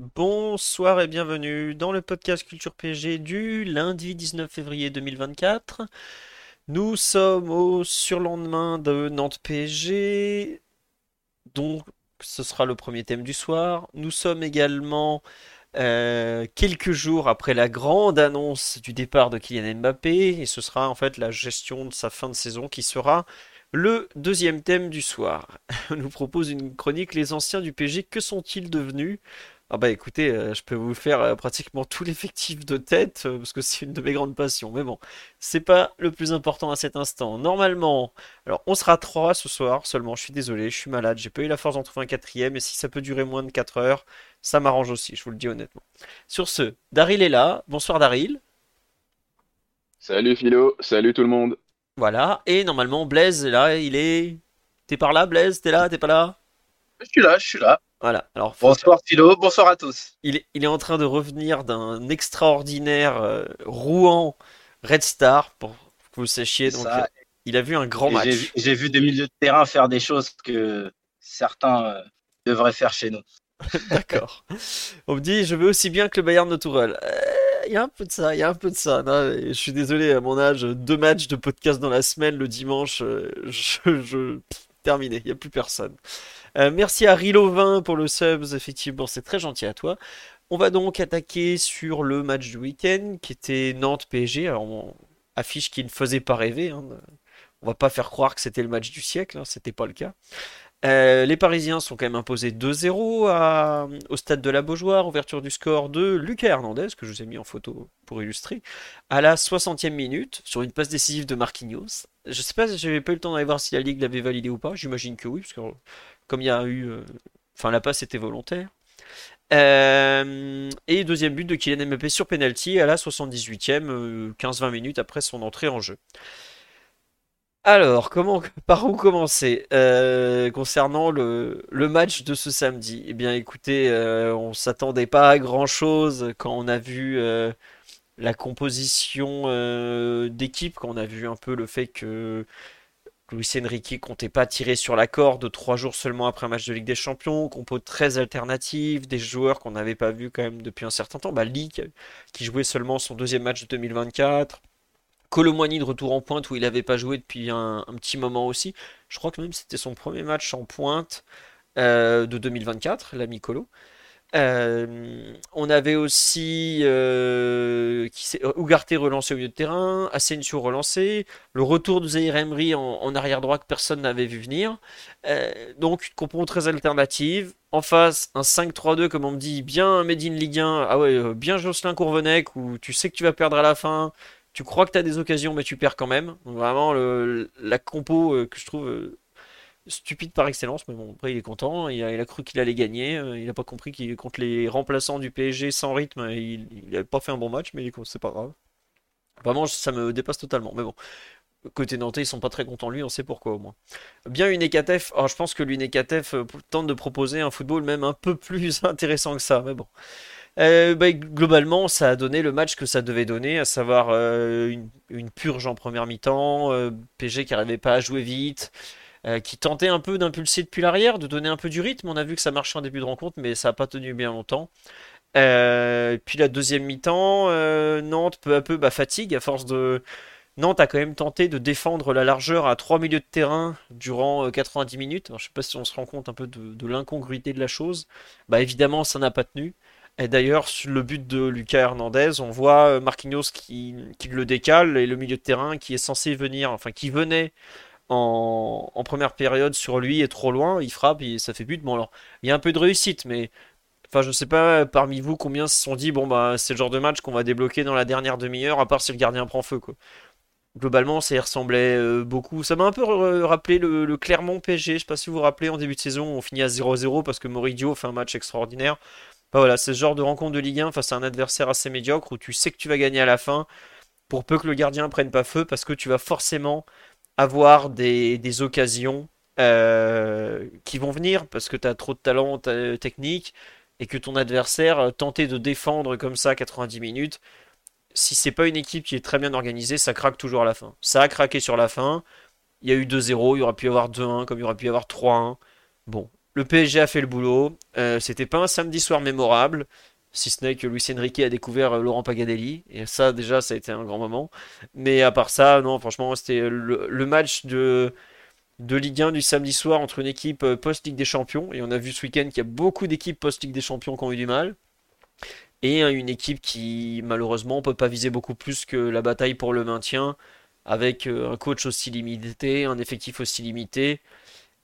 Bonsoir et bienvenue dans le podcast Culture PG du lundi 19 février 2024. Nous sommes au surlendemain de Nantes PSG, donc ce sera le premier thème du soir. Nous sommes également euh, quelques jours après la grande annonce du départ de Kylian Mbappé, et ce sera en fait la gestion de sa fin de saison qui sera le deuxième thème du soir. On nous propose une chronique Les anciens du PSG, que sont-ils devenus? Ah bah écoutez, euh, je peux vous faire euh, pratiquement tout l'effectif de tête euh, parce que c'est une de mes grandes passions. Mais bon, c'est pas le plus important à cet instant. Normalement, alors on sera trois ce soir seulement. Je suis désolé, je suis malade, j'ai pas eu la force d'en trouver un quatrième. Et si ça peut durer moins de 4 heures, ça m'arrange aussi. Je vous le dis honnêtement. Sur ce, Daryl est là. Bonsoir Daryl. Salut Philo, salut tout le monde. Voilà. Et normalement Blaise est là. Il est. T'es par là, Blaise? T'es là? T'es pas là? Je suis là, je suis là. Voilà. Alors, bonsoir Philo, bonsoir à tous. Il est, il est en train de revenir d'un extraordinaire euh, Rouen Red Star, pour que vous sachiez. Donc, euh, il a vu un grand match. J'ai vu des milieux de terrain faire des choses que certains euh, devraient faire chez nous. D'accord. On me dit, je veux aussi bien que le Bayern de Tourelle. Il y a un peu de ça, il y a un peu de ça. je suis désolé, à mon âge, deux matchs de podcast dans la semaine, le dimanche, je, je... terminé, il n'y a plus personne. Euh, merci à Rilo20 pour le subs, effectivement, c'est très gentil à toi. On va donc attaquer sur le match du week-end qui était Nantes-PSG. Alors, affiche qui ne faisait pas rêver. Hein. On va pas faire croire que c'était le match du siècle, hein, c'était pas le cas. Euh, les Parisiens sont quand même imposés 2-0 au stade de la Beaujoire, ouverture du score de Lucas Hernandez, que je vous ai mis en photo pour illustrer, à la 60e minute, sur une passe décisive de Marquinhos. Je sais pas, si j'avais pas eu le temps d'aller voir si la Ligue l'avait validé ou pas, j'imagine que oui, parce que comme il y a eu. Euh, enfin, la passe était volontaire. Euh, et deuxième but de Kylian Mbappé sur penalty à la 78e, 15-20 euh, minutes après son entrée en jeu. Alors, comment, par où commencer concernant le, match de ce samedi? Eh bien, écoutez, on s'attendait pas à grand chose quand on a vu la composition d'équipe, quand on a vu un peu le fait que Luis Enrique comptait pas tirer sur la corde trois jours seulement après un match de Ligue des Champions, compo très alternative, des joueurs qu'on n'avait pas vus quand même depuis un certain temps. Bah, qui jouait seulement son deuxième match de 2024. Colomboigny de retour en pointe où il n'avait pas joué depuis un, petit moment aussi. Je crois que même c'était son premier match en pointe euh, de 2024, l'ami Colo. Euh, on avait aussi euh, Ugarte relancé au milieu de terrain, Asensio relancé, le retour de Zaire Emery en, arrière droit que personne n'avait vu venir. Euh, donc une compo très alternative. En face, un 5-3-2 comme on me dit, bien Made in Ligue 1, ah ouais, euh, bien Jocelyn Courvenec où tu sais que tu vas perdre à la fin, tu crois que tu as des occasions mais tu perds quand même. vraiment la compo que je trouve stupide par excellence, mais bon, après il est content, il a, cru qu'il allait gagner, euh, il n'a pas compris qu'il contre les remplaçants du PSG sans rythme, il n'avait pas fait un bon match, mais c'est pas grave. Vraiment, ça me dépasse totalement, mais bon. Côté Nantais, ils sont pas très contents lui, on sait pourquoi au moins. Bien une EKTF, alors je pense que l'UNECATF euh, tente de proposer un football même un peu plus intéressant que ça, mais bon. Euh, bah, globalement, ça a donné le match que ça devait donner, à savoir une, purge en première mi-temps, PSG qui n'arrivait pas à jouer vite, euh, qui tentait un peu d'impulser depuis l'arrière, de donner un peu du rythme. On a vu que ça marchait en début de rencontre, mais ça n'a pas tenu bien longtemps. Euh, puis la deuxième mi-temps, euh, Nantes peu à peu bah, fatigue à force de. Nantes a quand même tenté de défendre la largeur à trois milieux de terrain durant 90 minutes. je ne sais pas si on se rend compte un peu de, l'incongruité de la chose. Bah évidemment, ça n'a pas tenu. Et d'ailleurs, sur le but de Lucas Hernandez, on voit Marquinhos qui, qui, le décale et le milieu de terrain qui est censé venir, enfin qui venait en, première période sur lui est trop loin, il frappe et ça fait but. Bon alors, il y a un peu de réussite, mais enfin je sais pas parmi vous combien se sont dit bon bah c'est le genre de match qu'on va débloquer dans la dernière demi-heure, à part si le gardien prend feu quoi. globalement, ça y ressemblait euh, beaucoup. Ça m'a un peu rappelé le, Clermont PSG. Je sais pas si vous vous rappelez, en début de saison, on finit à 0-0 parce que Moridio fait un match extraordinaire. Bah voilà, c'est ce genre de rencontre de Ligue 1 face à un adversaire assez médiocre où tu sais que tu vas gagner à la fin pour peu que le gardien prenne pas feu parce que tu vas forcément avoir des, occasions euh, qui vont venir parce que tu as trop de talent technique et que ton adversaire tenter de défendre comme ça 90 minutes si c'est pas une équipe qui est très bien organisée, ça craque toujours à la fin. Ça a craqué sur la fin. Il y a eu 2-0, il y aura pu y avoir 2-1, comme il y aura pu y avoir 3-1. Bon, le PSG a fait le boulot. Euh, c'était pas un samedi soir mémorable, si ce n'est que Luis Enrique a découvert euh, Laurent Pagadelli. Et ça, déjà, ça a été un grand moment. Mais à part ça, non, franchement, c'était le, match de, de Ligue 1 du samedi soir entre une équipe euh, post-Ligue des Champions. Et on a vu ce week-end qu'il y a beaucoup d'équipes post-Ligue des Champions qui ont eu du mal et une équipe qui malheureusement peut pas viser beaucoup plus que la bataille pour le maintien avec euh, un coach aussi limité, un effectif aussi limité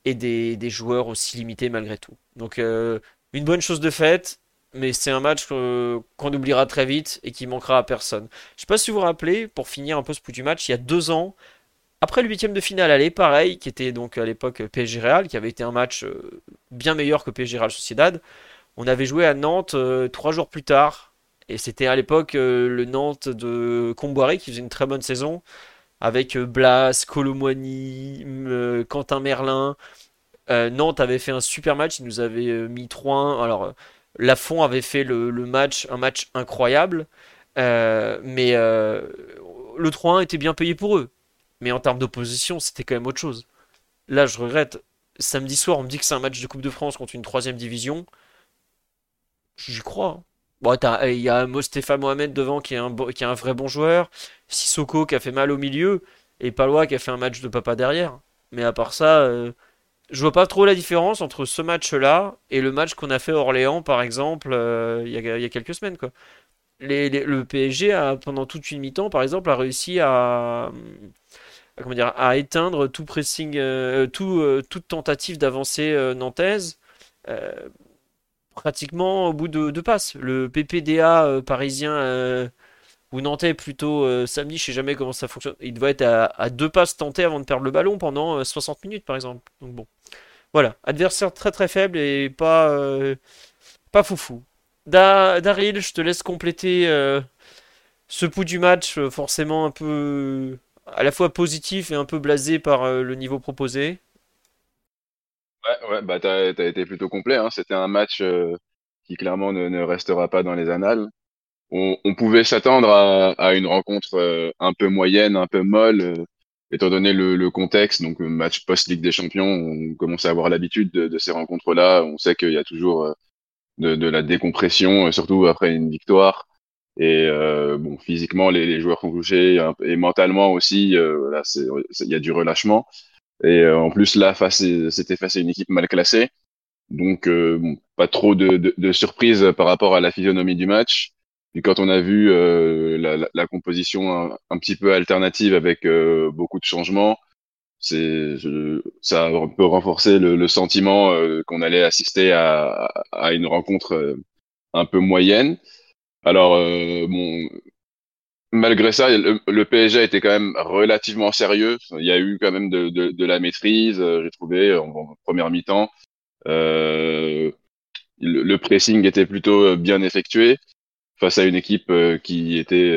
et des, joueurs aussi limités malgré tout. Donc une bonne chose de faite, mais c'est un match qu'on oubliera très vite et qui manquera à personne. Je sais pas si vous vous rappelez, pour finir un peu ce bout du match, il y a deux ans, après le huitième de finale aller, pareil, qui était donc à l'époque PSG Real, qui avait été un match euh, bien meilleur que PSG Real Sociedad. On avait joué à Nantes euh, trois jours plus tard. Et c'était à l'époque euh, le Nantes de Comboiré qui faisait une très bonne saison. Avec euh, Blas, Colomboigny, Quentin Merlin. Nantes avait fait un super match. Il nous avait mis 3-1. Alors, Lafont avait fait le, match, un match incroyable. mais le 3-1 était bien payé pour eux. Mais en termes d'opposition, c'était quand même autre chose. Là, je regrette. Samedi soir, on me dit que c'est un match de Coupe de France contre une troisième division. J'y crois. Hein. Bon, il y a Mostefa Mohamed devant qui est, un, qui est un vrai bon joueur. Sissoko qui a fait mal au milieu. Et Palois qui a fait un match de papa derrière. Mais à part ça, euh, je vois pas trop la différence entre ce match-là et le match qu'on a fait à Orléans, par exemple, euh, il y, a, quelques semaines. Quoi. le PSG, a, pendant toute une mi-temps, par exemple, a réussi à, comment dire, à éteindre tout pressing, euh, tout, toute tentative d'avancée nantaise pratiquement au bout de deux passes. Le PPDA euh, parisien euh, ou nantais plutôt euh, samedi, je sais jamais comment ça fonctionne. Il doit être à, deux passes tentées avant de perdre le ballon pendant 60 minutes par exemple. Donc bon. Voilà, adversaire très très faible et pas pas foufou. Da, Daryl, je te laisse compléter ce pouls du match, forcément un peu à la fois positif et un peu blasé par le niveau proposé. Ouais, ouais, bah t'as, t'as été plutôt complet. Hein. C'était un match euh, qui clairement ne, restera pas dans les annales. On, pouvait s'attendre à, une rencontre euh, un peu moyenne, un peu molle, euh, étant donné le, le contexte. Donc match post-Ligue des Champions, on commence à avoir l'habitude de, de ces rencontres-là. On sait qu'il y a toujours de, de, la décompression, surtout après une victoire. Et bon, physiquement, les, les, joueurs sont touchés et mentalement aussi, là, il y a du relâchement. Et euh, en plus, là, c'était face à une équipe mal classée. Donc, euh, bon, pas trop de, de, de surprise par rapport à la physionomie du match. Puis quand on a vu euh, la, la, composition un, petit peu alternative avec beaucoup de changements, c'est ça a un peu renforcé le, le sentiment qu'on allait assister à, à, une rencontre un peu moyenne. Alors bon, malgré ça, le, PSG a été quand même relativement sérieux. Il y a eu quand même de, de, de la maîtrise, euh, j'ai trouvé, en, première mi-temps. Euh, le, pressing était plutôt euh, bien effectué face à une équipe euh, qui était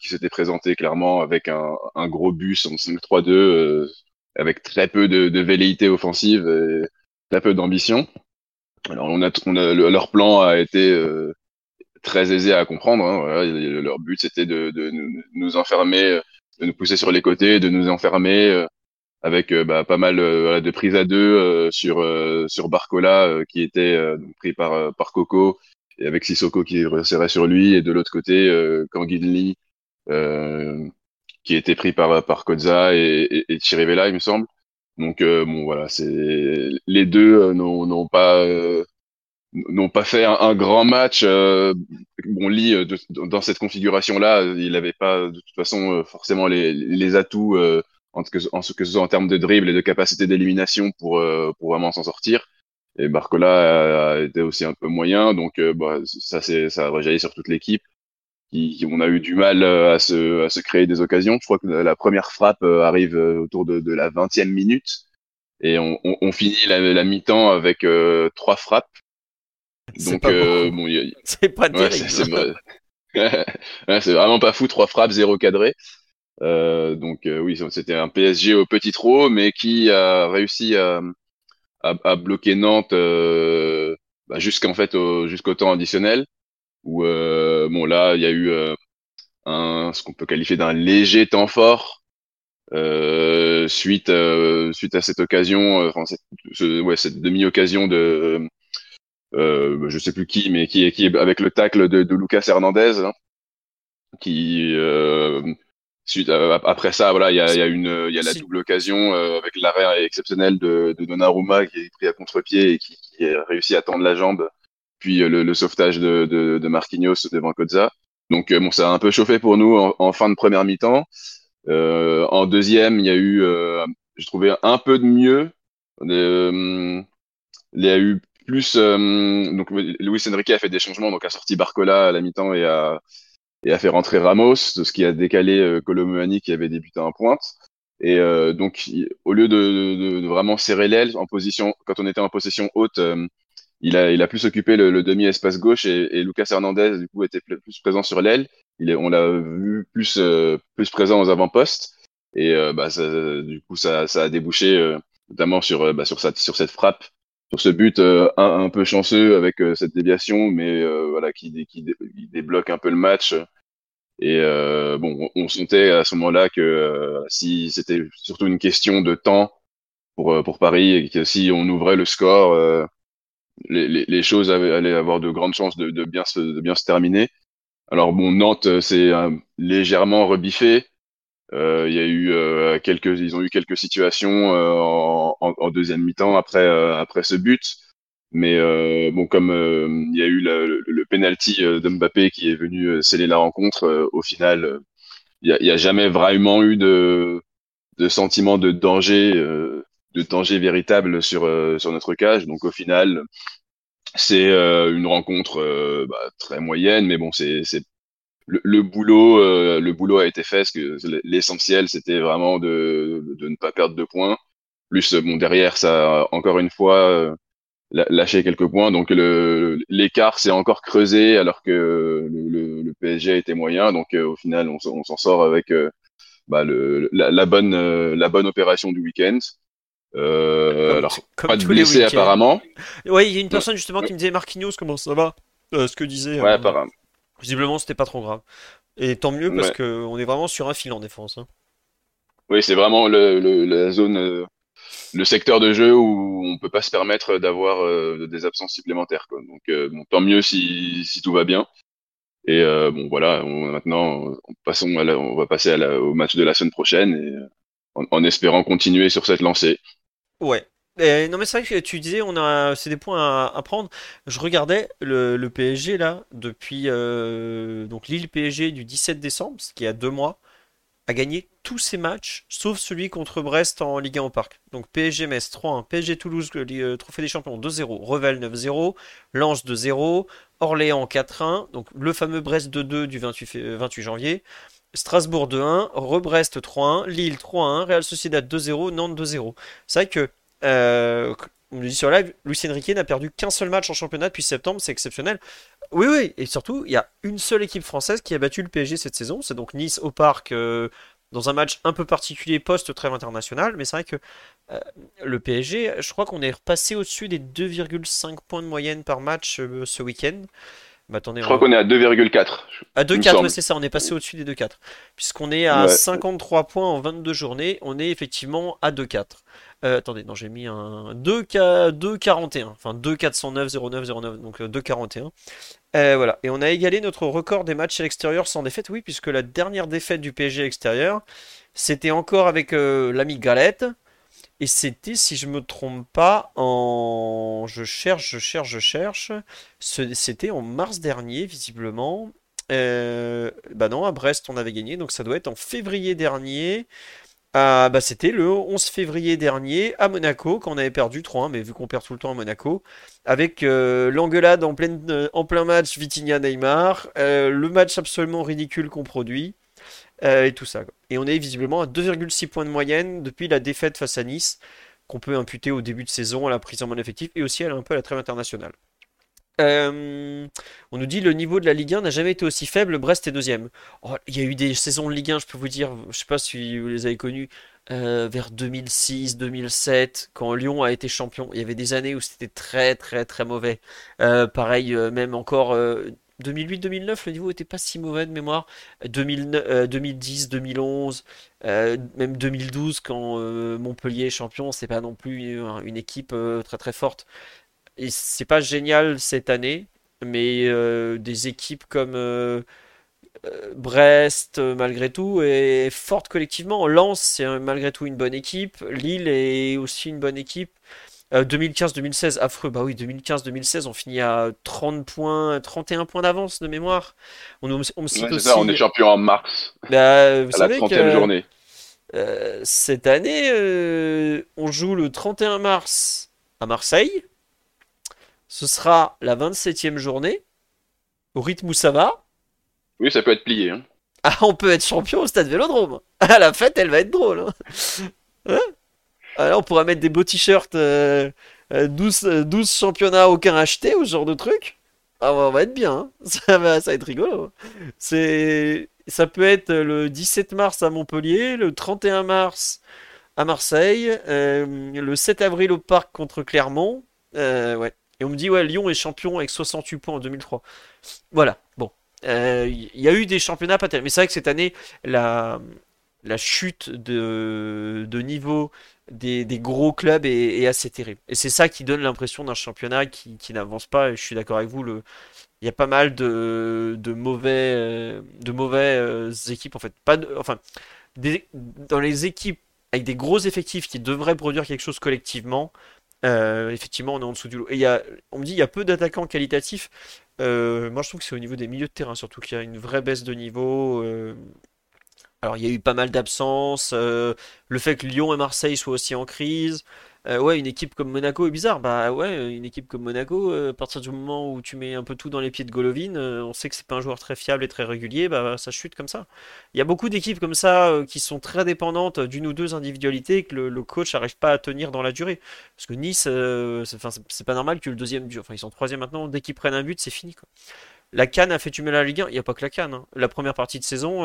qui s'était présentée clairement avec un, un gros bus en 5-3-2 avec très peu de, de velléité offensive et très peu d'ambition. Alors on a, on a leur plan a été très aisé à comprendre. Hein, leur but, c'était de, de, nous enfermer, de nous pousser sur les côtés, de nous enfermer euh, avec euh, bah, pas mal euh, de prises à deux sur sur Barcola qui était pris par par Coco et avec Sissoko qui resserrait sur lui et de l'autre côté Kanguinli qui était pris par par Kozza et, et, et Chirivella, il me semble. Donc bon voilà, c'est les deux n'ont pas n'ont pas fait un, grand match. Euh, bon, Lee, euh, dans cette configuration-là, il n'avait pas de toute façon euh, forcément les, les atouts euh, en, en ce que ce soit en termes de dribble et de capacité d'élimination pour, pour vraiment s'en sortir. Et Barcola a, été aussi un peu moyen, donc bah, ça, c'est, ça a rejailli sur toute l'équipe. qui, on a eu du mal à se, à se créer des occasions. Je crois que la première frappe arrive autour de, de la 20e minute et on, on, on finit la, la mi-temps avec trois frappes. Donc bon, c'est pas ouais, c'est vraiment pas fou, trois frappes, zéro cadré. Euh, donc oui, c'était un PSG au petit trot, mais qui a réussi à, à, à bloquer Nantes euh, bah, jusqu'en fait jusqu'au temps additionnel où euh, bon là il y a eu euh, un ce qu'on peut qualifier d'un léger temps fort euh, suite suite à cette occasion enfin cette, ce, ouais, cette demi occasion de euh, je sais plus qui mais qui qui avec le tacle de, de Lucas Hernandez hein, qui Suite, après ça, voilà, il y a, y a, une, il y a la double occasion euh, avec l'arrêt exceptionnel de, de Donnarumma qui est pris à contre-pied et qui, qui, a réussi à tendre la jambe, puis euh, le, le sauvetage de, de, de, Marquinhos devant Kozza. Donc euh, bon, ça a un peu chauffé pour nous en, en fin de première mi-temps. en deuxième, il y a eu, j'ai trouvé un peu de mieux. il y a eu plus, donc Luis Enrique a fait des changements, donc a sorti Barcola à la mi-temps et a et a fait rentrer Ramos, ce qui a décalé euh, qui avait débuté en pointe. Et euh, donc, au lieu de, de, de vraiment serrer l'aile en position, quand on était en possession haute, euh, il a, il a plus occupé le, le demi-espace gauche et, et, Lucas Hernandez du coup était plus présent sur l'aile. On l'a vu plus euh, plus présent aux avant-postes et euh, bah, ça, du coup ça, ça a débouché notamment sur bah, sur cette sur cette frappe sur ce but un, un, peu chanceux avec cette déviation, mais voilà qui, qui, qui, débloque un peu le match et euh, bon, on, sentait à ce moment-là que euh, si c'était surtout une question de temps pour, euh, pour Paris et que si on ouvrait le score, euh, les, les, les, choses allaient avoir de grandes chances de, de, bien, se, de bien se terminer. Alors bon, Nantes c'est légèrement rebiffé. Il y a eu quelques, ils ont eu quelques situations en, en, en, deuxième mi-temps après après ce but. Mais euh, bon, comme euh, il y a eu le, le penalty euh, de Mbappé qui est venu sceller la rencontre, au final, il n'y a, a, jamais vraiment eu de, de sentiment de danger, de danger véritable sur, sur notre cage. Donc au final, c'est une rencontre bah, très moyenne, mais bon, c'est le, le, boulot, le boulot a été fait. Parce que l'essentiel, c'était vraiment de, de ne pas perdre de points. Plus bon derrière, ça encore une fois lâcher quelques points. Donc le l'écart s'est encore creusé alors que le, le, PSG a été moyen. Donc euh, au final, on, on s'en sort avec euh, bah, le, la, la, bonne euh, la bonne opération du week-end. Euh, alors comme pas de blessés apparemment. Oui, il y a une personne justement qui me disait Marquinhos, comment ça va? Ce que disait. Ouais, apparemment. Visiblement, c'était pas trop grave. Et tant mieux parce ouais. que on est vraiment sur un fil en défense. Hein. Oui, c'est vraiment le, le, la zone le secteur de jeu où on peut pas se permettre d'avoir euh, des absences supplémentaires. Quoi. Donc euh, bon, tant mieux si, si tout va bien. Et euh, bon voilà, on, maintenant passons à la, on va passer à la, au match de la semaine prochaine et en, en espérant continuer sur cette lancée. Ouais. Et non mais c'est vrai que tu disais a c'est des points à, prendre. Je regardais le, le PSG là depuis euh, donc Lille PSG du 17 décembre, ce qui est à deux mois a gagné tous ses matchs, sauf celui contre Brest en Ligue 1 au Parc. Donc PSG Metz 3-1, PSG Toulouse, euh, Trophée des Champions 2-0, Revel 9-0, Lens 2-0, Orléans 4-1, donc le fameux Brest 2-2 du 28, 28 janvier, Strasbourg 2-1, Rebrest 3-1, Lille 3-1, Real Sociedad 2-0, Nantes 2-0. C'est vrai que euh, on le dit sur live, Lucien Riquet n'a perdu qu'un seul match en championnat depuis septembre, c'est exceptionnel. Oui, oui, et surtout, il y a une seule équipe française qui a battu le PSG cette saison, c'est donc Nice au Parc, euh, dans un match un peu particulier post-trêve international, mais c'est vrai que euh, le PSG, je crois qu'on est repassé au-dessus des 2,5 points de moyenne par match ce week-end. Bah, attendez, je crois qu'on est à 2,4. À 2,4, ouais, c'est ça, on est passé au-dessus des 2,4. Puisqu'on est à ouais. 53 points en 22 journées, on est effectivement à 2,4. Euh, attendez, non, j'ai mis un 2,41. Enfin, 2,409, 09, 09, donc 2,41. Euh, voilà. Et on a égalé notre record des matchs à l'extérieur sans défaite, oui, puisque la dernière défaite du PSG à l'extérieur, c'était encore avec euh, l'ami Galette. Et c'était, si je me trompe pas, en. Je cherche, je cherche, je cherche. C'était en mars dernier, visiblement. Euh... Bah non, à Brest, on avait gagné, donc ça doit être en février dernier Ah, bah, c'était le 11 février dernier à Monaco, quand on avait perdu 3-1, mais vu qu'on perd tout le temps à Monaco, avec euh, l'engueulade euh, en plein match Vitinha-Neymar, euh, le match absolument ridicule qu'on produit, et tout ça. Et on est visiblement à 2,6 points de moyenne depuis la défaite face à Nice, qu'on peut imputer au début de saison à la prise en main effectif et aussi à un peu à la trêve internationale. Euh, on nous dit le niveau de la Ligue 1 n'a jamais été aussi faible, Brest est deuxième. Oh, il y a eu des saisons de Ligue 1, je peux vous dire, je sais pas si vous les avez connues, euh, vers 2006, 2007, quand Lyon a été champion. Il y avait des années où c'était très très très mauvais. Euh, pareil, même encore 2008-2009, le niveau était pas si mauvais de mémoire. 2010, 2011, même 2012, quand Montpellier est champion, c'est pas non plus une équipe très très forte. Et c'est pas génial cette année, mais euh, des équipes comme euh, euh, Brest, malgré tout, est forte collectivement. Lens, c'est malgré tout une bonne équipe. Lille est aussi une bonne équipe. 2015-2016, affreux. Bah oui, 2015-2016, on finit à 30 points, 31 points d'avance de mémoire. On, on, on Ça, on est champion en mars. Bah, vous à la 30e journée. cette année, on joue le 31 mars à Marseille. Ce sera la 27e journée. Au rythme où ça va. Oui, ça peut être plié. Hein. Ah, on peut être champion au stade Vélodrome. À la fête, elle va être drôle. Hein. hein? Alors, on pourra mettre des beaux t-shirts 12, euh, 12, euh, championnats, aucun acheté, ou ce genre de truc. Ah, on va être bien. Hein. Ça, va, ça va être rigolo. C'est, ça peut être le 17 mars à Montpellier, le 31 mars à Marseille, euh, le 7 avril au Parc contre Clermont. ouais. Et on me dit, ouais, Lyon est champion avec 68 points en 2003. Voilà, bon. Il euh, y a eu des championnats pas. Mais c'est vrai que cette année, la, la chute de, de niveau des, gros clubs est, assez terrible. Et c'est ça qui donne l'impression d'un championnat qui, n'avance pas. Et je suis d'accord avec vous, il y a pas mal de, mauvais, de mauvaises équipes, en fait. Pas enfin, dans les équipes avec des gros effectifs qui devraient produire quelque chose collectivement, euh, effectivement, on est en dessous du lot. Et on me dit il y a peu d'attaquants qualitatifs. Euh, moi, je trouve que c'est au niveau des milieux de terrain, surtout qu'il y a une vraie baisse de niveau. Euh. Alors, il y a eu pas mal d'absences. le fait que Lyon et Marseille soient aussi en crise. Euh, ouais, une équipe comme Monaco est bizarre. Bah ouais, une équipe comme Monaco, euh, à partir du moment où tu mets un peu tout dans les pieds de Golovin, euh, on sait que c'est pas un joueur très fiable et très régulier, bah ça chute comme ça. Il y a beaucoup d'équipes comme ça qui sont très dépendantes d'une ou deux individualités que le, coach n'arrive pas à tenir dans la durée. Parce que Nice, c'est pas normal que le deuxième, enfin ils sont troisième maintenant, dès qu'ils prennent un but, c'est fini quoi. La Cannes a fait tuer la Ligue 1, il n'y a pas que la Cannes. Hein. La première partie de saison,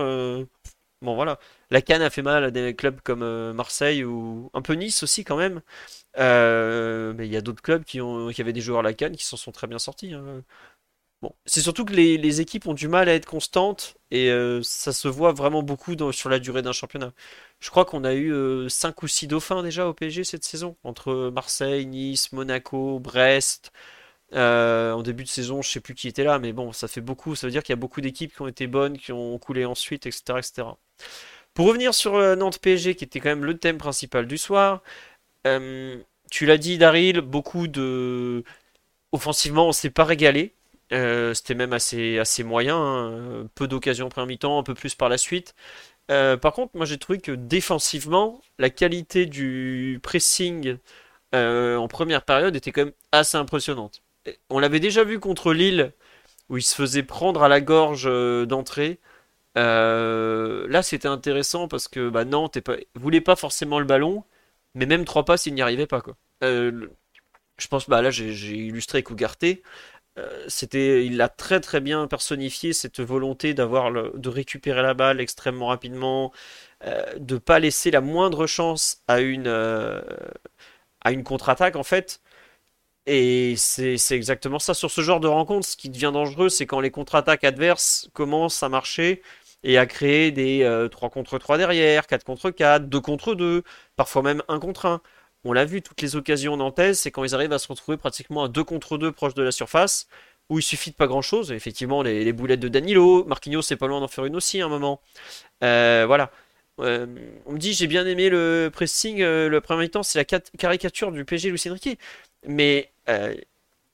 Bon voilà, la Cannes a fait mal à des clubs comme euh, Marseille ou un peu Nice aussi quand même. Euh, mais il y a d'autres clubs qui, avaient des joueurs à la Cannes qui s'en sont très bien sortis. Hein. C'est surtout que les, équipes ont du mal à être constantes et euh, ça se voit vraiment beaucoup sur la durée d'un championnat. Je crois qu'on a eu 5 ou 6 dauphins déjà au PSG cette saison, entre Marseille, Nice, Monaco, Brest. Euh, en début de saison, je sais plus qui était là, mais bon, ça fait beaucoup. Ça veut dire qu'il y a beaucoup d'équipes qui ont été bonnes, qui ont coulé ensuite, etc. etc. Pour revenir sur euh, Nantes PSG, qui était quand même le thème principal du soir, euh, tu l'as dit, Daryl, beaucoup de. Offensivement, on s'est pas régalé. C'était même assez, moyen. Hein. Peu d'occasions en mi-temps, un peu plus par la suite. par contre, moi j'ai trouvé que défensivement, la qualité du pressing en première période était quand même assez impressionnante on l'avait déjà vu contre Lille, où il se faisait prendre à la gorge euh, d'entrée. Euh, là, c'était intéressant parce que bah, Nantes pas, voulait pas forcément le ballon, mais même trois passes, il n'y arrivait pas. Euh, je pense, bah, là, j'ai illustré Cougarté. c'était, il a très très bien personnifié cette volonté d'avoir de récupérer la balle extrêmement rapidement, de pas laisser la moindre chance à une à une contre-attaque en fait. Et c'est exactement ça. Sur ce genre de rencontre, ce qui devient dangereux, c'est quand les contre-attaques adverses commencent à marcher et à créer des 3 euh, contre 3 derrière, 4 contre 4, 2 contre 2, parfois même 1 contre 1. On l'a vu, toutes les occasions nantaises, c'est quand ils arrivent à se retrouver pratiquement à 2 contre 2 proche de la surface, où il suffit de pas grand chose. Effectivement, les, boulettes de Danilo, Marquinhos, c'est pas loin d'en faire une aussi à un moment. Euh, voilà. Euh, on me dit j'ai bien aimé le pressing, le premier temps c'est la caricature du PG Lucien Riquet. Mais euh,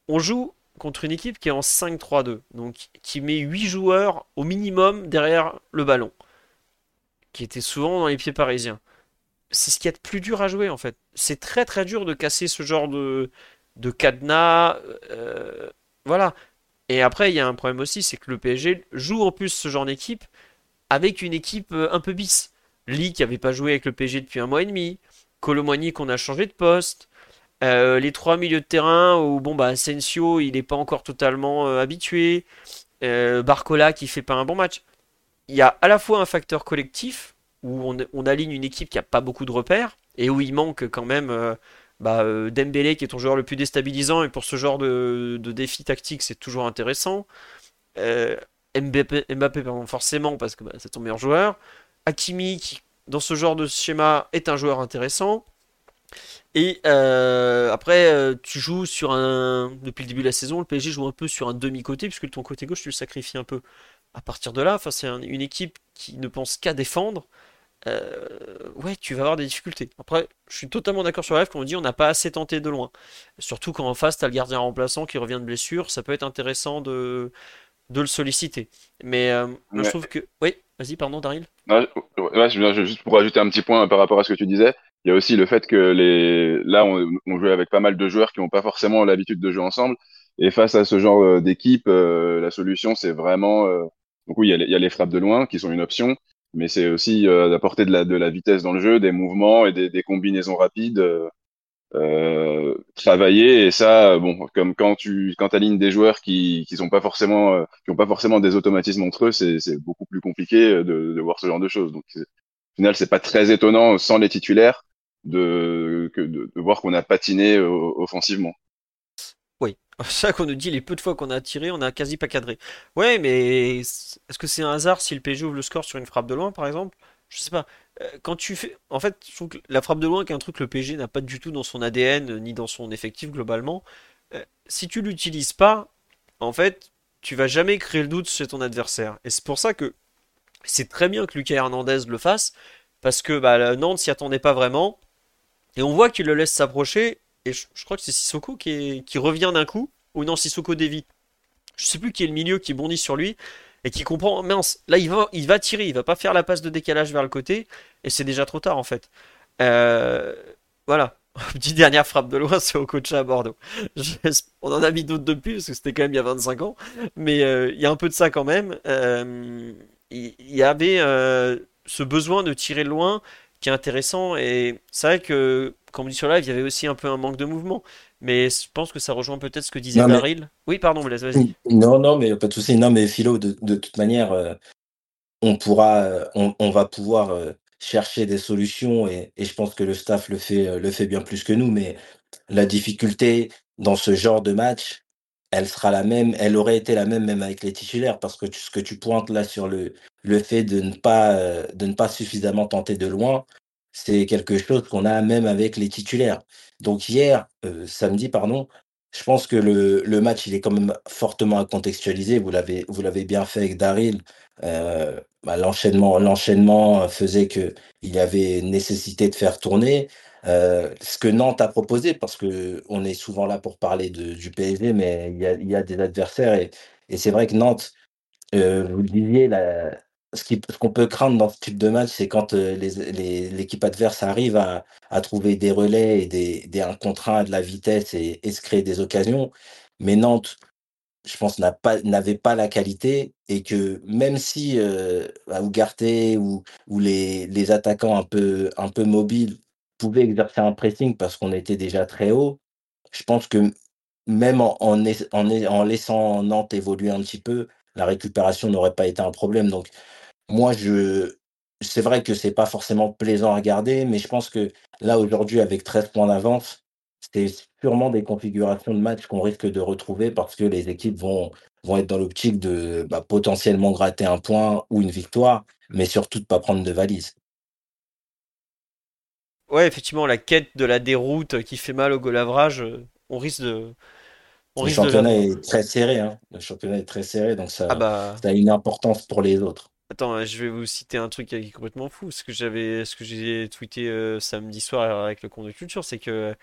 on joue contre une équipe qui est en 5-3-2, donc qui met 8 joueurs au minimum derrière le ballon, qui était souvent dans les pieds parisiens. c'est ce qui est de plus dur à jouer en fait. C'est très très dur de casser ce genre de, de cadenas. euh, voilà. Et après, il y a un problème aussi, c'est que le PSG joue en plus ce genre d'équipe avec une équipe euh, un peu bis. Lee qui avait pas joué avec le PSG depuis un mois et demi. Colomboigny qu'on a changé de poste. Euh, les trois milieux de terrain où bon bah Asensio il n'est pas encore totalement euh, habitué. Euh, Barcola qui fait pas un bon match. Il y a à la fois un facteur collectif où on, aligne une équipe qui a pas beaucoup de repères et où il manque quand même euh, bah, euh, Dembélé qui est ton joueur le plus déstabilisant et pour ce genre de, de défi tactique c'est toujours intéressant. Euh, Mbappé, forcément parce que bah, c'est ton meilleur joueur. Hakimi qui dans ce genre de schéma est un joueur intéressant. Et euh, après, euh, tu joues sur un. Depuis le début de la saison, le PSG joue un peu sur un demi-côté, puisque ton côté gauche, tu le sacrifies un peu. À partir de là, c'est un- une équipe qui ne pense qu'à défendre. euh, ouais, tu vas avoir des difficultés. Après, je suis totalement d'accord sur la rêve quand on dit on n'a pas assez tenté de loin. Surtout quand en face, tu as le gardien remplaçant qui revient de blessure, ça peut être intéressant de, de le solliciter. Mais euh, je trouve que. Oui, vas-y, pardon, Daryl. Ouais, juste pour rajouter un petit point par rapport à ce que tu disais, il y a aussi le fait que les là on, on jouait avec pas mal de joueurs qui n'ont pas forcément l'habitude de jouer ensemble et face à ce genre euh, d'équipe, euh, la solution c'est vraiment euh, donc oui il y, a les, frappes de loin qui sont une option, mais c'est aussi euh, d'apporter de la de la vitesse dans le jeu, des mouvements et des, des combinaisons rapides. euh, euh, travailler et ça bon comme quand tu quand alignes des joueurs qui qui sont pas forcément qui ont pas forcément des automatismes entre eux c'est c'est beaucoup plus compliqué de, de voir ce genre de choses donc au final c'est pas très étonnant sans les titulaires de voir qu'on a patiné euh, offensivement Oui, c'est ça qu'on nous dit les peu de fois qu'on a tiré, on a quasi pas cadré. Ouais, mais est-ce que c'est un hasard si le PSG ouvre le score sur une frappe de loin, par exemple? Je sais pas. Euh, Quand tu fais, en fait, je trouve que la frappe de loin, qui est un truc que le PSG n'a pas du tout dans son ADN euh, ni dans son effectif globalement. Si tu l'utilises pas, en fait, tu vas jamais créer le doute chez ton adversaire. Et c'est pour ça que c'est très bien que Lucas Hernandez le fasse, parce que bah, Nantes s'y attendait pas vraiment. Et on voit qu'il le laisse s'approcher. Et je, crois que c'est Sissoko qui, revient d'un coup. Ou non, Sissoko dévie. Je sais plus qui est le milieu qui bondit sur lui. Et qui comprend, mince, là il va, il va tirer, il va pas faire la passe de décalage vers le côté. Et c'est déjà trop tard en fait. Euh, voilà. Petite dernière frappe de loin, c'est au coach à Bordeaux. On en a mis d'autres depuis, parce que c'était quand même il y a 25 ans. Mais euh, il y a un peu de ça quand même. Euh, il y avait ce besoin de tirer loin qui est intéressant. Et c'est vrai que, comme on dit sur live, il y avait aussi un peu un manque de mouvement. Mais je pense que ça rejoint peut-être ce que disait Non, mais- Daryl. Oui, pardon, Blaise, vas-y. Non, non, mais pas de souci. Non, mais Philo, de, de toute manière, euh, on pourra, euh, on, on va pouvoir euh, chercher des solutions et, et je pense que le staff le fait, le fait bien plus que nous. Mais la difficulté dans ce genre de match, elle sera la même, elle aurait été la même même avec les titulaires parce que ce que tu pointes là sur le, fait de ne pas, euh, de ne pas suffisamment tenter de loin, c'est quelque chose qu'on a même avec les titulaires. Donc hier, euh, samedi, pardon, je pense que le, match, il est quand même fortement à contextualiser. Vous l'avez, bien fait avec Daryl. Euh, bah, l'enchaînement, faisait que il y avait nécessité de faire tourner. Euh, ce que Nantes a proposé, parce que on est souvent là pour parler du PSG, mais il y a, des adversaires et, c'est vrai que Nantes, euh, vous le disiez, ce qu'on peut craindre dans ce type de match, c'est quand euh, l'équipe adverse arrive à, trouver des relais et des, des un contre un, de la vitesse et, se créer des occasions. Mais Nantes, je pense, n'avait pas la qualité et que même si euh, à Ugarte ou, ou les, les attaquants un peu, un peu mobiles pouvaient exercer un pressing parce qu'on était déjà très haut, je pense que même en, laissant Nantes évoluer un petit peu, la récupération n'aurait pas été un problème. Donc, moi, je, c'est vrai que c'est pas forcément plaisant à regarder, mais je pense que là, aujourd'hui, avec 13 points d'avance, c'est sûrement des configurations de match qu'on risque de retrouver parce que les équipes vont, être dans l'optique de bah, potentiellement gratter un point ou une victoire, mais surtout de pas prendre de valise. Ouais, effectivement, la quête de la déroute qui fait mal au goal average, euh, on risque de, on Le risque championnat est très serré, hein. Le championnat est très serré, donc Ah ça, bah, ça a une importance pour les autres. attends, euh, je vais vous citer un truc qui est complètement fou. Ce que j'avais, ce que j'ai tweeté euh, samedi soir avec le compte de culture, c'est que euh,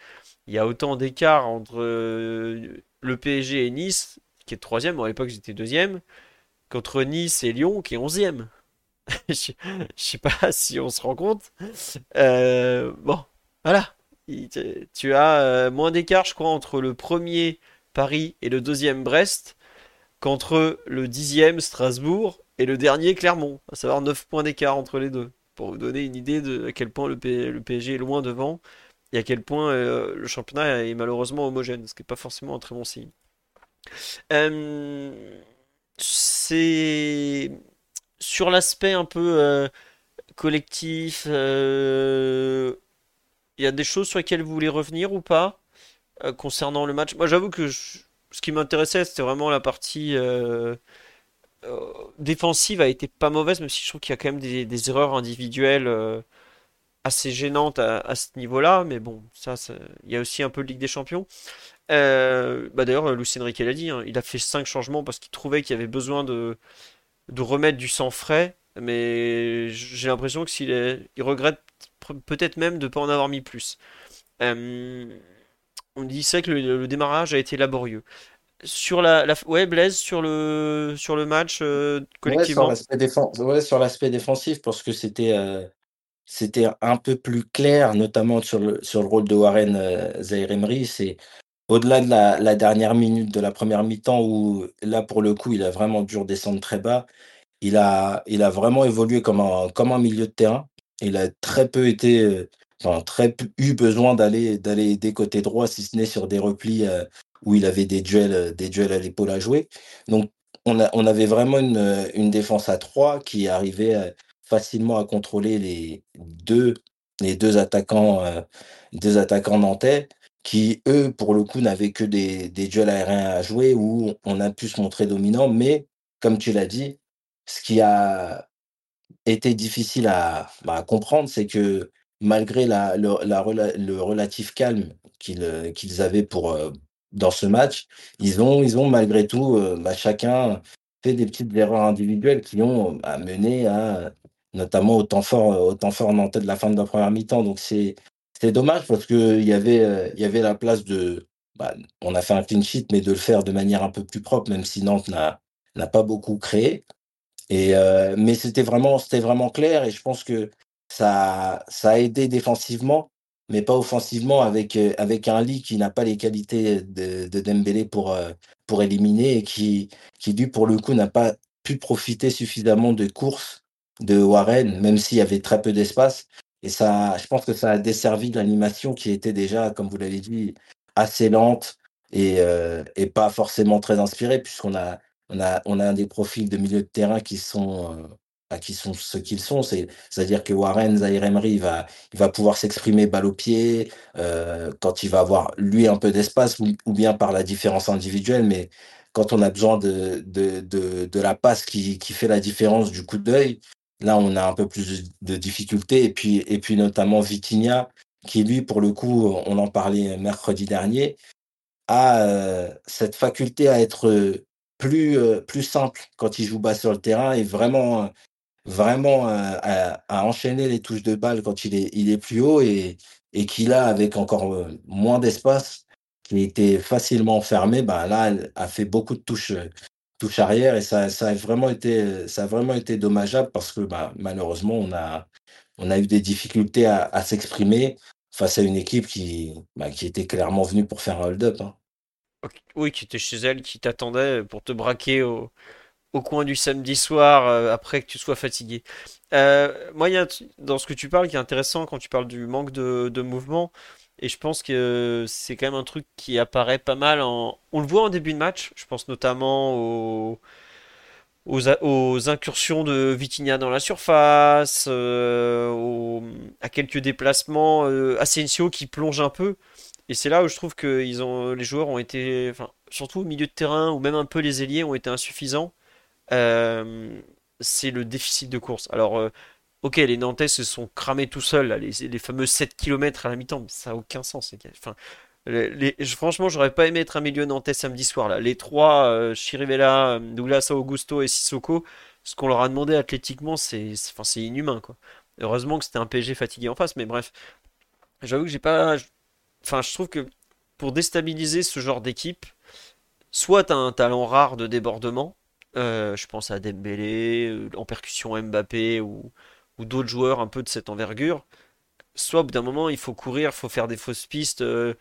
il y a autant d'écart entre euh, le PSG et Nice, qui est troisième. À l'époque, j'étais deuxième, qu'entre Nice et Lyon, qui est onzième. je, sais pas si on se rend compte. Euh, bon, voilà. Tu as euh, moins d'écart, je crois, entre le premier Paris et le deuxième Brest qu'entre le dixième Strasbourg et le dernier Clermont. À savoir 9 points d'écart entre les deux. Pour vous donner une idée de à quel point le, PSG est loin devant et à quel point euh, le championnat est malheureusement homogène, ce qui n'est pas forcément un très bon signe. c'est sur l'aspect un peu euh, collectif, euh, il y a des choses sur lesquelles vous voulez revenir ou pas euh, concernant le match? Moi, j'avoue que ce qui m'intéressait, c'était vraiment la partie défensive a été pas mauvaise, même si je trouve qu'il y a quand même des, erreurs individuelles assez gênantes à, ce niveau-là. Mais bon, ça, il y a aussi un peu de Ligue des Champions. bah d'ailleurs, Lucien Riquet l'a dit, hein, il a fait 5 changements parce qu'il trouvait qu'il y avait besoin de, de remettre du sang frais, mais j'ai l'impression que s'il est, il regrette peut-être même de ne pas en avoir mis plus. On dit ça que le, démarrage a été laborieux. Sur la, ouais Blaise sur le sur le match euh, collectivement. Ouais, sur l'aspect défensif parce que c'était euh, c'était un peu plus clair, notamment sur le sur le rôle de Warren euh, Emery. C'est au-delà de la, dernière minute de la première mi-temps où là, pour le coup, il a vraiment dû redescendre très bas. Il a, il a vraiment évolué comme un, comme un milieu de terrain. Il a très peu été, euh, enfin, très eu besoin d'aller, d'aller des côtés droits, si ce n'est sur des replis euh, où il avait des duels, euh, des duels à l'épaule à jouer. Donc, on, a, on avait vraiment une, une défense à trois qui arrivait facilement à contrôler les deux, les deux attaquants, deux attaquants nantais qui, eux, pour le coup, n'avaient que des, des duels aériens à jouer où on a pu se montrer dominant. Mais, comme tu l'as dit, ce qui a été difficile à, bah, comprendre, c'est que malgré la, le, le relatif calme qu'ils qu'ils avaient pour, euh, dans ce match, ils ont, ils ont malgré tout, euh, bah, chacun fait des petites erreurs individuelles qui ont bah, mené à notamment au temps fort, au temps fort nantais de la fin de la première mi-temps. Donc c'est c'est dommage parce qu'il y, avait, euh, y avait la place de. Bah, on a fait un clean sheet, mais de le faire de manière un peu plus propre, même si Nantes n'a pas beaucoup créé. Et, euh, mais c'était vraiment, vraiment clair et je pense que ça, ça a aidé défensivement, mais pas offensivement avec, euh, avec un lit qui n'a pas les qualités de, de Dembélé pour, pour éliminer et qui, qui, lui, pour le coup, n'a pas pu profiter suffisamment de courses de Warren, même s'il y avait très peu d'espace. Et ça, je pense que ça a desservi l'animation qui était déjà, comme vous l'avez dit, assez lente et, euh, pas forcément très inspirée, puisqu'on a, on des profils de milieu de terrain qui sont, euh, bah, qui sont ce qu'ils sont. C'est-à-dire que Warren Zahir Emery, va, il va pouvoir s'exprimer balle au pied euh, quand il va avoir, lui, un peu d'espace, ou, bien par la différence individuelle, mais quand on a besoin de la passe qui, qui fait la différence du coup d'œil, Là, on a un peu plus de difficultés. Et puis, et puis notamment Vitinha, qui lui, pour le coup, on en parlait mercredi dernier, a euh, cette faculté à être plus, euh, plus simple quand il joue bas sur le terrain et vraiment, vraiment euh, à, enchaîner les touches de balle quand il est, il est plus haut et, et qu'il a, avec encore moins d'espace, qui était facilement fermé, bah là, a fait beaucoup de touches, touche arrière et ça, ça, a vraiment été, ça a vraiment été dommageable parce que bah, malheureusement, on a, on a eu des difficultés à, s'exprimer face à une équipe qui, bah, qui était clairement venue pour faire un hold-up. Hein. Oui, qui était chez elle, qui t'attendait pour te braquer au, au coin du samedi soir euh, après que tu sois fatigué. Euh, moi, il y a dans ce que tu parles qui est intéressant quand tu parles du manque de, de mouvement. Et je pense que c'est quand même un truc qui apparaît pas mal. On le voit en début de match, je pense notamment aux, incursions de Vitinha dans la surface, euh, à quelques déplacements, euh, Asensio qui plonge un peu. Et c'est là où je trouve que les joueurs ont été, surtout au milieu de terrain, ou même un peu les ailiers ont été insuffisants. Euh, c'est le déficit de course. Alors, Ok, les Nantais se sont cramés tout seuls, les, fameux 7 km à la mi-temps, ça n'a aucun sens. Enfin, les, franchement, j'aurais pas aimé être un milieu nantais samedi soir. Là. Les trois, euh, Chirivella, Douglas Augusto et Sissoko, ce qu'on leur a demandé athlétiquement, c'est inhumain. Quoi. Heureusement que c'était un PSG fatigué en face, mais bref. J'avoue que j'ai pas. Enfin, je trouve que pour déstabiliser ce genre d'équipe, soit as un talent rare de débordement, euh, je pense à Dembélé, euh, en percussion Mbappé ou, ou d'autres joueurs un peu de cette envergure, soit au bout d'un moment il faut courir, il faut faire des fausses pistes, il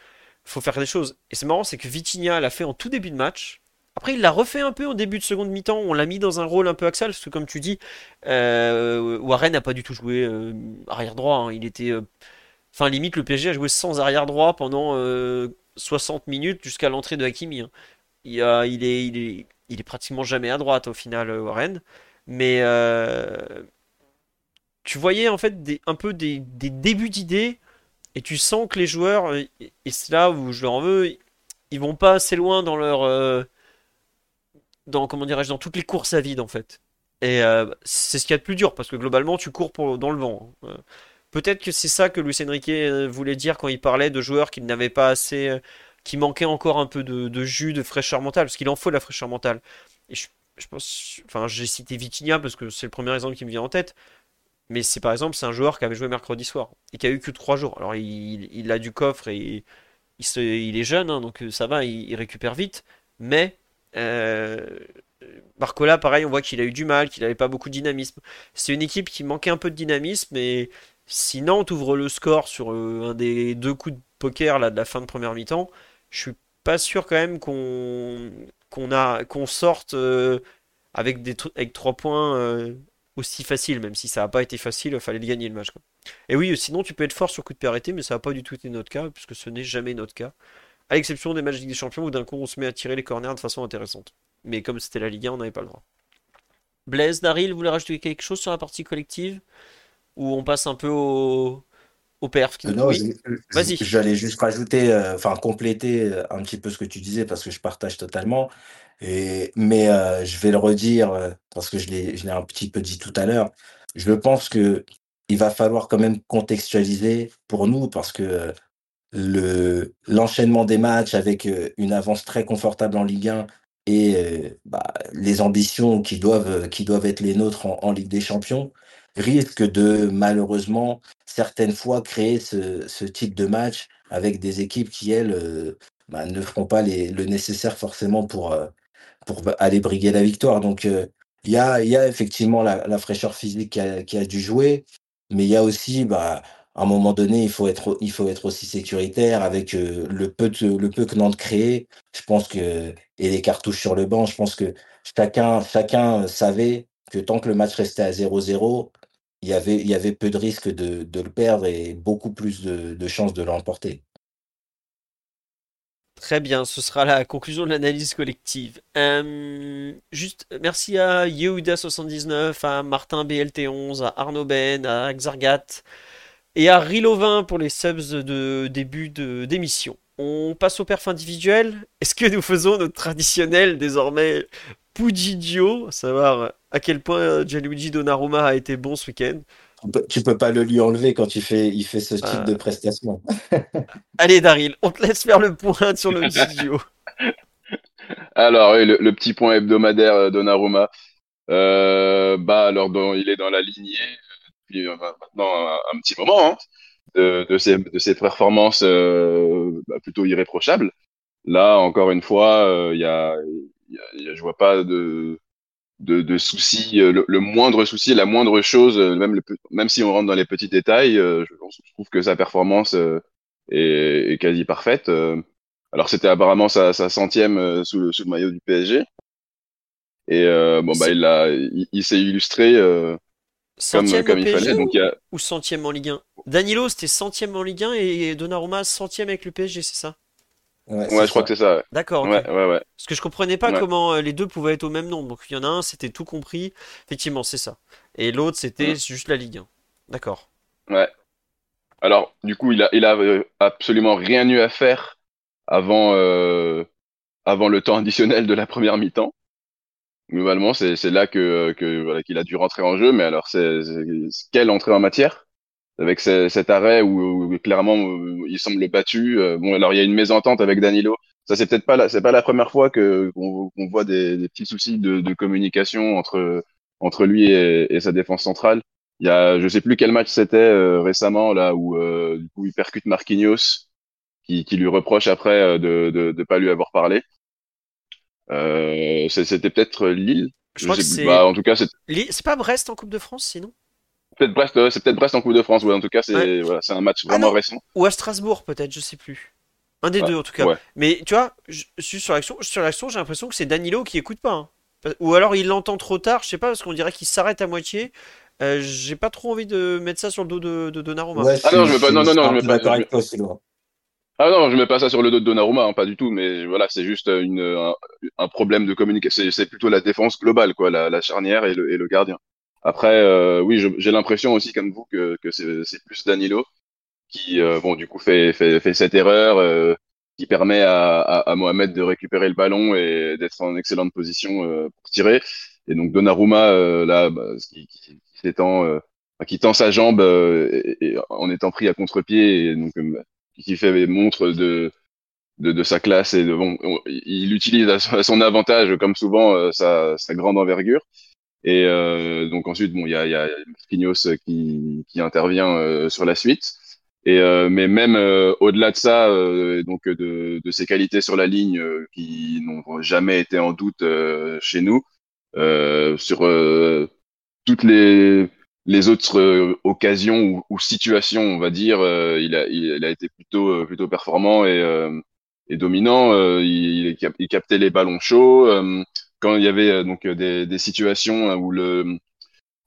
faut faire des choses. Et c'est marrant, c'est que Vitinha l'a fait en tout début de match. Après, il l'a refait un peu au début de seconde mi-temps. On l'a mis dans un rôle un peu axial, parce que comme tu dis, Warren n'a pas du tout joué arrière droit. Hein. Il était Enfin, limite, le PSG a joué sans arrière droit pendant 60 minutes jusqu'à l'entrée de Hakimi. Hein. Il, est, il, est, il est pratiquement jamais à droite au final, euh, Warren. Mais euh, tu voyais en fait un peu des, débuts d'idées et tu sens que les joueurs, euh, et c'est là où je leur en veux, ils vont pas assez loin dans leur. dans, comment dirais-je, dans toutes les courses à vide en fait. Et c'est ce qu'il y a de plus dur parce que globalement tu cours dans le vent. Hein. Peut-être que c'est ça que Luis Enrique voulait dire quand il parlait de joueurs qui n'avaient pas assez qui manquait encore un peu de, jus, de fraîcheur mentale, parce qu'il en faut la fraîcheur mentale. Et je, pense, enfin, j'ai cité Vitinha parce que c'est le premier exemple qui me vient en tête. Mais c'est par exemple, c'est un joueur qui avait joué mercredi soir et qui a eu que 3 jours. Alors il, a du coffre et il, est jeune, hein, donc euh, ça va, il, récupère vite. Mais euh, Barcola, pareil, on voit qu'il a eu du mal, qu'il n'avait pas beaucoup de dynamisme. C'est une équipe qui manquait un peu de dynamisme et sinon, tu ouvres le score sur euh, un des deux coups de poker là, de la fin de première mi-temps, je suis pas sûr quand même qu'on a sorte euh, avec des avec trois points aussi faciles, même si ça n'a pas été facile, il fallait le gagner le match. Et oui, sinon tu peux être fort sur coup de pied arrêté, mais ça n'a pas du tout été notre cas, puisque ce n'est jamais notre cas. À l'exception des matchs de Ligue des Champions où d'un coup on se met à tirer les corners de façon intéressante. Mais comme c'était la Ligue 1, on n'avait pas le droit. Blaise, Daryl, vous voulez rajouter quelque chose sur la partie collective? Ou on passe un peu au, au perf qui... Non, Vas-y. J'allais juste rajouter, euh, enfin compléter euh, un petit peu ce que tu disais parce que je partage totalement. Et, mais euh, je vais le redire parce que je l'ai un petit peu dit tout à l'heure. Je pense que il va falloir quand même contextualiser pour nous parce que le l'enchaînement des matchs avec une avance très confortable en Ligue 1 et bah, les ambitions qui doivent qui doivent être les nôtres en Ligue des Champions risque de malheureusement certaines fois créer ce, ce type de match avec des équipes qui, elles, euh, bah, ne feront pas les, le nécessaire forcément pour, euh, pour aller briguer la victoire. Donc, euh, il y, a, y a effectivement la, fraîcheur physique qui a, qui a, dû jouer, mais il y a aussi, bah, à un moment donné, il faut être, il faut être aussi sécuritaire avec le, peu le peu que Nantes crée. Je pense que, et les cartouches sur le banc, je pense que chacun, chacun savait que tant que le match restait à 0-0, il y avait, il y avait peu de risques de, de le perdre et beaucoup plus de, de chances de l'emporter. Très bien, ce sera la conclusion de l'analyse collective. Euh, juste, merci à Yehuda79, à Martin BLT11, à Arnaud Ben, à Xargat et à Rilovin pour les subs de début d'émission. On passe au perf individuel. Est-ce que nous faisons notre traditionnel désormais Pudidio, savoir à quel point Gianluigi Donnarumma a été bon ce week-end? Tu peux pas le lui enlever quand il fait, il fait ce type de prestation. Allez Daryl, on te laisse faire le point sur le Pudidio. Alors oui, le, petit point hebdomadaire euh, Donnarumma. Euh, bah alors il est dans la lignée depuis euh, maintenant un, petit moment hein, de, de, ses, de ses performances bah, plutôt irréprochables. Là encore une fois, il y a je vois pas de, de, de soucis. Euh, le, moindre souci, la moindre chose, euh, même, le, même si on rentre dans les petits détails, euh, je, trouve que sa performance est, est, quasi parfaite. Alors c'était apparemment sa, sa centième sous, le, sous le maillot du PSG. Et bon bah il a, il, s'est illustré comme, comme il fallait. Donc, il y a... Ou centième en Ligue 1 Danilo c'était centième en Ligue 1 et Donnarumma centième avec le PSG, c'est ça? Ouais, je crois que c'est ça. D'accord. Ouais, ouais, ouais. Parce que je comprenais pas comment euh, les deux pouvaient être au même nombre. Donc il y en a un, c'était tout compris. Effectivement, c'est ça. Et l'autre, c'était juste la Ligue 1. D'accord. Ouais. Alors, du coup, il a, il a euh, absolument rien eu à faire avant, euh, avant le temps additionnel de la première mi-temps. Globalement, c'est là que, que voilà, qu'il a dû rentrer en jeu. Mais alors, c'est quelle entrée en matière? Avec cet arrêt où, clairement il semble battu. Euh, bon, alors il y a une mésentente avec Danilo. Ça c'est peut-être pas la, c'est pas la première fois que qu'on voit des, des, petits soucis de, de, communication entre entre lui et, et, sa défense centrale. Il y a, je sais plus quel match c'était euh, récemment là où euh, du coup il percute Marquinhos, qui, qui lui reproche après de, de de pas lui avoir parlé. c'était peut-être Lille? Je crois Je que c'est. bah, en tout cas, c'est C'est pas Brest en Coupe de France, sinon? Peut-être Brest, euh, c'est peut-être Brest en Coupe de France. Ouais, en tout cas, c'est Ouais. voilà, c'est un match Ah vraiment récent. Ou à Strasbourg, peut-être, je sais plus. Un des Ah, deux, en tout cas. ouais. Mais tu vois, je suis sur l'action, sur l'action, j'ai l'impression que c'est Danilo qui écoute pas. hein. Ou alors il l'entend trop tard, je sais pas, parce qu'on dirait qu'il s'arrête à moitié. Euh, j'ai pas trop envie de mettre ça sur le dos de, de Donnarumma. Ouais, Ah non, je veux pas- non, non, non, je peu pas- je- toi. Ah non, je mets pas ça sur le dos de Donnarumma, hein, pas du tout. Mais voilà, c'est juste une, un, un problème de communication. C'est c'est plutôt la défense globale, quoi, la, la charnière et le, et le gardien. Après, euh, oui, j'ai l'impression aussi, comme vous, que, que c'est plus Danilo qui, euh, bon, du coup, fait, fait, fait cette erreur euh, qui permet à, à, à Mohamed de récupérer le ballon et d'être en excellente position euh, pour tirer. Et donc Donnarumma, euh, là, bah, qui, qui, qui s'étend, euh, qui tend sa jambe et, en étant pris à contre-pied et donc qui fait montre de, de, de sa classe et de bon, on- il utilise à son- avantage comme souvent sa, sa grande envergure. Et euh, donc ensuite, bon, il y a, y a Marquinhos qui, qui intervient euh, sur la suite. Et euh, mais même euh, au-delà de ça, euh, donc de, de ses qualités sur la ligne euh, qui n'ont jamais été en doute euh, chez nous, euh, sur euh, toutes les les autres euh, occasions ou, ou situations, on va dire, euh, il a il, il a été plutôt euh, plutôt performant et euh, et dominant. Euh, il, il captait les ballons chauds. Quand il y avait euh, donc euh, des, des situations hein, où le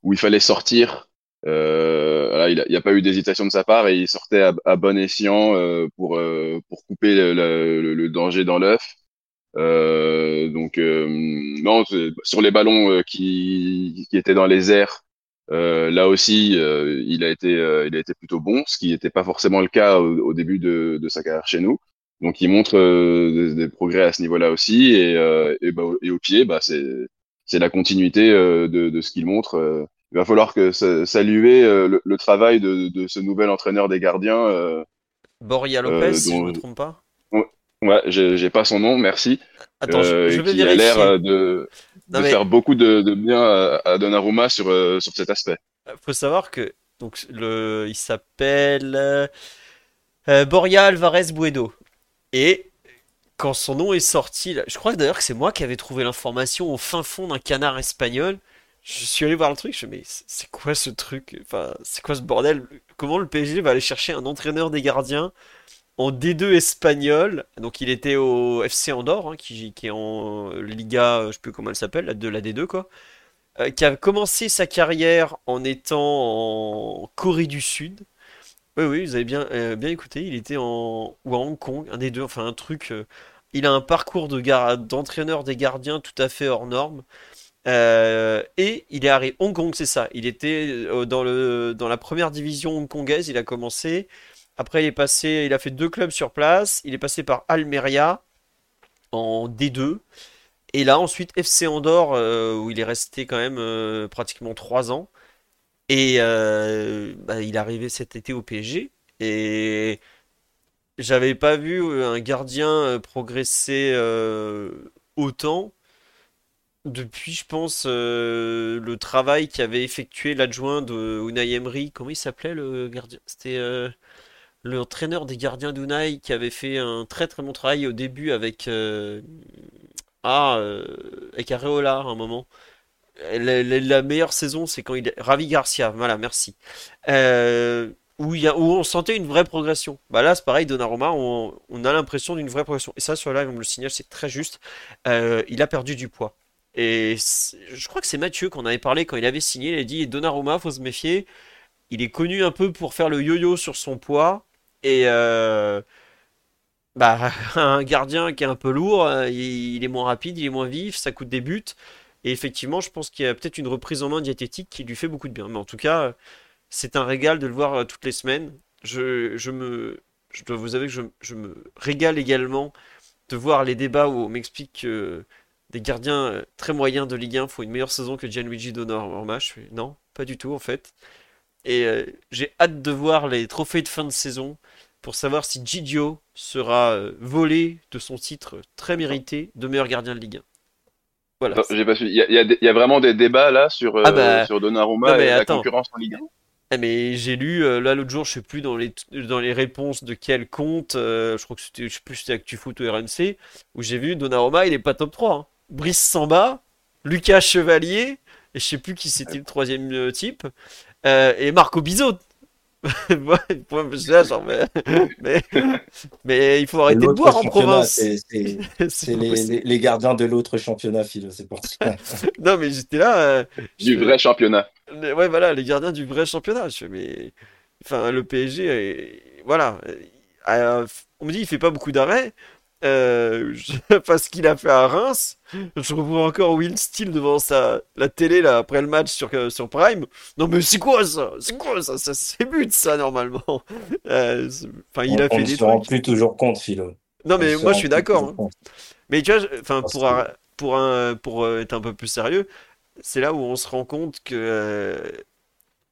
où il fallait sortir, euh, voilà, il n'y a, pas eu d'hésitation de sa part et il sortait à, à bon escient euh, pour euh, pour couper le, le, le danger dans l'œuf. Euh, donc non, sur les ballons qui qui étaient dans les airs, là aussi, il a été il a été plutôt bon, ce qui n'était pas forcément le cas au, au début de, de sa carrière chez nous. Donc il montre euh, des, des progrès à ce niveau-là aussi et, euh, et, bah, et au pied, bah, c'est c'est la continuité euh, de, de ce qu'il montre. Il va falloir que sa- saluer le, le travail de, de ce nouvel entraîneur des gardiens. Boria Lopez, si je dont- me trompe pas. Ouais, j'ai pas son nom, merci. Attends, Euh, je, vais qui a l'air de, Non, de mais- faire beaucoup de, de bien à, Donnarumma sur, euh, sur cet aspect. faut savoir que donc le, il s'appelle euh, Boria Alvarez Buedo. Et quand son nom est sorti, je crois d'ailleurs que c'est moi qui avais trouvé l'information au fin fond d'un canard espagnol. Je suis allé voir le truc, je me suis dit, mais c'est quoi ce truc? Enfin, c'est quoi ce bordel? Comment le PSG va aller chercher un entraîneur des gardiens en D2 espagnol? Donc il était au FC Andorre, hein, qui, est en Liga, je sais plus comment elle s'appelle, de la D2 quoi euh, qui a commencé sa carrière en étant en Corée du Sud. Oui, oui, vous avez bien, euh, bien écouté. Il était en ou à Hong Kong, un des deux, enfin un truc. euh, il a un parcours de gar- d'entraîneur des gardiens tout à fait hors norme. Euh, et il est arrivé Hong Kong, c'est ça. Il était dans la première division hongkongaise. Il a commencé. Après, il est passé. Il a fait deux clubs sur place. Il est passé par Almeria en D2. Et là, ensuite, FC Andorre, où il est resté quand même pratiquement trois ans. Et euh, bah, il est arrivé cet été au PSG. Et j'avais pas vu euh, un gardien euh, progresser autant depuis, je pense, le travail qu'avait effectué l'adjoint de Unai Emery. Comment il s'appelait le gardien? C'était euh, l'entraîneur des gardiens d'Unai qui avait fait un très très bon travail au début avec ah avec Areola à un moment. La, meilleure saison, c'est quand il est Ravi Garcia. Voilà, merci. Euh, où on sentait une vraie progression. Bah là, c'est pareil, Donnarumma, on, on a l'impression d'une vraie progression. Et ça, sur live, on me le signale, c'est très juste. Euh, il a perdu du poids. Et je crois que c'est Mathieu qu'on avait parlé quand il avait signé. Il a dit Donnarumma, faut se méfier. Il est connu un peu pour faire le yo-yo sur son poids. Et euh, bah, un gardien qui est un peu lourd, il est moins rapide, il est moins vif, ça coûte des buts. Et effectivement, je pense qu'il y a peut-être une reprise en main diététique qui lui fait beaucoup de bien. Mais en tout cas, c'est un régal de le voir euh, toutes les semaines. Je, je me, je dois vous avouer que je, me régale également de voir les débats où on m'explique que des gardiens euh, très moyens de Ligue 1 font une meilleure saison que Gianluigi Donnarumma. Je fais non, pas du tout en fait. Et euh, j'ai hâte de voir les trophées de fin de saison pour savoir si Gigio sera volé de son titre très mérité de meilleur gardien de Ligue 1. Voilà. J'ai pas suivi. Il y a, y y vraiment des débats là sur, euh, Ah bah, sur Donnarumma non, et la concurrence en Ligue 1. Eh, mais j'ai lu euh, là l'autre jour, je sais plus dans les dans les réponses de quel compte, euh, je crois que c'était je sais plus c'était ActuFoot ou RMC, où j'ai vu Donnarumma, il est pas top 3. hein. Brice Samba, Lucas Chevalier, et je sais plus qui c'était le troisième euh, type, et Marco Bizot. là, genre, mais, mais, mais il faut arrêter de boire en province. c'est les, possible. les- les gardiens de l'autre championnat, Philo, c'est pour ça. Non, mais j'étais là. euh, Du je- vrai championnat. les- Ouais, voilà, les gardiens du vrai championnat. Je mais. Enfin, le PSG, voilà. Euh, on me dit, il fait pas beaucoup d'arrêts. Euh, parce qu'il a fait à Reims. Je revois encore Will Steele devant sa, la télé là, après le match sur, euh, sur Prime. Non, mais c'est quoi ça? C'est quoi ça? ça c'est but, ça, normalement. Euh, Enfin, il On, a on fait ne des se rend trucs. plus toujours compte, Philo. Non, On mais moi, rend je suis d'accord. hein. Mais tu vois, enfin, pour, que- un- pour, un, pour euh, être un peu plus sérieux, c'est là où on se rend compte que euh,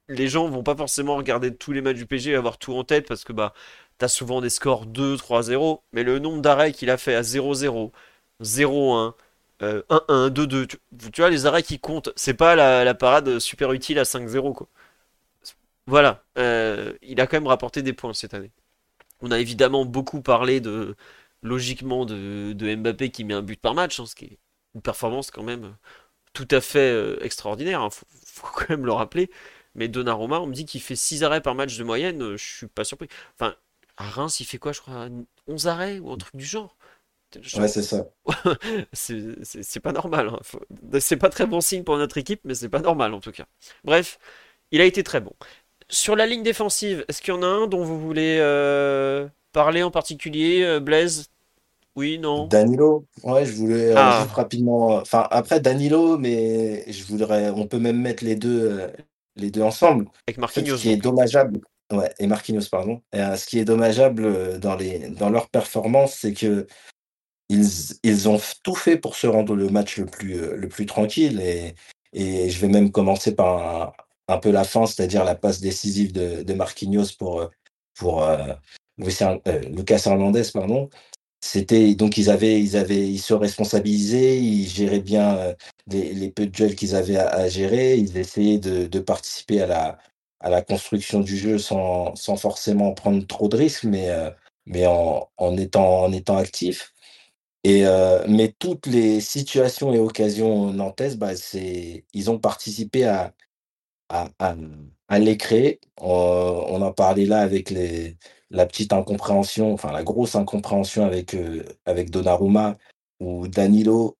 les gens vont pas forcément regarder tous les matchs du PSG et avoir tout en tête parce que bah, t'as souvent des scores 2, 3-0, mais le nombre d'arrêts qu'il a fait à 0-0, 0-1, euh, 1-1, 2-2, tu, tu vois, les arrêts qui comptent, c'est pas la, parade super utile à 5-0, quoi. Voilà, euh, il a quand même rapporté des points cette année. On a évidemment beaucoup parlé de, logiquement, de, Mbappé qui met un but par match, hein, ce qui est une performance quand même tout à fait euh, extraordinaire, hein, faut, faut quand même le rappeler. Mais Donnarumma, on me dit qu'il fait 6 arrêts par match de moyenne, euh, je suis pas surpris. Enfin, à Reims, il fait quoi, je crois, 11 arrêts ou un truc du genre. Ouais, c'est ça. c'est pas normal. hein. Faut- C'est pas très bon signe pour notre équipe, mais c'est pas normal en tout cas. Bref, il a été très bon. Sur la ligne défensive, est-ce qu'il y en a un dont vous voulez euh, parler en particulier, euh, Blaise? Oui, non? Danilo, ouais, je voulais euh, Ah. juste rapidement. Enfin, après Danilo, mais je voudrais. On peut même mettre les deux, les deux ensemble. Avec Marquinhos. ce qui est dommageable, ouais, et Marquinhos, pardon. Euh, ce qui est dommageable euh, dans les, dans leur performance, c'est que ils, ils ont tout fait pour se rendre le match le plus, euh, le plus tranquille. Et, et je vais même commencer par un, peu la fin, c'est-à-dire la passe décisive de, Marquinhos pour, pour euh, Lucas Hernandez, pardon. C'était donc ils avaient ils avaient ils se responsabilisaient, ils géraient bien les, les peu de duels qu'ils avaient à, gérer, ils essayaient de participer à la à la construction du jeu sans, sans forcément prendre trop de risques, mais euh, mais en, en étant en étant actifs. Et euh, mais toutes les situations et occasions nantaises, bah, ils ont participé à à, à, les créer. Euh, on en parlait là avec les, la petite incompréhension, enfin la grosse incompréhension avec, euh, avec Donnarumma ou Danilo.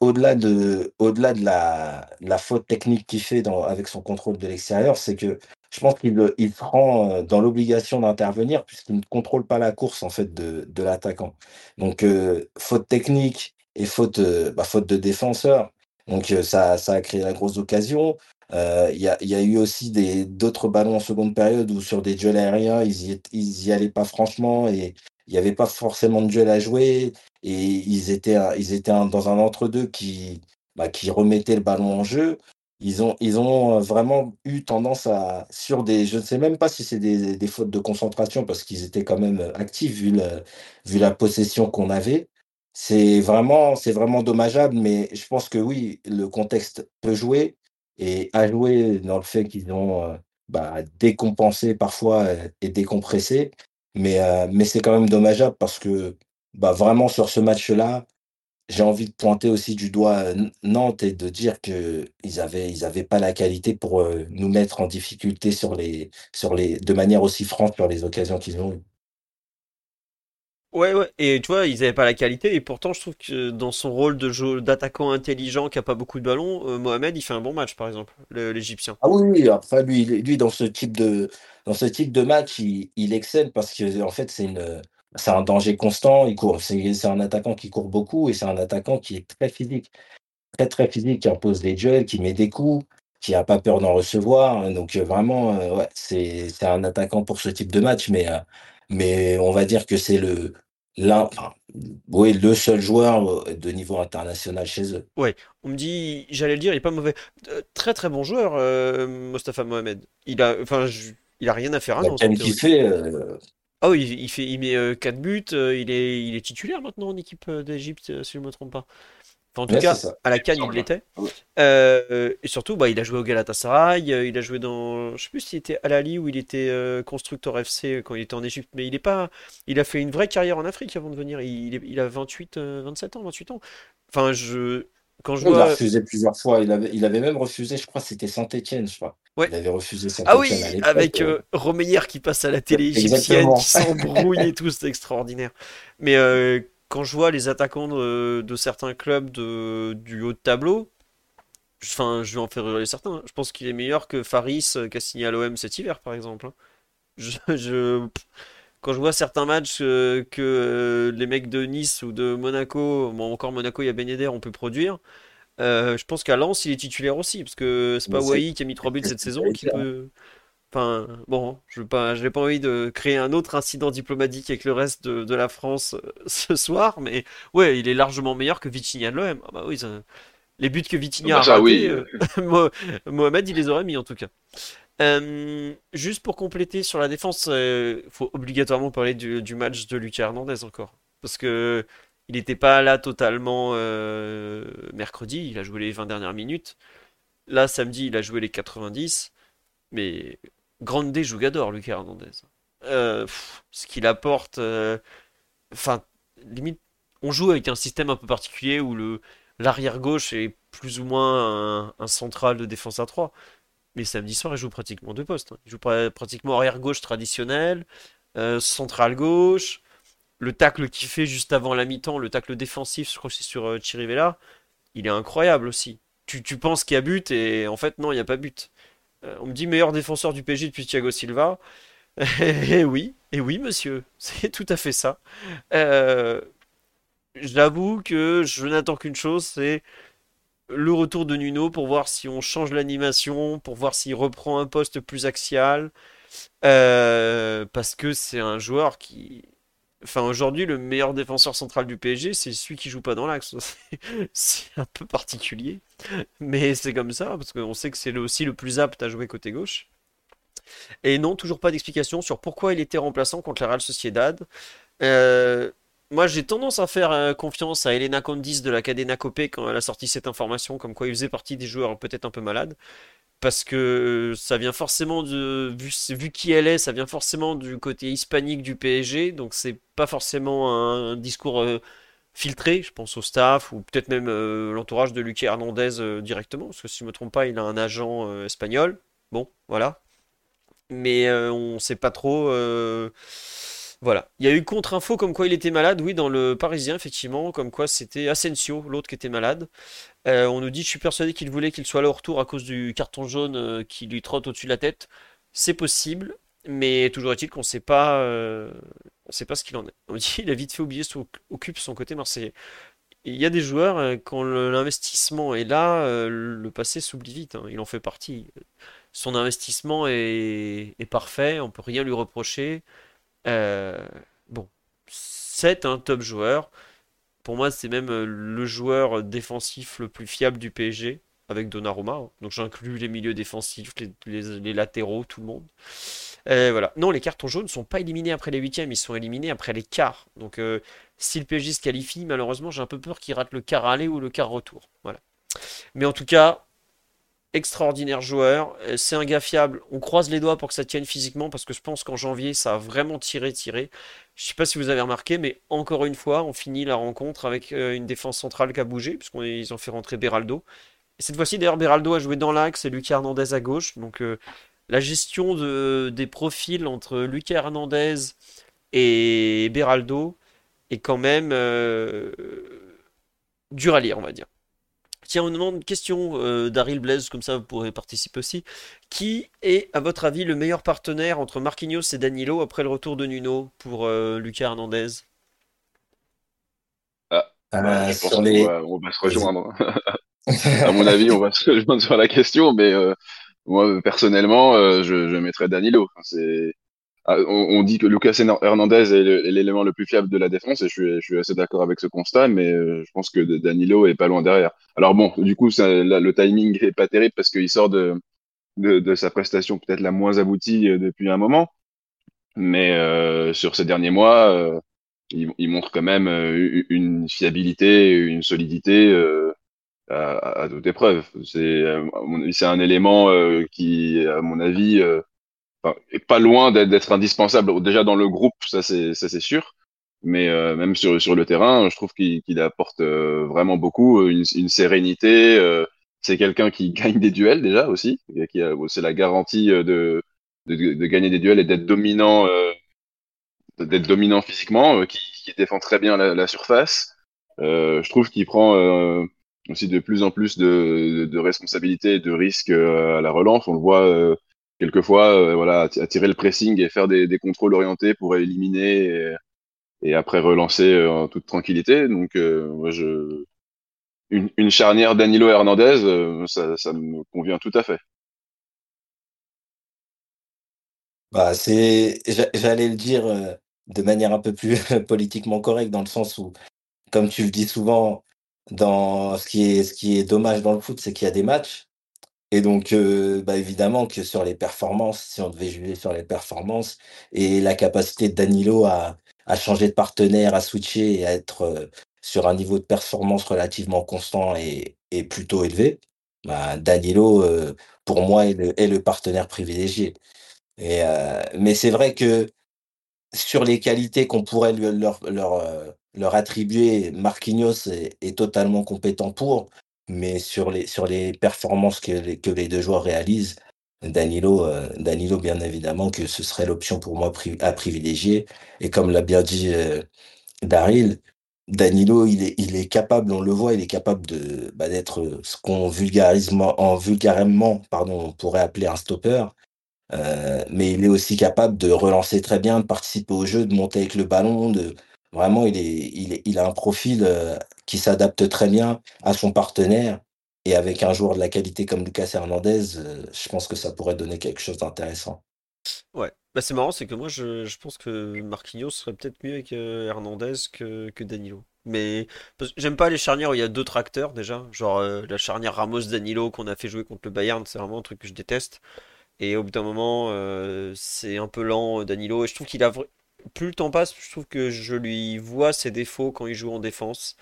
Au-delà de, au-delà de la, faute technique qu'il fait avec son contrôle de l'extérieur, c'est que je pense qu'il le- il se rend euh, dans l'obligation d'intervenir puisqu'il ne contrôle pas la course en fait de, de l'attaquant. Donc euh, faute technique et faute, euh, bah, faute de défenseur. Donc ça, ça a créé la grosse occasion. Il y a, y a eu aussi d'autres ballons en seconde période où sur des duels aériens, ils y, étaient- ils y allaient pas franchement et il n'y avait pas forcément de duel à jouer et ils étaient, ils étaient dans un entre-deux qui, bah, qui remettait le ballon en jeu. Ils ont, ils ont euh, vraiment eu tendance à, sur des, je ne sais même pas si c'est des, fautes de concentration parce qu'ils étaient quand même actifs vu la possession qu'on avait. C'est vraiment, c'est vraiment dommageable, mais je pense que oui, le contexte peut jouer et a joué dans le fait qu'ils ont euh, bah, décompensé parfois euh, et décompressé. Mais, euh, mais c'est quand même dommageable parce que bah, vraiment sur ce match-là, j'ai envie de pointer aussi du doigt euh, Nantes et de dire qu'ils avaient, ils avaient pas la qualité pour euh, nous mettre en difficulté sur les, sur les, de manière aussi franche sur les occasions qu'ils ont eues. Ouais, ouais, et tu vois, ils avaient pas la qualité, et pourtant, je trouve que dans son rôle de d'attaquant intelligent qui a pas beaucoup de ballons, euh, Mohamed, il fait un bon match, par exemple, le- l'Égyptien. Ah oui, oui, après lui, lui dans ce type de, dans ce type de match, il, il excelle parce que en fait, c'est un danger constant. C'est, un attaquant qui court beaucoup et c'est un attaquant qui est très physique, très très physique, qui impose des duels, qui met des coups, qui a pas peur d'en recevoir. Donc euh, vraiment, euh, ouais, c'est, c'est un attaquant pour ce type de match, mais, mais on va dire que c'est le, l'un, enfin, oui, le seul joueur euh, de niveau international chez eux. Ouais, on me dit, j'allais le dire, il est pas mauvais. Euh, très très bon joueur, euh, Mostafa Mohamed. Il a, enfin, je- il a rien à faire Il en même théorie. kiffé. euh, Ah oui, il fait, il met euh, 4 buts, il est, il est titulaire maintenant en équipe d'Égypte, si je ne me trompe pas. Enfin, en tout ouais, cas, à la CAN, il l'était. Ouais. Euh, et surtout, bah, il a joué au Galatasaray, euh, il a joué dans, je sais plus s'il était Al Ahly ou il était euh, Constructor FC quand il était en Égypte, mais il est pas, il a fait une vraie carrière en Afrique avant de venir. Il, est- il a 28, euh, 27 ans, 28 ans. Enfin, je, quand je Il a vois. refusé plusieurs fois. Il avait, il avait même refusé, je crois, c'était Saint-Étienne, je crois. Ouais. Il avait refusé Ah oui, à avec euh. euh, Romeyer qui passe à la télé égyptienne, Exactement. qui s'embrouille et tout, c'est extraordinaire. Mais euh, quand je vois les attaquants de, de certains clubs de, du haut de tableau, enfin, je vais en faire rigoler certains. hein. Je pense qu'il est meilleur que Faris euh, qui a signé à l'OM cet hiver, par exemple. hein. Je, je- quand je vois certains matchs euh, que euh, les mecs de Nice ou de Monaco, bon, encore Monaco, il y a Ben Yedder, on peut produire. euh, je pense qu'à Lens, il est titulaire aussi, parce que c'est pas Wai qui a mis 3 buts cette saison qui j'allais peut. Enfin, bon, je veux pas, n'ai pas envie de créer un autre incident diplomatique avec le reste de, de la France euh, ce soir, mais ouais, il est largement meilleur que Vitinha de l'OM. Ah bah oui, ça- les buts que Vitinha Bah a ça, ratés, oui. euh, Mo- Mohamed, il les aurait mis en tout cas. Euh, juste pour compléter sur la défense, il faut obligatoirement parler du, du match de Lucas Hernandez encore. Parce que il n'était pas là totalement euh, mercredi, il a joué les 20 dernières minutes. Là, samedi, il a joué les 90. Mais grande jugador, Lucas Hernandez. Euh, pff, ce qu'il apporte, euh, enfin, limite, on joue avec un système un peu particulier où le l'arrière gauche est plus ou moins un, central de défense à 3. Mais samedi soir, il joue pratiquement deux postes. hein. Il joue pra- pratiquement arrière gauche traditionnel, euh, central gauche. Le tacle qu'il fait juste avant la mi-temps, le tacle défensif, je crois que c'est sur euh, Chirivella, il est incroyable aussi. Tu, tu penses qu'il y a but et en fait, non, il n'y a pas but. Euh, on me dit meilleur défenseur du PSG depuis Thiago Silva. Et oui, et oui, monsieur, c'est tout à fait ça. Euh, j'avoue que je n'attends qu'une chose, c'est le retour de Nuno pour voir si on change l'animation, pour voir s'il reprend un poste plus axial. Euh, parce que c'est un joueur qui. Enfin, aujourd'hui, le meilleur défenseur central du PSG, c'est celui qui joue pas dans l'axe. C'est un peu particulier. Mais c'est comme ça, parce qu'on sait que c'est aussi le plus apte à jouer côté gauche. Et non, toujours pas d'explication sur pourquoi il était remplaçant contre la Real Sociedad. Euh, moi, j'ai tendance à faire euh, confiance à Elena Condis de la Cadena Copé quand elle a sorti cette information, comme quoi il faisait partie des joueurs peut-être un peu malades. Parce que ça vient forcément de, vu, vu qui elle est, ça vient forcément du côté hispanique du PSG, donc c'est pas forcément un, discours euh, filtré, je pense au staff, ou peut-être même euh, l'entourage de Lucas Hernandez euh, directement, parce que si je me trompe pas, il a un agent euh, espagnol. Bon, voilà. Mais euh, on sait pas trop. euh, Voilà. Il y a eu contre-info comme quoi il était malade, oui, dans le Parisien, effectivement, comme quoi c'était Asensio, l'autre qui était malade. Euh, on nous dit, je suis persuadé qu'il voulait qu'il soit là au retour à cause du carton jaune euh, qui lui trotte au-dessus de la tête. C'est possible, mais toujours est-il qu'on sait pas, euh, on sait pas ce qu'il en est. On dit, il a vite fait oublier son, occupe son côté marseillais. Il y a des joueurs, euh, quand l'investissement est là, le passé s'oublie vite. hein. Il en fait partie. Son investissement est, est parfait, on peut rien lui reprocher. Bon, c'est un top joueur. Pour moi, c'est même euh, le joueur défensif le plus fiable du PSG, avec Donnarumma. hein. Donc j'inclus les milieux défensifs, les, latéraux, tout le monde. Euh, voilà. Non, les cartons jaunes ne sont pas éliminés après les huitièmes, ils sont éliminés après les quarts. Donc euh, si le PSG se qualifie, malheureusement, j'ai un peu peur qu'il rate le quart aller ou le quart retour. Voilà. Mais en tout cas, extraordinaire joueur. Euh, C'est un gars fiable. On croise les doigts pour que ça tienne physiquement parce que je pense qu'en janvier, ça a vraiment tiré, tiré. Je sais pas si vous avez remarqué, mais encore une fois, on finit la rencontre avec euh, une défense centrale qui a bougé, puisqu'ils ont fait rentrer Beraldo. Et cette fois-ci, d'ailleurs, Beraldo a joué dans l'axe et Lucas Hernandez à gauche. Donc, euh, la gestion de, des profils entre Lucas Hernandez et Beraldo est quand même euh, dur à lire, on va dire. Tiens, on demande une question euh, d'Aril Blaise, comme ça vous pourrez participer aussi. Qui est, à votre avis, le meilleur partenaire entre Marquinhos et Danilo après le retour de Nuno pour euh, Lucas Hernandez? Ah, bah, je pense les. va, on va se rejoindre. À mon avis, on va se rejoindre sur la question, mais euh, moi, personnellement, euh, je, je mettrais Danilo. Enfin, c'est, ah, on, on dit que Lucas Hernandez est l'élément le plus fiable de la défense, et je suis, assez d'accord avec ce constat, mais euh, je pense que Danilo est pas loin derrière. Alors bon, du coup, le timing est pas terrible parce qu'il sort de, de, sa prestation peut-être la moins aboutie euh, depuis un moment, mais euh, sur ces derniers mois, euh, il, montre quand même une fiabilité, une solidité. à, à toute épreuve. C'est, c'est un élément qui, à mon avis, est pas loin d'être, indispensable. Déjà dans le groupe, ça c'est, sûr. mais euh, même sur, le terrain, je trouve qu'il apporte euh, vraiment beaucoup, une, une sérénité. euh, c'est quelqu'un qui gagne des duels déjà aussi, c'est la garantie euh, de, gagner des duels et d'être dominant, euh, d'être dominant physiquement, euh, qui, défend très bien la, surface. Euh, je trouve qu'il prend euh, aussi de plus en plus de, de, responsabilités et de risques euh, à la relance. On le voit euh, quelquefois, euh, voilà, atti- attirer le pressing et faire des, contrôles orientés pour éliminer et, après relancer euh, en toute tranquillité. Donc, euh, moi, je, une, une charnière Danilo Hernandez, ça, ça me convient tout à fait. Bah, c'est, j'a- j'allais le dire de manière un peu plus politiquement correcte, dans le sens où, comme tu le dis souvent, dans ce qui est, ce qui est dommage dans le foot, c'est qu'il y a des matchs. Et donc, euh, bah, évidemment que sur les performances, si on devait juger sur les performances et la capacité de Danilo à, à changer de partenaire, à switcher et à être euh, sur un niveau de performance relativement constant et, et plutôt élevé, bah, Danilo, euh, pour moi, est le, est le partenaire privilégié. Et, euh, mais c'est vrai que sur les qualités qu'on pourrait leur, leur, leur attribuer, Marquinhos est, est totalement compétent pour, mais sur les, sur les performances que les, que les deux joueurs réalisent, Danilo, euh, Danilo, bien évidemment, que ce serait l'option pour moi à privilégier. Et comme l'a bien dit euh, Daryl, Danilo, il est, il est capable, on le voit, il est capable de, bah, d'être ce qu'on vulgarisement, en vulgairement, pardon, on pourrait appeler un stopper. Euh, mais il est aussi capable de relancer très bien, de participer au jeu, de monter avec le ballon. De... Vraiment, il est, il est- il a un profil euh, qui s'adapte très bien à son partenaire. Et avec un joueur de la qualité comme Lucas Hernandez, euh, je pense que ça pourrait donner quelque chose d'intéressant. Ouais. Bah, c'est marrant, c'est que moi, je, pense que Marquinhos serait peut-être mieux avec euh, Hernandez que, que Danilo. Mais j'aime pas les charnières où il y a deux tracteurs déjà. Genre euh, la charnière Ramos-Danilo qu'on a fait jouer contre le Bayern, c'est vraiment un truc que je déteste. Et au bout d'un moment, c'est un peu lent, Danilo. Et je trouve qu'il a. Plus le temps passe, je trouve que je lui vois ses défauts quand il joue en défense.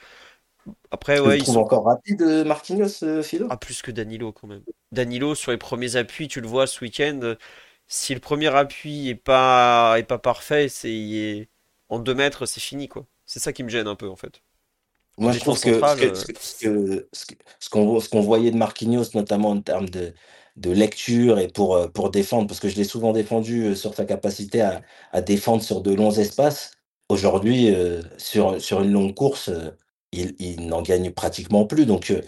Après, ouais, ils sont. encore rapide, euh, Marquinhos, euh, Philo? Ah, plus que Danilo quand même. Danilo, sur les premiers appuis, tu le vois ce week-end. euh, Si le premier appui est pas, est pas parfait, c'est en deux mètres, c'est fini quoi. C'est ça qui me gêne un peu en fait. Moi, je trouve défense que ce euh, qu'on qu'on voyait de Marquinhos, notamment en termes de, de lecture et pour, euh, pour défendre, parce que je l'ai souvent défendu euh, sur sa capacité à, à défendre sur de longs espaces. Aujourd'hui, euh, sur, sur une longue course, euh, il, il n'en gagne pratiquement plus. Donc, euh,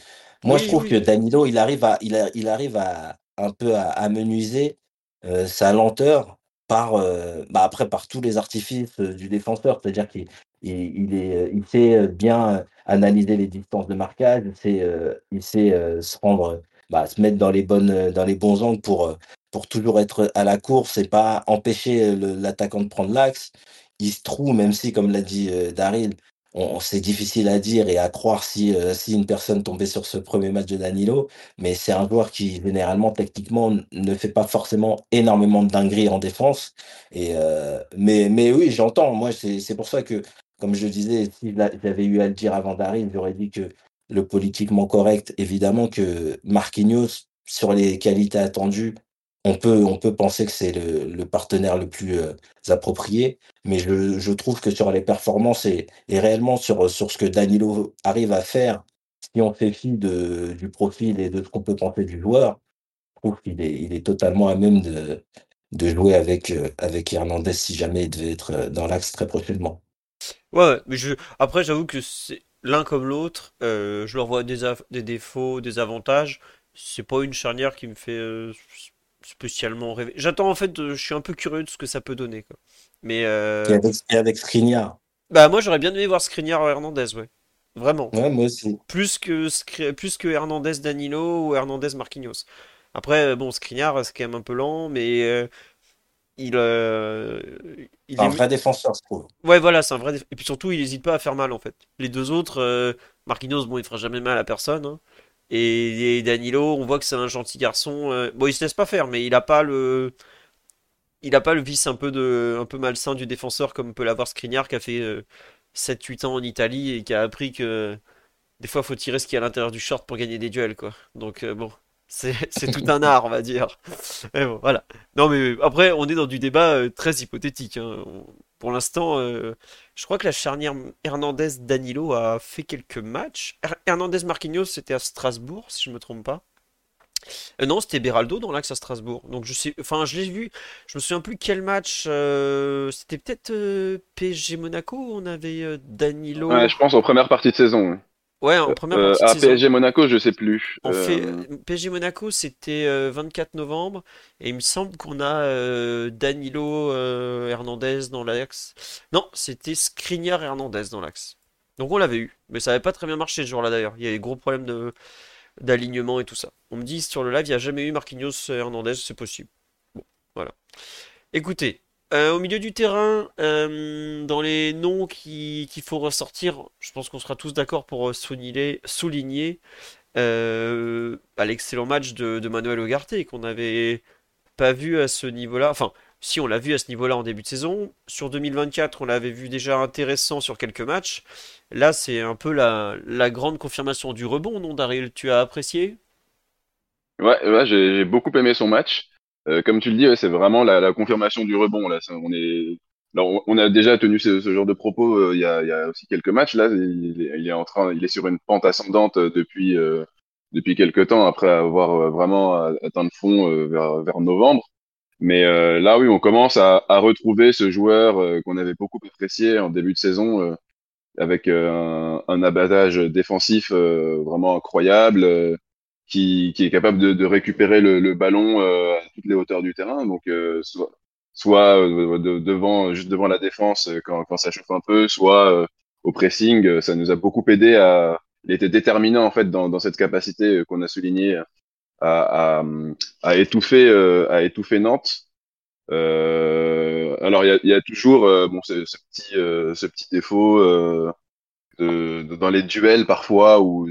moi, je oui, trouve que. Danilo, il arrive à, il a- il arrive à un peu à amenuiser euh, sa lenteur par, euh, bah, après, par tous les artifices euh, du défenseur. C'est-à-dire qu'il il, il est, il sait bien analyser les distances de marquage, il sait, il sait se rendre, bah, se mettre dans les bonnes, dans les bons angles pour, pour toujours être à la course et pas empêcher l'attaquant de prendre l'axe. Il se trouve, même si, comme l'a dit Daryl, on, c'est difficile à dire et à croire si, euh, si une personne tombait sur ce premier match de Danilo, mais c'est un joueur qui, généralement, techniquement, ne fait pas forcément énormément de dingueries en défense. Et, euh, mais, mais oui, j'entends. Moi, c'est c'est pour ça que comme je disais, si j'avais eu à le dire avant Daryl, j'aurais dit que le politiquement correct, évidemment que Marquinhos, sur les qualités attendues, on peut, penser que c'est le, partenaire le plus euh, approprié, mais je, trouve que sur les performances et, réellement sur, ce que Danilo arrive à faire, si on fait fi du profil et de ce qu'on peut penser du joueur, je trouve qu'il est, il est totalement à même de, jouer avec, euh, avec Hernandez si jamais il devait être euh, dans l'axe très prochainement. Ouais, mais je après j'avoue que c'est l'un comme l'autre, je leur vois des, des défauts, des avantages. C'est pas une charnière qui me fait spécialement rêver. J'attends en fait, euh, je suis un peu curieux de ce que ça peut donner quoi. Mais Et euh, avec, et avec Skriniar. bah moi j'aurais bien aimé voir Skriniar Hernandez, ouais. Vraiment. Ouais, moi aussi. Plus que plus que Hernandez Danilo ou Hernandez Marquinhos. Après euh, bon Skriniar c'est quand même un peu lent, mais euh, il euh, il C'est un est vrai défenseur, je trouve. Ouais, voilà, c'est un vrai. déf- Et puis surtout, il n'hésite pas à faire mal en fait. Les deux autres, Marquinhos, bon, il fera jamais mal à personne. hein. Et, Danilo, on voit que c'est un gentil garçon. euh, Bon, il se laisse pas faire, mais il a pas le, il a pas le vice un peu de, un peu malsain du défenseur comme peut l'avoir Skriniar qui a fait euh, 7-8 ans en Italie et qui a appris que des fois, faut tirer ce qu'il y a à l'intérieur du short pour gagner des duels, quoi. Donc euh, bon, C'est tout un art, on va dire. Mais bon, voilà. Non, mais après, on est dans du débat euh, très hypothétique. hein. On- Pour l'instant, euh, je crois que la charnière Hernandez-Danilo a fait quelques matchs. Her- Hernandez-Marquinhos, c'était à Strasbourg, si je me trompe pas. Euh, non, c'était Beraldo dans l'axe à Strasbourg. Donc je sais, enfin, je l'ai vu. Je me souviens plus quel match. euh, c'était peut-être euh, PSG Monaco. où On avait euh, Danilo. Ouais, je pense en première partie de saison. Ouais. En première Euh, partie de à saison. PSG Monaco, je sais plus. Fait, Euh, PSG Monaco, c'était euh, 24 novembre, et il me semble qu'on a euh, Danilo euh, Hernandez dans l'axe. Non, c'était Skriniar Hernandez dans l'axe. Donc on l'avait eu, mais ça n'avait pas très bien marché ce jour-là d'ailleurs. Il y avait des gros problèmes de d'alignement et tout ça. On me dit sur le live, il n'y a jamais eu Marquinhos Hernandez, c'est possible. Bon, voilà. Écoutez, euh, au milieu du terrain, euh, dans les noms qui- qu'il faut ressortir, je pense qu'on sera tous d'accord pour euh, souligner, l'excellent match de, Manuel Ugarte qu'on n'avait pas vu à ce niveau-là. Enfin, si on l'a vu à ce niveau-là en début de saison. Sur 2024, on l'avait vu déjà intéressant sur quelques matchs. Là, c'est un peu la, grande confirmation du rebond, non, Daryl? Tu as apprécié? Ouais, j'ai beaucoup aimé son match. Euh, comme tu le dis, ouais, c'est vraiment la, la confirmation du rebond. Là, on est, là, on, a déjà tenu ce, ce genre de propos euh, il y y a aussi quelques matchs. Là, il est, en train, il est sur une pente ascendante euh, depuis euh, depuis quelques temps après avoir vraiment atteint le fond vers vers novembre. Mais là, oui, on commence à, à retrouver ce joueur qu'on avait beaucoup apprécié en début de saison, avec un, un abattage défensif vraiment incroyable. Qui, qui est capable de, de récupérer le, le ballon euh, à toutes les hauteurs du terrain. Donc, euh, soit, soit euh, de- devant, juste devant la défense quand, quand ça chauffe un peu, soit au pressing. Ça nous a beaucoup aidé à. Il était déterminant en fait dans, dans cette capacité qu'on a souligné à, à, à étouffer, à étouffer Nantes. Euh, alors il y a, y a toujours euh, bon ce, ce petit euh, ce petit défaut de, de- dans les duels parfois où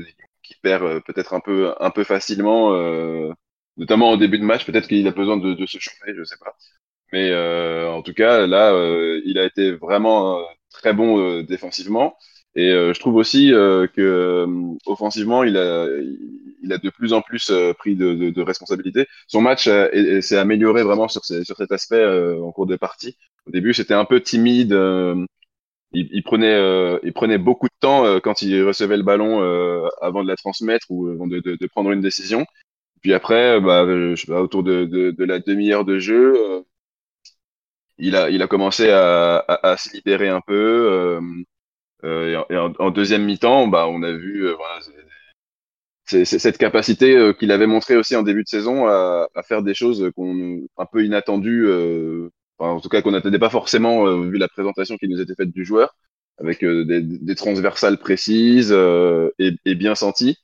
qui perd euh, peut-être un peu un peu facilement, euh, notamment en début de match. Peut-être qu'il a besoin de, de se chauffer, je sais pas. Mais euh, en tout cas, là, il a été vraiment très bon défensivement. Et euh, je trouve aussi euh, que euh, offensivement, il a, il a de plus en plus pris de, de, de responsabilités. Son match est- est- s'est amélioré vraiment sur, ces- sur cet aspect en cours de partie. Au début, c'était un peu timide. Il, prenait, euh, il prenait beaucoup de temps euh, quand il recevait le ballon euh, avant de la transmettre ou avant de, prendre une décision. Puis après, bah, autour de, la demi-heure de jeu, il a, commencé à, se libérer un peu. et en, deuxième mi-temps, bah, on a vu cette capacité qu'il avait montré aussi en début de saison à, faire des choses qu'on un peu inattendues, en tout cas qu'on n'attendait pas forcément euh, vu la présentation qui nous était faite du joueur, avec euh, des, transversales précises euh, et, et bien senties,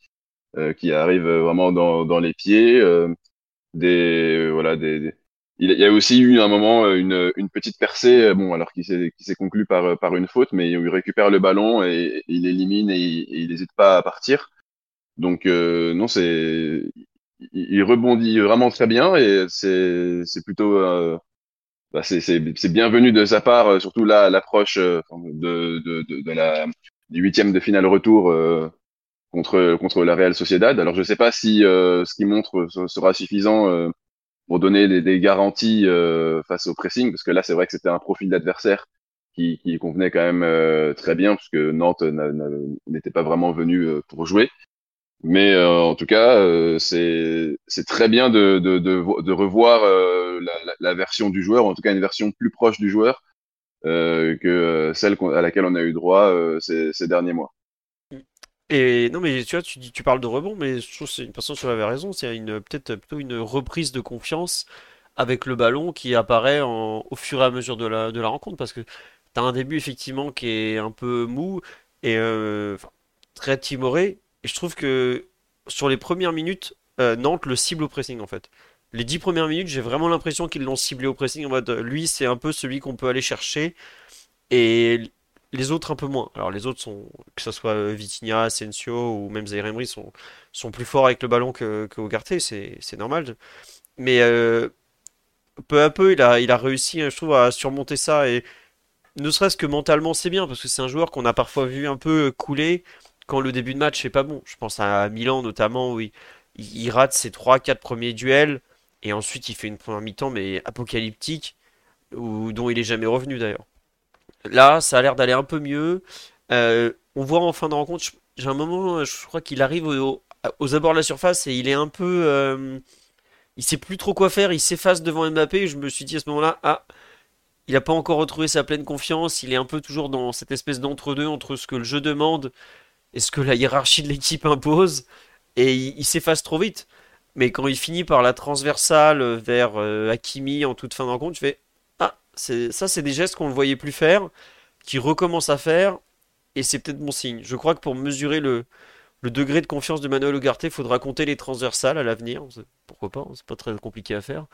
qui arrivent vraiment dans, dans les pieds, des voilà des, il y a aussi eu un moment une, une petite percée, bon alors qui s'est qui s'est conclue par par une faute, mais il récupère le ballon et, il élimine et, et il n'hésite pas à partir. Donc euh, non, c'est il, il rebondit vraiment très bien et c'est c'est plutôt euh, bah, c'est bienvenu de sa part, euh, surtout là l'approche euh, de, la du huitième de finale retour euh, contre contre la Real Sociedad. Alors je sais pas si ce qu'il montre se- sera suffisant pour donner des, garanties face au pressing, parce que là c'est vrai que c'était un profil d'adversaire qui convenait quand même très bien, puisque Nantes n'a- n'a- n'était pas vraiment venu pour jouer. Mais euh, en tout cas, euh, c'est très bien de, de, de, vo- de revoir euh, la, version du joueur, en tout cas une version plus proche du joueur euh, que celle à laquelle on a eu droit ces, derniers mois. Et non, mais tu vois, tu tu parles de rebond, mais je trouve que une personne qui avait raison. C'est peut-être plutôt une reprise de confiance avec le ballon qui apparaît au fur et à mesure de la, de la rencontre. Parce que tu as un début effectivement qui est un peu mou et très timoré. Et je trouve que sur les premières minutes, euh, Nantes le cible au pressing en fait. Les dix premières minutes, j'ai vraiment l'impression qu'ils l'ont ciblé au pressing en mode lui, c'est un peu celui qu'on peut aller chercher. Et les autres un peu moins. Alors les autres sont, que ce soit euh, Vitinha, Asensio ou même Zaire Emery sont, sont plus forts avec le ballon que, que c'est, normal. Mais euh, peu à peu, il a, il a réussi, hein, je trouve, à surmonter ça. Et ne serait-ce que mentalement, c'est bien, parce que c'est un joueur qu'on a parfois vu un peu couler quand le début de match est pas bon. Je pense à Milan notamment, où il, rate ses 3-4 premiers duels et ensuite il fait une première mi-temps mais apocalyptique dont il est jamais revenu d'ailleurs. Là, ça a l'air d'aller un peu mieux. Euh, on voit en fin de rencontre, j'ai un moment, je crois qu'il arrive aux abords de la surface et il est un peu, euh, il sait plus trop quoi faire, il s'efface devant Mbappé. je me suis dit à ce moment-là, ah, il n'a pas encore retrouvé sa pleine confiance. Il est un peu toujours dans cette espèce d'entre-deux entre ce que le jeu demande et ce que la hiérarchie de l'équipe impose. Et il, s'efface trop vite? Mais quand il finit par la transversale vers euh, Hakimi en toute fin de rencontre, je fais Ah, ça, c'est des gestes qu'on ne voyait plus faire, qui recommence à faire. Et c'est peut-être bon signe. Je crois que pour mesurer le, degré de confiance de Manuel Ugarte, il faudra compter les transversales à l'avenir. Pourquoi pas, c'est pas très compliqué à faire.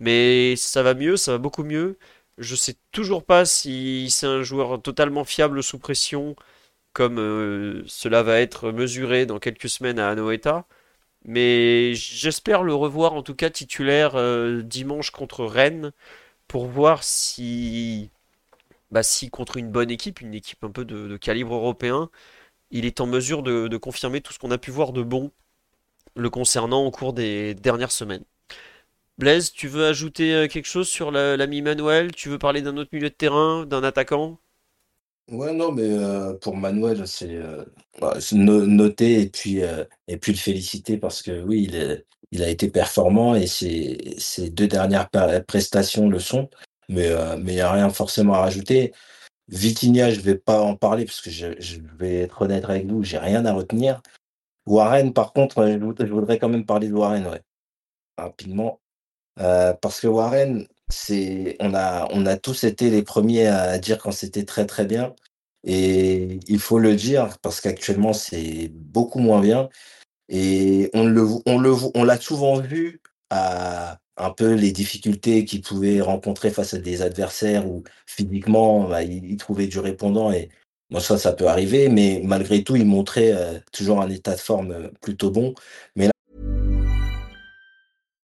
Mais ça va mieux, ça va beaucoup mieux. Je sais toujours pas si c'est un joueur totalement fiable sous pression, comme euh, cela va être mesuré dans quelques semaines à Anoeta. Mais j'espère le revoir en tout cas titulaire euh, dimanche contre Rennes pour voir si, bah, contre une bonne équipe, une équipe un peu de, calibre européen, il est en mesure de confirmer tout ce qu'on a pu voir de bon le concernant au cours des dernières semaines. Blaise, tu veux ajouter euh, quelque chose sur l'ami Manuel? Tu veux parler d'un autre milieu de terrain, d'un attaquant? Ouais, non, mais euh, pour Manuel, c'est euh, bah, noter et puis, et puis le féliciter parce que oui, il, il a été performant et ses, deux dernières prestations le sont, mais mais il n'y a rien forcément à rajouter. Vitinha, je ne vais pas en parler parce que je, je vais être honnête avec vous, j'ai rien à retenir. Warren, par contre, je voudrais quand même parler de Warren, ouais, rapidement. Euh, parce que Warren, on a on a tous été les premiers à dire quand c'était très, très bien et il faut le dire parce qu'actuellement, c'est beaucoup moins bien et on le on l'a souvent vu à un peu les difficultés qu'il pouvait rencontrer face à des adversaires où physiquement, bah, il trouvait du répondant et moi ça, ça peut arriver, mais malgré tout, il montrait, euh, toujours un état de forme, euh, plutôt bon. Mais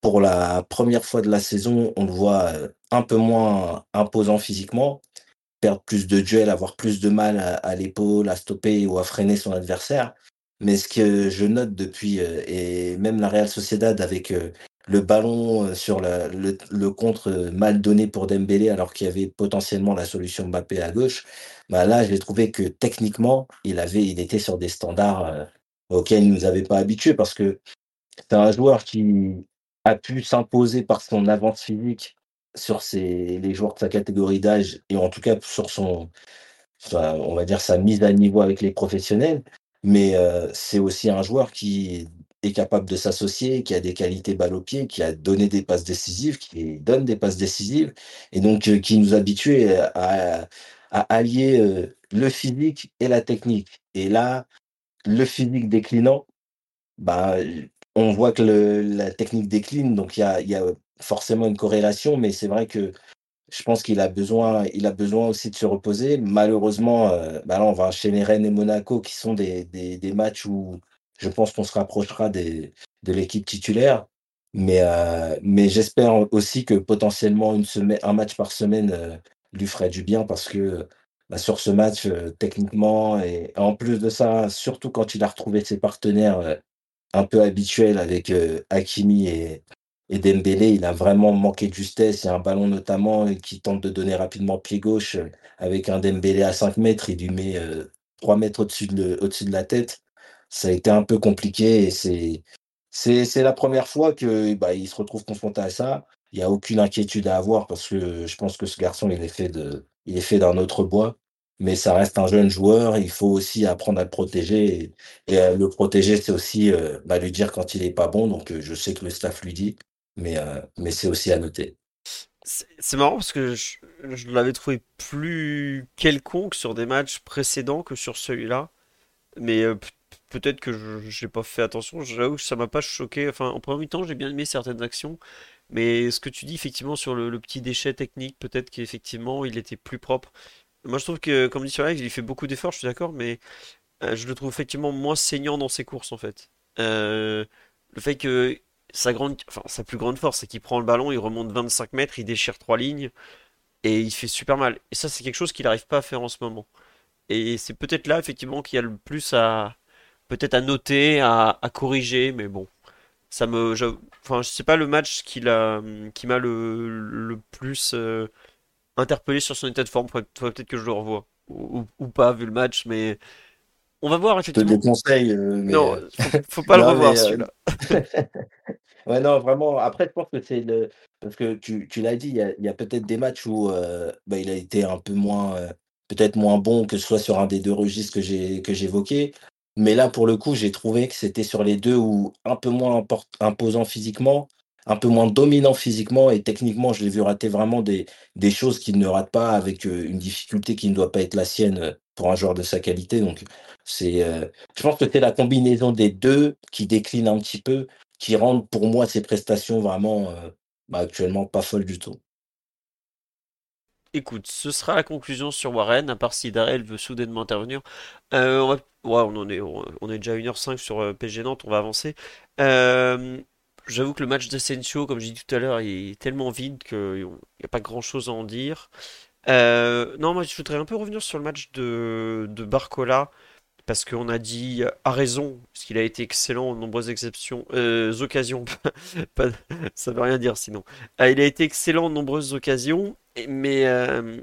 Pour la première fois de la saison, on le voit euh, un peu moins imposant physiquement, perdre plus de duels, avoir plus de mal à, l'épaule, à stopper ou à freiner son adversaire. Mais ce que je note depuis, euh, et même la Real Sociedad avec euh, le ballon sur le, contre mal donné pour Dembélé alors qu'il y avait potentiellement la solution Mbappé à gauche, bah là j'ai trouvé que techniquement il avait il était sur des standards auxquels il nous avait pas habitués parce que c'est un joueur qui a pu s'imposer par son avance physique sur ses, les joueurs de sa catégorie d'âge et en tout cas sur son, on va dire sa mise à niveau avec les professionnels. Mais c'est aussi un joueur qui est capable de s'associer, qui a des qualités balle au pied, qui a donné des passes décisives, qui donne des passes décisives, et donc qui nous habitue à, à allier le physique et la technique. Et là, le physique déclinant, bah, on voit que la technique décline, donc il y a, forcément une corrélation, mais c'est vrai que je pense qu'il a besoin, il a besoin aussi de se reposer. Malheureusement, bah là, on va enchaîner Rennes et Monaco, qui sont des, des, matchs où je pense qu'on se rapprochera des, de l'équipe titulaire. Mais, mais j'espère aussi que potentiellement une semaine, un match par semaine lui ferait du bien parce que bah, sur ce match, techniquement, et en plus de ça, surtout quand il a retrouvé ses partenaires un peu habituels avec Hakimi et, et Dembélé, il a vraiment manqué de justesse. Il y a un ballon notamment qui tente de donner rapidement pied gauche avec un Dembélé à 5 mètres. Il lui met 3 mètres au-dessus de, la tête. ça a été un peu compliqué et c'est la première fois que bah, se retrouve confronté à ça. Il n'y a aucune inquiétude à avoir parce que je pense que ce garçon, il est fait d'un autre bois. Mais ça reste un jeune joueur. Il faut aussi apprendre à le protéger. Et, et le protéger, c'est aussi bah, lui dire quand il est pas bon. Donc, je sais que le staff lui dit, mais, mais c'est aussi à noter. C'est marrant parce que je, je l'avais trouvé plus quelconque sur des matchs précédents que sur celui-là. Mais peut-être que je n'ai pas fait attention. J'avoue que ça m'a pas choqué. Enfin, en premier temps, j'ai bien aimé certaines actions. Mais ce que tu dis effectivement sur le, petit déchet technique, peut-être qu'effectivement il était plus propre. Moi je trouve que, comme dit sur live, il fait beaucoup d'efforts, je suis d'accord, mais je le trouve effectivement moins saignant dans ses courses en fait. le fait que sa, grande, enfin, sa plus grande force, c'est qu'il prend le ballon, il remonte 25 mètres, il déchire trois lignes, et il fait super mal. Et ça, c'est quelque chose qu'il n'arrive pas à faire en ce moment. Et c'est peut-être là, effectivement, qu'il y a le plus à, peut-être à noter, à, corriger, mais bon. Ça me, je, enfin, je sais pas le match qui, qui m'a le, plus euh, interpellé sur son état de forme. Peut-être que je le revois. Ou, pas, vu le match, mais on va voir effectivement. Je te déconseille. Euh, non, faut, faut pas le revoir euh, celui-là. Ouais, non, vraiment. Après, je pense que c'est le. Parce que tu, tu l'as dit, il y a, peut-être des matchs où euh, bah, il a été un peu moins. euh, peut-être moins bon que ce soit sur un des deux registres que j'ai que j'évoquais. Mais là, pour le coup, j'ai trouvé que c'était sur les deux où un peu moins imposant physiquement, un peu moins dominant physiquement et techniquement, je l'ai vu rater vraiment des, choses qu'il ne rate pas avec euh, une difficulté qui ne doit pas être la sienne euh, pour un joueur de sa qualité. Donc, c'est, je pense que c'est la combinaison des deux qui décline un petit peu qui rendent pour moi ces prestations vraiment euh, bah, actuellement pas folles du tout. Écoute, ce sera la conclusion sur Warren, à part si Darrell veut soudainement intervenir. Euh, on, est, déjà 1h05 sur euh, PG Nantes, on va avancer. J'avoue que le match d'Asensio, comme j'ai dit tout à l'heure, est tellement vide qu'il n'y a pas grand chose à en dire. non, moi je voudrais un peu revenir sur le match de, Barcola parce qu'on a dit à raison, parce qu'il a été excellent en nombreuses exceptions, euh, occasions, ça veut rien dire sinon. Euh, il a été excellent en nombreuses occasions, mais euh,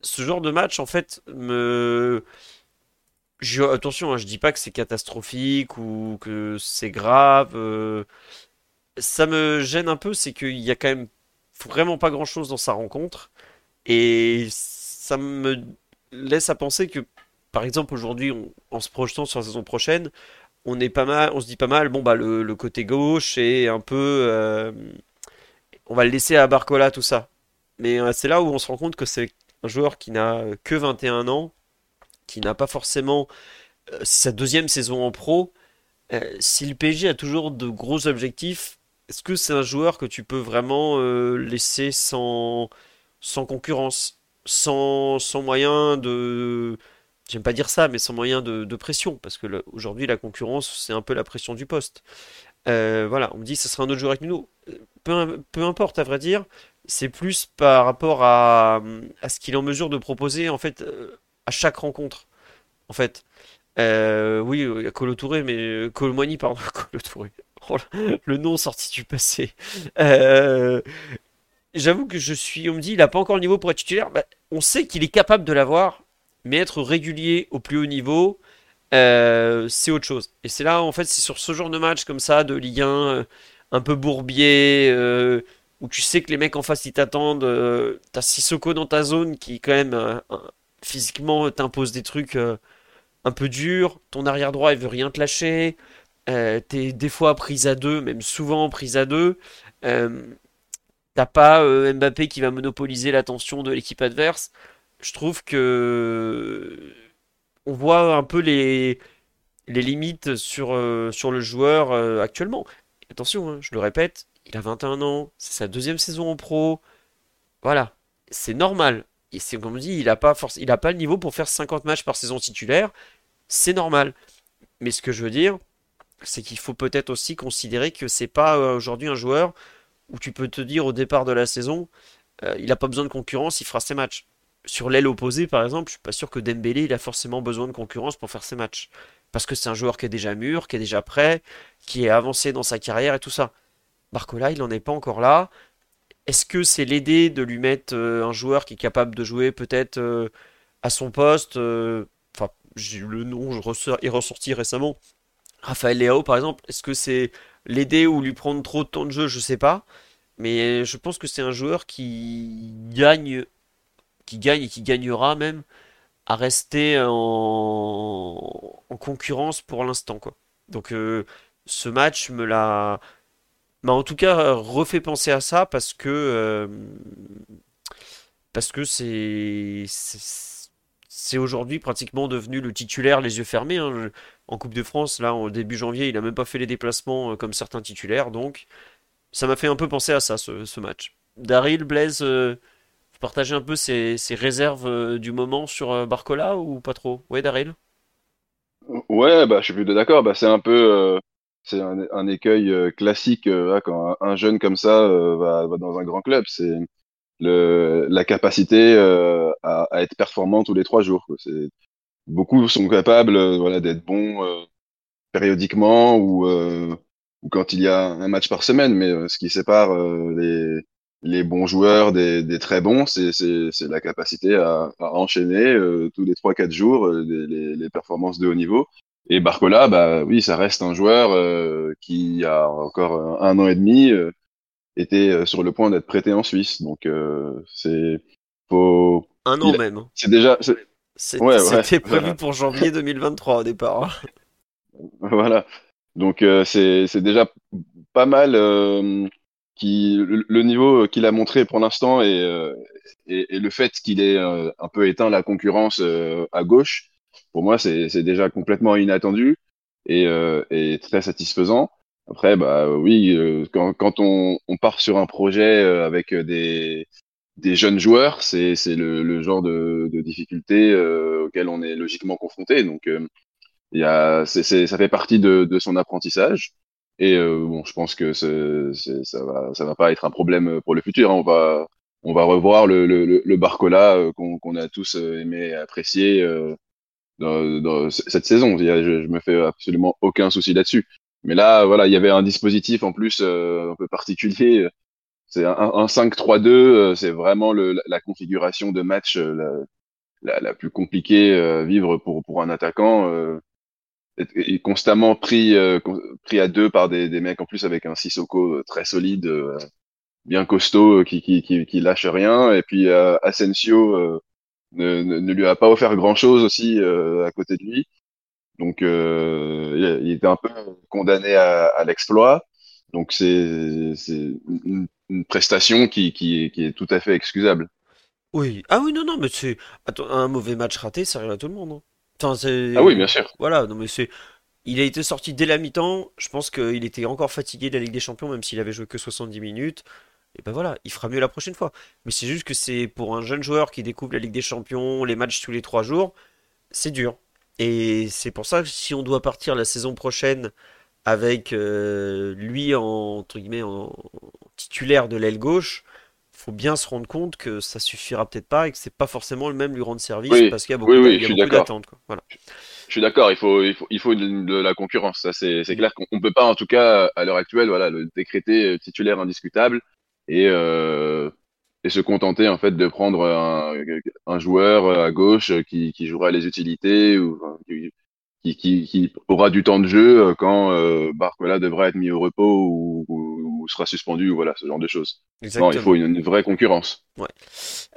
ce genre de match, en fait, me... Je, attention, hein, je dis pas que c'est catastrophique ou que c'est grave. Ça me gêne un peu, c'est qu'il y a quand même vraiment pas grand-chose dans sa rencontre, et ça me laisse à penser que par exemple, aujourd'hui, en se projetant sur la saison prochaine, on est pas mal, on se dit pas mal, bon bah le, côté gauche est un peu, euh, on va le laisser à Barcola tout ça. Mais euh, c'est là où on se rend compte que c'est un joueur qui n'a que 21 ans, qui n'a pas forcément, euh, sa deuxième saison en pro. si le PSG a toujours de gros objectifs, est-ce que c'est un joueur que tu peux vraiment laisser sans, sans concurrence, sans, sans moyen de j'aime pas dire ça, mais sans moyen de, pression, parce que aujourd'hui la concurrence, c'est un peu la pression du poste. Euh, voilà, on me dit ce sera un autre joueur avec nous. Peu, peu importe, à vrai dire, c'est plus par rapport à, ce qu'il est en mesure de proposer en fait euh, à chaque rencontre. En fait, euh, oui, il y a Colo Touré, mais Colmoigny, pardon, Colo Touré. Oh, le nom sorti du passé. J'avoue que je suis, on me dit, il a pas encore le niveau pour être titulaire. Bah, on sait qu'il est capable de l'avoir mais être régulier au plus haut niveau, euh, c'est autre chose. Et c'est là, en fait, c'est sur ce genre de match comme ça, de Ligue 1, euh, un peu bourbier, euh, où tu sais que les mecs en face ils t'attendent. T'as Sissoko dans ta zone qui, quand même, physiquement, t'impose des trucs un peu durs. Ton arrière droit, il veut rien te lâcher. T'es des fois prise à deux, même souvent prise à deux. T'as pas Mbappé qui va monopoliser l'attention de l'équipe adverse je trouve que on voit un peu les, les limites sur, euh, le joueur euh, actuellement. Attention, hein, je le répète, il a 21 ans, c'est sa deuxième saison en pro. Voilà, c'est normal. Et c'est comme on dit, il n'a pas le niveau pour faire 50 matchs par saison titulaire. C'est normal. Mais ce que je veux dire, c'est qu'il faut peut-être aussi considérer que c'est pas euh, aujourd'hui un joueur où tu peux te dire au départ de la saison, il n'a pas besoin de concurrence, il fera ses matchs sur l'aile opposée, par exemple, je suis pas sûr que Dembélé il a forcément besoin de concurrence pour faire ses matchs. Parce que c'est un joueur qui est déjà mûr, qui est déjà prêt, qui est avancé dans sa carrière et tout ça. Barcola, il n'en est pas encore là. Est-ce que c'est l'aider de lui mettre euh, un joueur qui est capable de jouer peut-être euh, à son poste euh, Enfin, le nom est ressorti récemment. Raphaël Leao, par exemple, est-ce que c'est l'aider ou lui prendre trop de temps de jeu? Je sais pas. Mais je pense que c'est un joueur qui gagne, qui gagne et qui gagnera même à rester en, en concurrence pour l'instant. Donc euh, ce match me l'a, m'a en tout cas refait penser à ça parce que euh, parce que c'est c'est c'est aujourd'hui pratiquement devenu le titulaire les yeux fermés. hein. En Coupe de France, là, en début janvier, il a même pas fait les déplacements euh, comme certains titulaires, donc ça m'a fait un peu penser à ça, ce, match. Daryl, Blaise, euh, vous partagez un peu ses, réserves euh, du moment sur Barcola ou pas trop? Ouais, Daryl? Ouais, bah, je suis plutôt d'accord. Bah, c'est un peu, c'est un, écueil classique quand un, un jeune comme ça va, dans un grand club. C'est la capacité à, être performant tous les trois jours. Beaucoup sont capables, euh, voilà, d'être bons euh, périodiquement ou, euh, ou quand il y a un match par semaine. Mais euh, ce qui sépare euh, les, les bons joueurs des, des très bons, c'est, c'est, c'est la capacité à, à enchaîner euh, tous les trois quatre jours euh, les, les, les performances de haut niveau. Et Barcola, bah oui, ça reste un joueur euh, qui a encore un an et demi euh, était sur le point d'être prêté en Suisse. Donc euh, c'est faut, Un il an a- même. hein. c'est déjà, Ouais, ouais, C'était prévu voilà. pour janvier 2023 au départ. hein. Voilà. Donc euh, c'est déjà pas mal euh, qui le, le niveau qu'il a montré pour l'instant et, euh, et, et le fait qu'il ait euh, un peu éteint la concurrence à gauche, pour moi c'est c'est déjà complètement inattendu et, et très satisfaisant. Après bah oui quand quand on, on part sur un projet avec des des jeunes joueurs, c'est le, le genre de, de difficulté euh, auquel on est logiquement confronté. Donc euh, y a, ça fait partie de, de son apprentissage. Et euh, bon, je pense que ça va, ça va pas être un problème pour le futur. hein. On va, on va revoir le, le, le Barcola euh, qu'on, a tous euh, aimé et apprécié dans, dans cette saison. Je, je me fais absolument aucun souci là-dessus. Mais là, voilà, il y avait un dispositif en plus un peu particulier. C'est un, un 5-3-2. euh, C'est vraiment le, la, configuration de match euh, la, la, la plus compliquée euh, à vivre pour, pour un attaquant. euh, est, est constamment pris, euh, pris à deux par des, des mecs en plus avec un Sissoko très solide, euh, bien costaud, qui, qui, qui, qui lâche rien. Et puis Asensio ne, ne, ne lui a pas offert grand-chose aussi à côté de lui. Donc il il était un peu condamné à, à l'exploit. Donc c'est une prestation qui, qui, est- qui est tout à fait excusable. Oui. Ah oui, non, non, mais c'est. Attends, un mauvais match raté, ça arrive à tout le monde. hein. Enfin, c'est. Ah oui, bien sûr. Voilà, non, mais c'est. Il a été sorti dès la mi-temps. Je pense qu'il était encore fatigué de la Ligue des Champions, même s'il avait joué que 70 minutes. Et ben voilà, il fera mieux la prochaine fois. Mais c'est juste que c'est pour un jeune joueur qui découvre la Ligue des Champions, les matchs tous les trois jours, c'est dur. Et c'est pour ça que si on doit partir la saison prochaine avec euh, lui en, entre guillemets, en titulaire de l'aile gauche, faut bien se rendre compte que ça suffira peut-être pas et que c'est pas forcément le même lui rendre service Oui, parce qu'il y a beaucoup oui, il beaucoup d'attentes. Voilà. Je suis d'accord, il faut, il faut, il faut de, de la concurrence. Ça, c'est, c'est clair qu'on on peut pas, en tout cas, à l'heure actuelle, voilà, le décréter euh, titulaire indiscutable et, euh, et se contenter, en fait, de prendre un, un joueur à gauche qui, qui jouera les utilités ou enfin, qui, qui, qui, qui aura du temps de jeu euh, quand euh, Barcola devra être mis au repos ou, ou, ou sera suspendu ou voilà, ce genre de choses. Non, il faut une, une vraie concurrence. Ouais.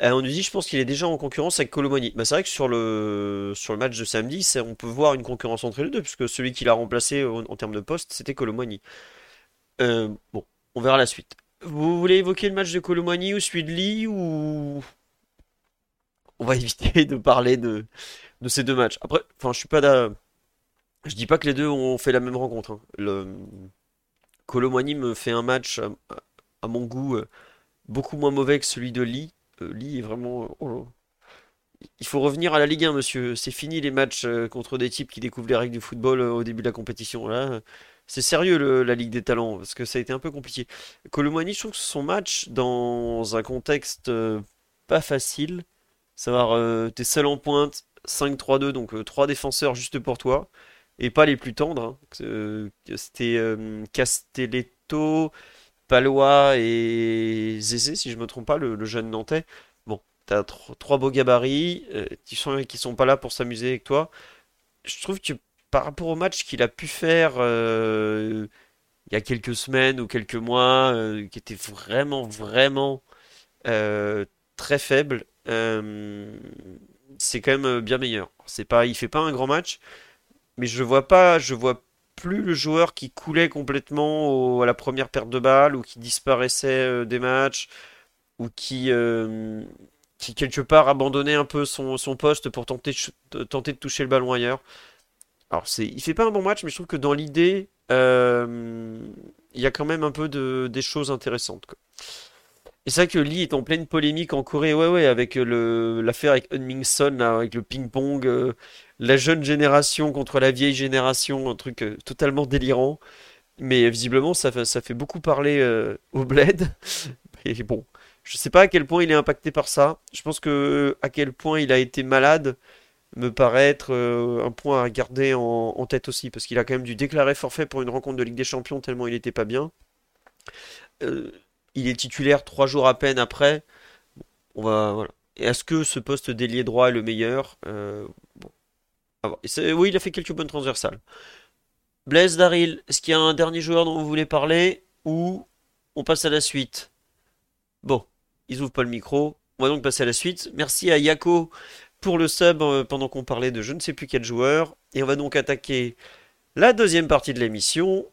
Euh, on nous dit, je pense qu'il est déjà en concurrence avec Colomani. Bah, c'est vrai que sur le, sur le match de samedi, on peut voir une concurrence entre les deux, puisque celui qui l'a remplacé en, en termes de poste, c'était Colomani. Euh, bon, on verra la suite. Vous voulez évoquer le match de Colomani ou celui de Lee ou on va éviter de parler de, de ces deux matchs. Après, enfin, je suis pas d'a- je dis pas que les deux ont fait la même rencontre. hein. Me fait un match à, à mon goût euh, beaucoup moins mauvais que celui de Lee. Euh, Lee est vraiment. oh là. Il faut revenir à la Ligue 1, monsieur. C'est fini les matchs euh, contre des types qui découvrent les règles du football euh, au début de la compétition. Là, euh, c'est sérieux la Ligue des talents parce que ça a été un peu compliqué. Colomani, je trouve que son match dans un contexte euh, pas facile, savoir euh, t'es seul en pointe, 5-3-2, donc euh, trois défenseurs juste pour toi, et pas les plus tendres. hein. Euh, C'était euh, Castelletto, Palois et Zézé, si je me trompe pas, le, jeune Nantais. Bon, t'as tro- trois beaux gabarits, euh, qui sont, qui sont pas là pour s'amuser avec toi. Je trouve que par rapport au match qu'il a pu faire il y a quelques semaines ou quelques mois, qui était vraiment, vraiment très faible, c'est quand même bien meilleur. C'est pas, il fait pas un grand match, mais je vois pas, je vois plus le joueur qui coulait complètement à la première perte de balle ou qui disparaissait euh, des matchs ou qui, euh, qui quelque part abandonnait un peu son, poste pour tenter, de toucher le ballon ailleurs. Alors c'est, il fait pas un bon match, mais je trouve que dans l'idée, euh, il y a quand même un peu de, des choses intéressantes. Et c'est vrai que Lee est en pleine polémique en Corée, ouais, ouais, avec le, l'affaire avec Eun Son, là, avec le ping-pong, euh, la jeune génération contre la vieille génération, un truc euh, totalement délirant. Mais visiblement, ça fait, beaucoup parler euh, au Bled. Et bon, je sais pas à quel point il est impacté par ça. Je pense que à quel point il a été malade me paraît être euh, un point à garder en, en tête aussi, parce qu'il a quand même dû déclarer forfait pour une rencontre de Ligue des Champions tellement il était pas bien. Euh, il est titulaire trois jours à peine après. On va, voilà. Est-ce que ce poste d'ailier droit est le meilleur? Euh, bon, oui, il a fait quelques bonnes transversales. Blaise Daril, est-ce qu'il y a un dernier joueur dont vous voulez parler ou on passe à la suite? Bon, ils ouvrent pas le micro. On va donc passer à la suite. Merci à Yako pour le sub euh, pendant qu'on parlait de je ne sais plus quel joueur. Et on va donc attaquer la deuxième partie de l'émission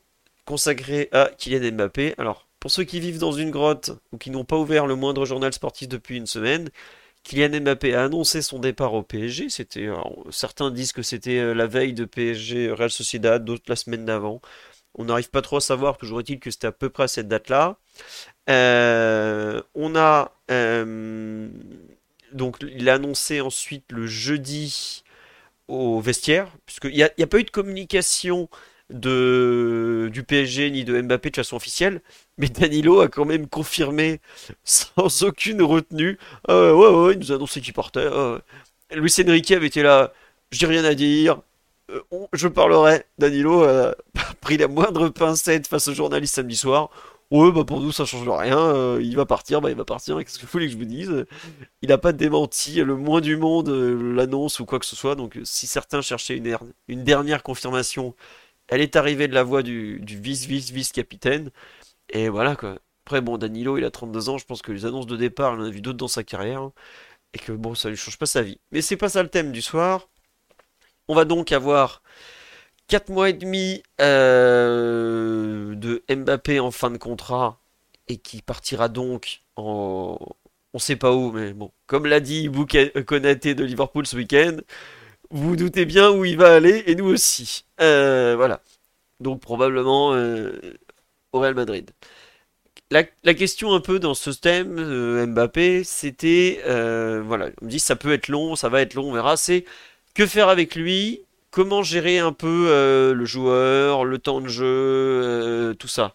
consacrée à Kylian Mbappé. Alors, pour ceux qui vivent dans une grotte ou qui n'ont pas ouvert le moindre journal sportif depuis une semaine, Kylian Mbappé a annoncé son départ au PSG. C'était, certains disent que c'était euh, la veille de PSG Real Sociedad, d'autres la semaine d'avant. On n'arrive pas trop à savoir, toujours est-il que c'était à peu près à cette date-là. Euh, on a euh, donc il a annoncé ensuite le jeudi au vestiaire, puisqu'il n'y a pas eu de communication de, du PSG ni de Mbappé de façon officielle, mais Danilo a quand même confirmé sans aucune retenue. Ah ouais, ouais, il nous a annoncé qu'il partait. ah ouais. Luis Enrique avait été là, j'ai rien à dire, euh, je parlerai. Danilo a pris la moindre pincette face aux journalistes samedi soir. Ouais, bah pour nous ça change rien, euh, il va partir, bah il va partir, qu'est-ce que vous voulez que je vous dise? Il n'a pas démenti le moins du monde euh, l'annonce ou quoi que ce soit, donc euh, si certains cherchaient une, une dernière confirmation, elle est arrivée de la voix du, vice-vice-vice-capitaine, et voilà quoi. Après bon, Danilo il a 32 ans, je pense que les annonces de départ, il en a vu d'autres dans sa carrière, hein, et que bon, ça lui change pas sa vie. Mais c'est pas ça le thème du soir. On va donc avoir 4 mois et demi euh, de Mbappé en fin de contrat et qui partira donc en... On sait pas où, mais bon. Comme l'a dit Bouka- Konaté de Liverpool ce week-end, vous doutez bien où il va aller et nous aussi. Euh, voilà. Donc probablement euh, au Real Madrid. La, question un peu dans ce thème euh, Mbappé, c'était, voilà, on me dit ça peut être long, ça va être long, on verra, c'est que faire avec lui, comment gérer un peu le joueur, le temps de jeu, tout ça?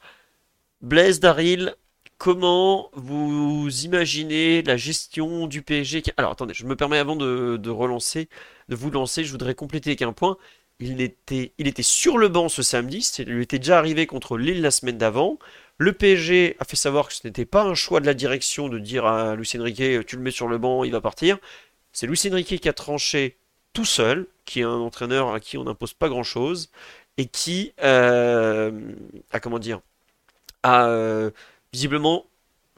Blaise Daril, comment vous imaginez la gestion du PSG? Alors attendez, je me permets avant de, relancer, de vous lancer, je voudrais compléter avec un point. Il était, il était sur le banc ce samedi, c'est lui était déjà arrivé contre Lille la semaine d'avant. Le PSG a fait savoir que ce n'était pas un choix de la direction de dire à Luis Enrique, tu le mets sur le banc, il va partir. C'est Luis Enrique qui a tranché tout seul, qui est un entraîneur à qui on n'impose pas grand-chose, et qui euh, a, comment dire, a euh, visiblement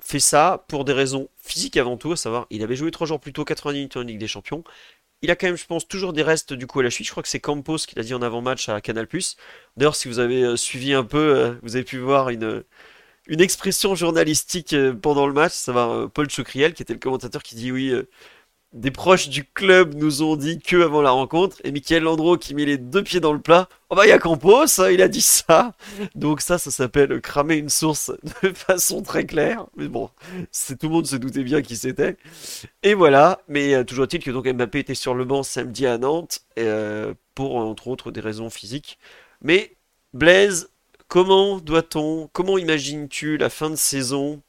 fait ça pour des raisons physiques avant tout, à savoir, il avait joué trois jours plus tôt 90 minutes en Ligue des Champions. Il a quand même, je pense, toujours des restes du coup à la cheville. Je crois que c'est Campos qui l'a dit en avant-match à Canal+. D'ailleurs, si vous avez euh, suivi un peu, euh, vous avez pu voir une, une expression journalistique euh, pendant le match, va, euh, Paul Chocriel, qui était le commentateur, qui dit oui, des proches du club nous ont dit que avant la rencontre, et Michael Landreau qui met les deux pieds dans le plat, oh bah il y a Campos, hein, il a dit ça. Donc ça, ça s'appelle cramer une source de façon très claire. Mais bon, c'est tout le monde se doutait bien qui c'était. Et voilà, mais euh, toujours est-il que donc Mbappé était sur le banc samedi à Nantes, euh, pour entre autres des raisons physiques. Mais Blaise, comment doit-on, comment imagines-tu la fin de saison?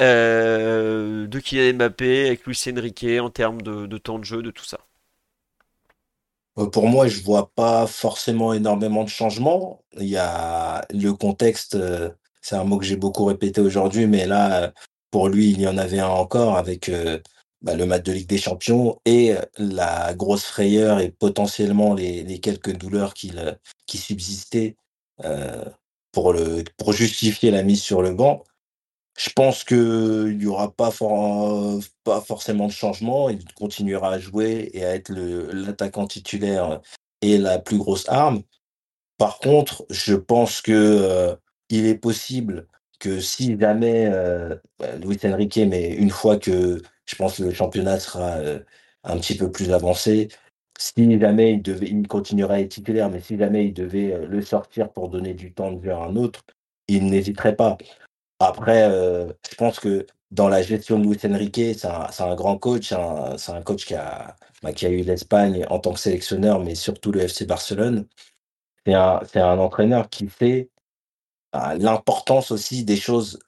Euh, de Kylian Mbappé avec Luis Enrique en termes de, temps de jeu, de tout ça? Euh, Pour moi, je vois pas forcément énormément de changements. Il y a le contexte, euh, c'est un mot que j'ai beaucoup répété aujourd'hui, mais là, pour lui, il y en avait un encore avec euh, bah, le match de Ligue des Champions et la grosse frayeur et potentiellement les, quelques douleurs qui, subsistaient pour justifier la mise sur le banc. Je pense qu'il n'y aura pas, forcément de changement. Il continuera à jouer et à être l'attaquant titulaire et la plus grosse arme. Par contre, je pense que euh, il est possible que si jamais euh, bah, Luis Enrique, mais une fois que je pense que le championnat sera euh, un petit peu plus avancé, si jamais il devait, il continuera à être titulaire, mais si jamais il devait le sortir pour donner du temps de à un autre, il n'hésiterait pas. Après, je pense que dans la gestion de Luis Enrique, c'est un, grand coach, c'est un, coach qui a, bah, qui a eu l'Espagne en tant que sélectionneur, mais surtout le FC Barcelone. C'est un, un entraîneur qui sait bah, l'importance aussi des choses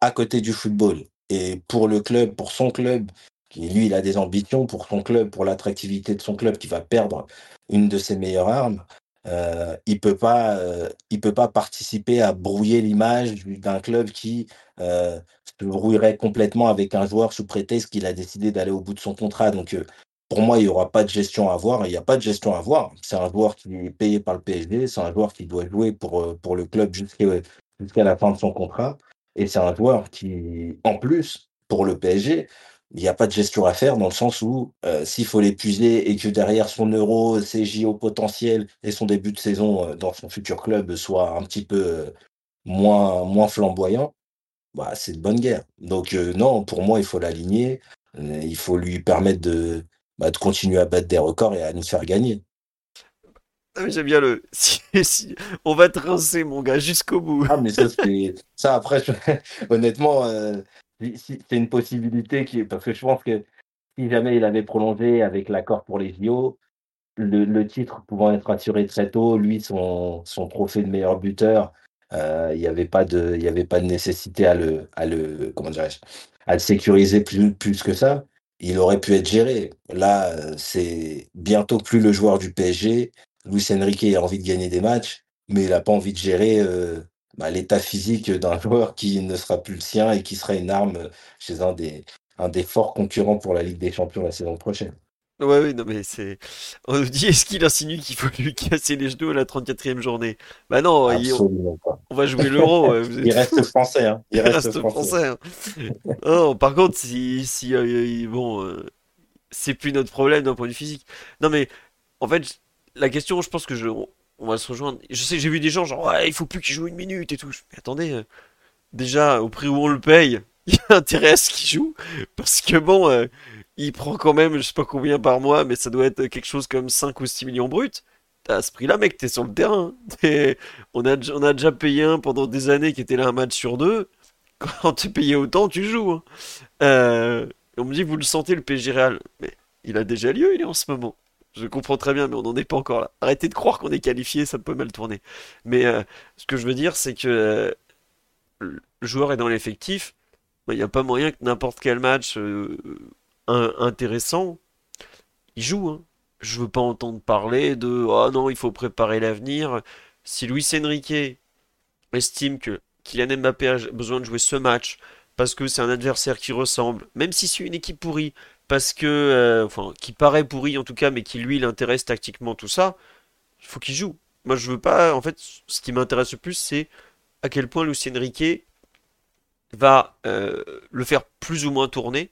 à côté du football. Et pour le club, pour son club, qui lui, il a des ambitions pour son club, pour l'attractivité de son club, qui va perdre une de ses meilleures armes, euh, il peut pas, euh, il peut pas participer à brouiller l'image d'un club qui euh, se brouillerait complètement avec un joueur sous prétexte qu'il a décidé d'aller au bout de son contrat. Donc, pour moi, il n'y aura pas de gestion à avoir. Il n'y a pas de gestion à avoir. C'est un joueur qui est payé par le PSG. C'est un joueur qui doit jouer pour, pour le club jusqu'à la fin de son contrat. Et c'est un joueur qui, en plus, pour le PSG, il n'y a pas de gestion à faire dans le sens où euh, s'il faut l'épuiser et que derrière son euro, ses JO potentiels et son début de saison euh, dans son futur club soit un petit peu euh, moins, moins flamboyant, bah, c'est de bonne guerre. Donc non, pour moi, il faut l'aligner. il faut lui permettre de, bah, de continuer à battre des records et à nous faire gagner. Ah, j'aime bien le. Si, on va te rincer, mon gars, jusqu'au bout. Ah, mais ça, ça après, honnêtement, c'est une possibilité qui parce que je pense que si jamais il avait prolongé avec l'accord pour les JO, le, titre pouvant être assuré très tôt, lui son, trophée de meilleur buteur, euh, il n'y avait pas de il nécessité à le sécuriser plus plus que ça. Il aurait pu être géré. Là, c'est bientôt plus le joueur du PSG. Luis Enrique a envie de gagner des matchs, mais il n'a pas envie de gérer euh, bah, l'état physique d'un joueur qui ne sera plus le sien et qui sera une arme chez un des, un des forts concurrents pour la Ligue des Champions la saison prochaine. Ouais, oui, non, mais c'est. On nous dit, est-ce qu'il insinue qu'il faut lui casser les genoux à la 34e journée? Bah non, on... va jouer l'euro. il reste français, hein. Il, reste, français. Hein. oh, par contre, si. si euh, bon. Euh, c'est plus notre problème d'un point de vue physique. Non, mais. En fait, la question, je pense que je on va se rejoindre. Je sais j'ai vu des gens genre ouais, il faut plus qu'il joue une minute et tout. Mais attendez, euh, déjà au prix où on le paye, il y a intérêt à ce qu'il joue parce que bon, euh, il prend quand même je sais pas combien par mois, mais ça doit être quelque chose comme 5 ou 6 millions bruts. À ce prix-là, mec, t'es sur le terrain. On, a, on déjà payé un pendant des années qui était là un match sur deux. Quand tu payé autant, tu joues. Hein. Euh, on me dit, vous le sentez, le PSG Real. Mais il a déjà lieu, il est en ce moment. Je comprends très bien, mais on n'en est pas encore là. Arrêtez de croire qu'on est qualifié, ça peut mal tourner. Mais euh, ce que je veux dire, c'est que euh, le joueur est dans l'effectif. Il n'y a pas moyen que n'importe quel match euh, intéressant, il joue. Hein. Je veux pas entendre parler de ah non, il faut préparer l'avenir. Si Luis Enrique estime que Kylian Mbappé a besoin de jouer ce match parce que c'est un adversaire qui ressemble, même si c'est une équipe pourrie, parce que, euh, enfin, qui paraît pourri en tout cas, mais qui lui l'intéresse tactiquement, tout ça, il faut qu'il joue. Moi, je veux pas. En fait, ce qui m'intéresse le plus, c'est à quel point Lucien Riquet va euh, le faire plus ou moins tourner.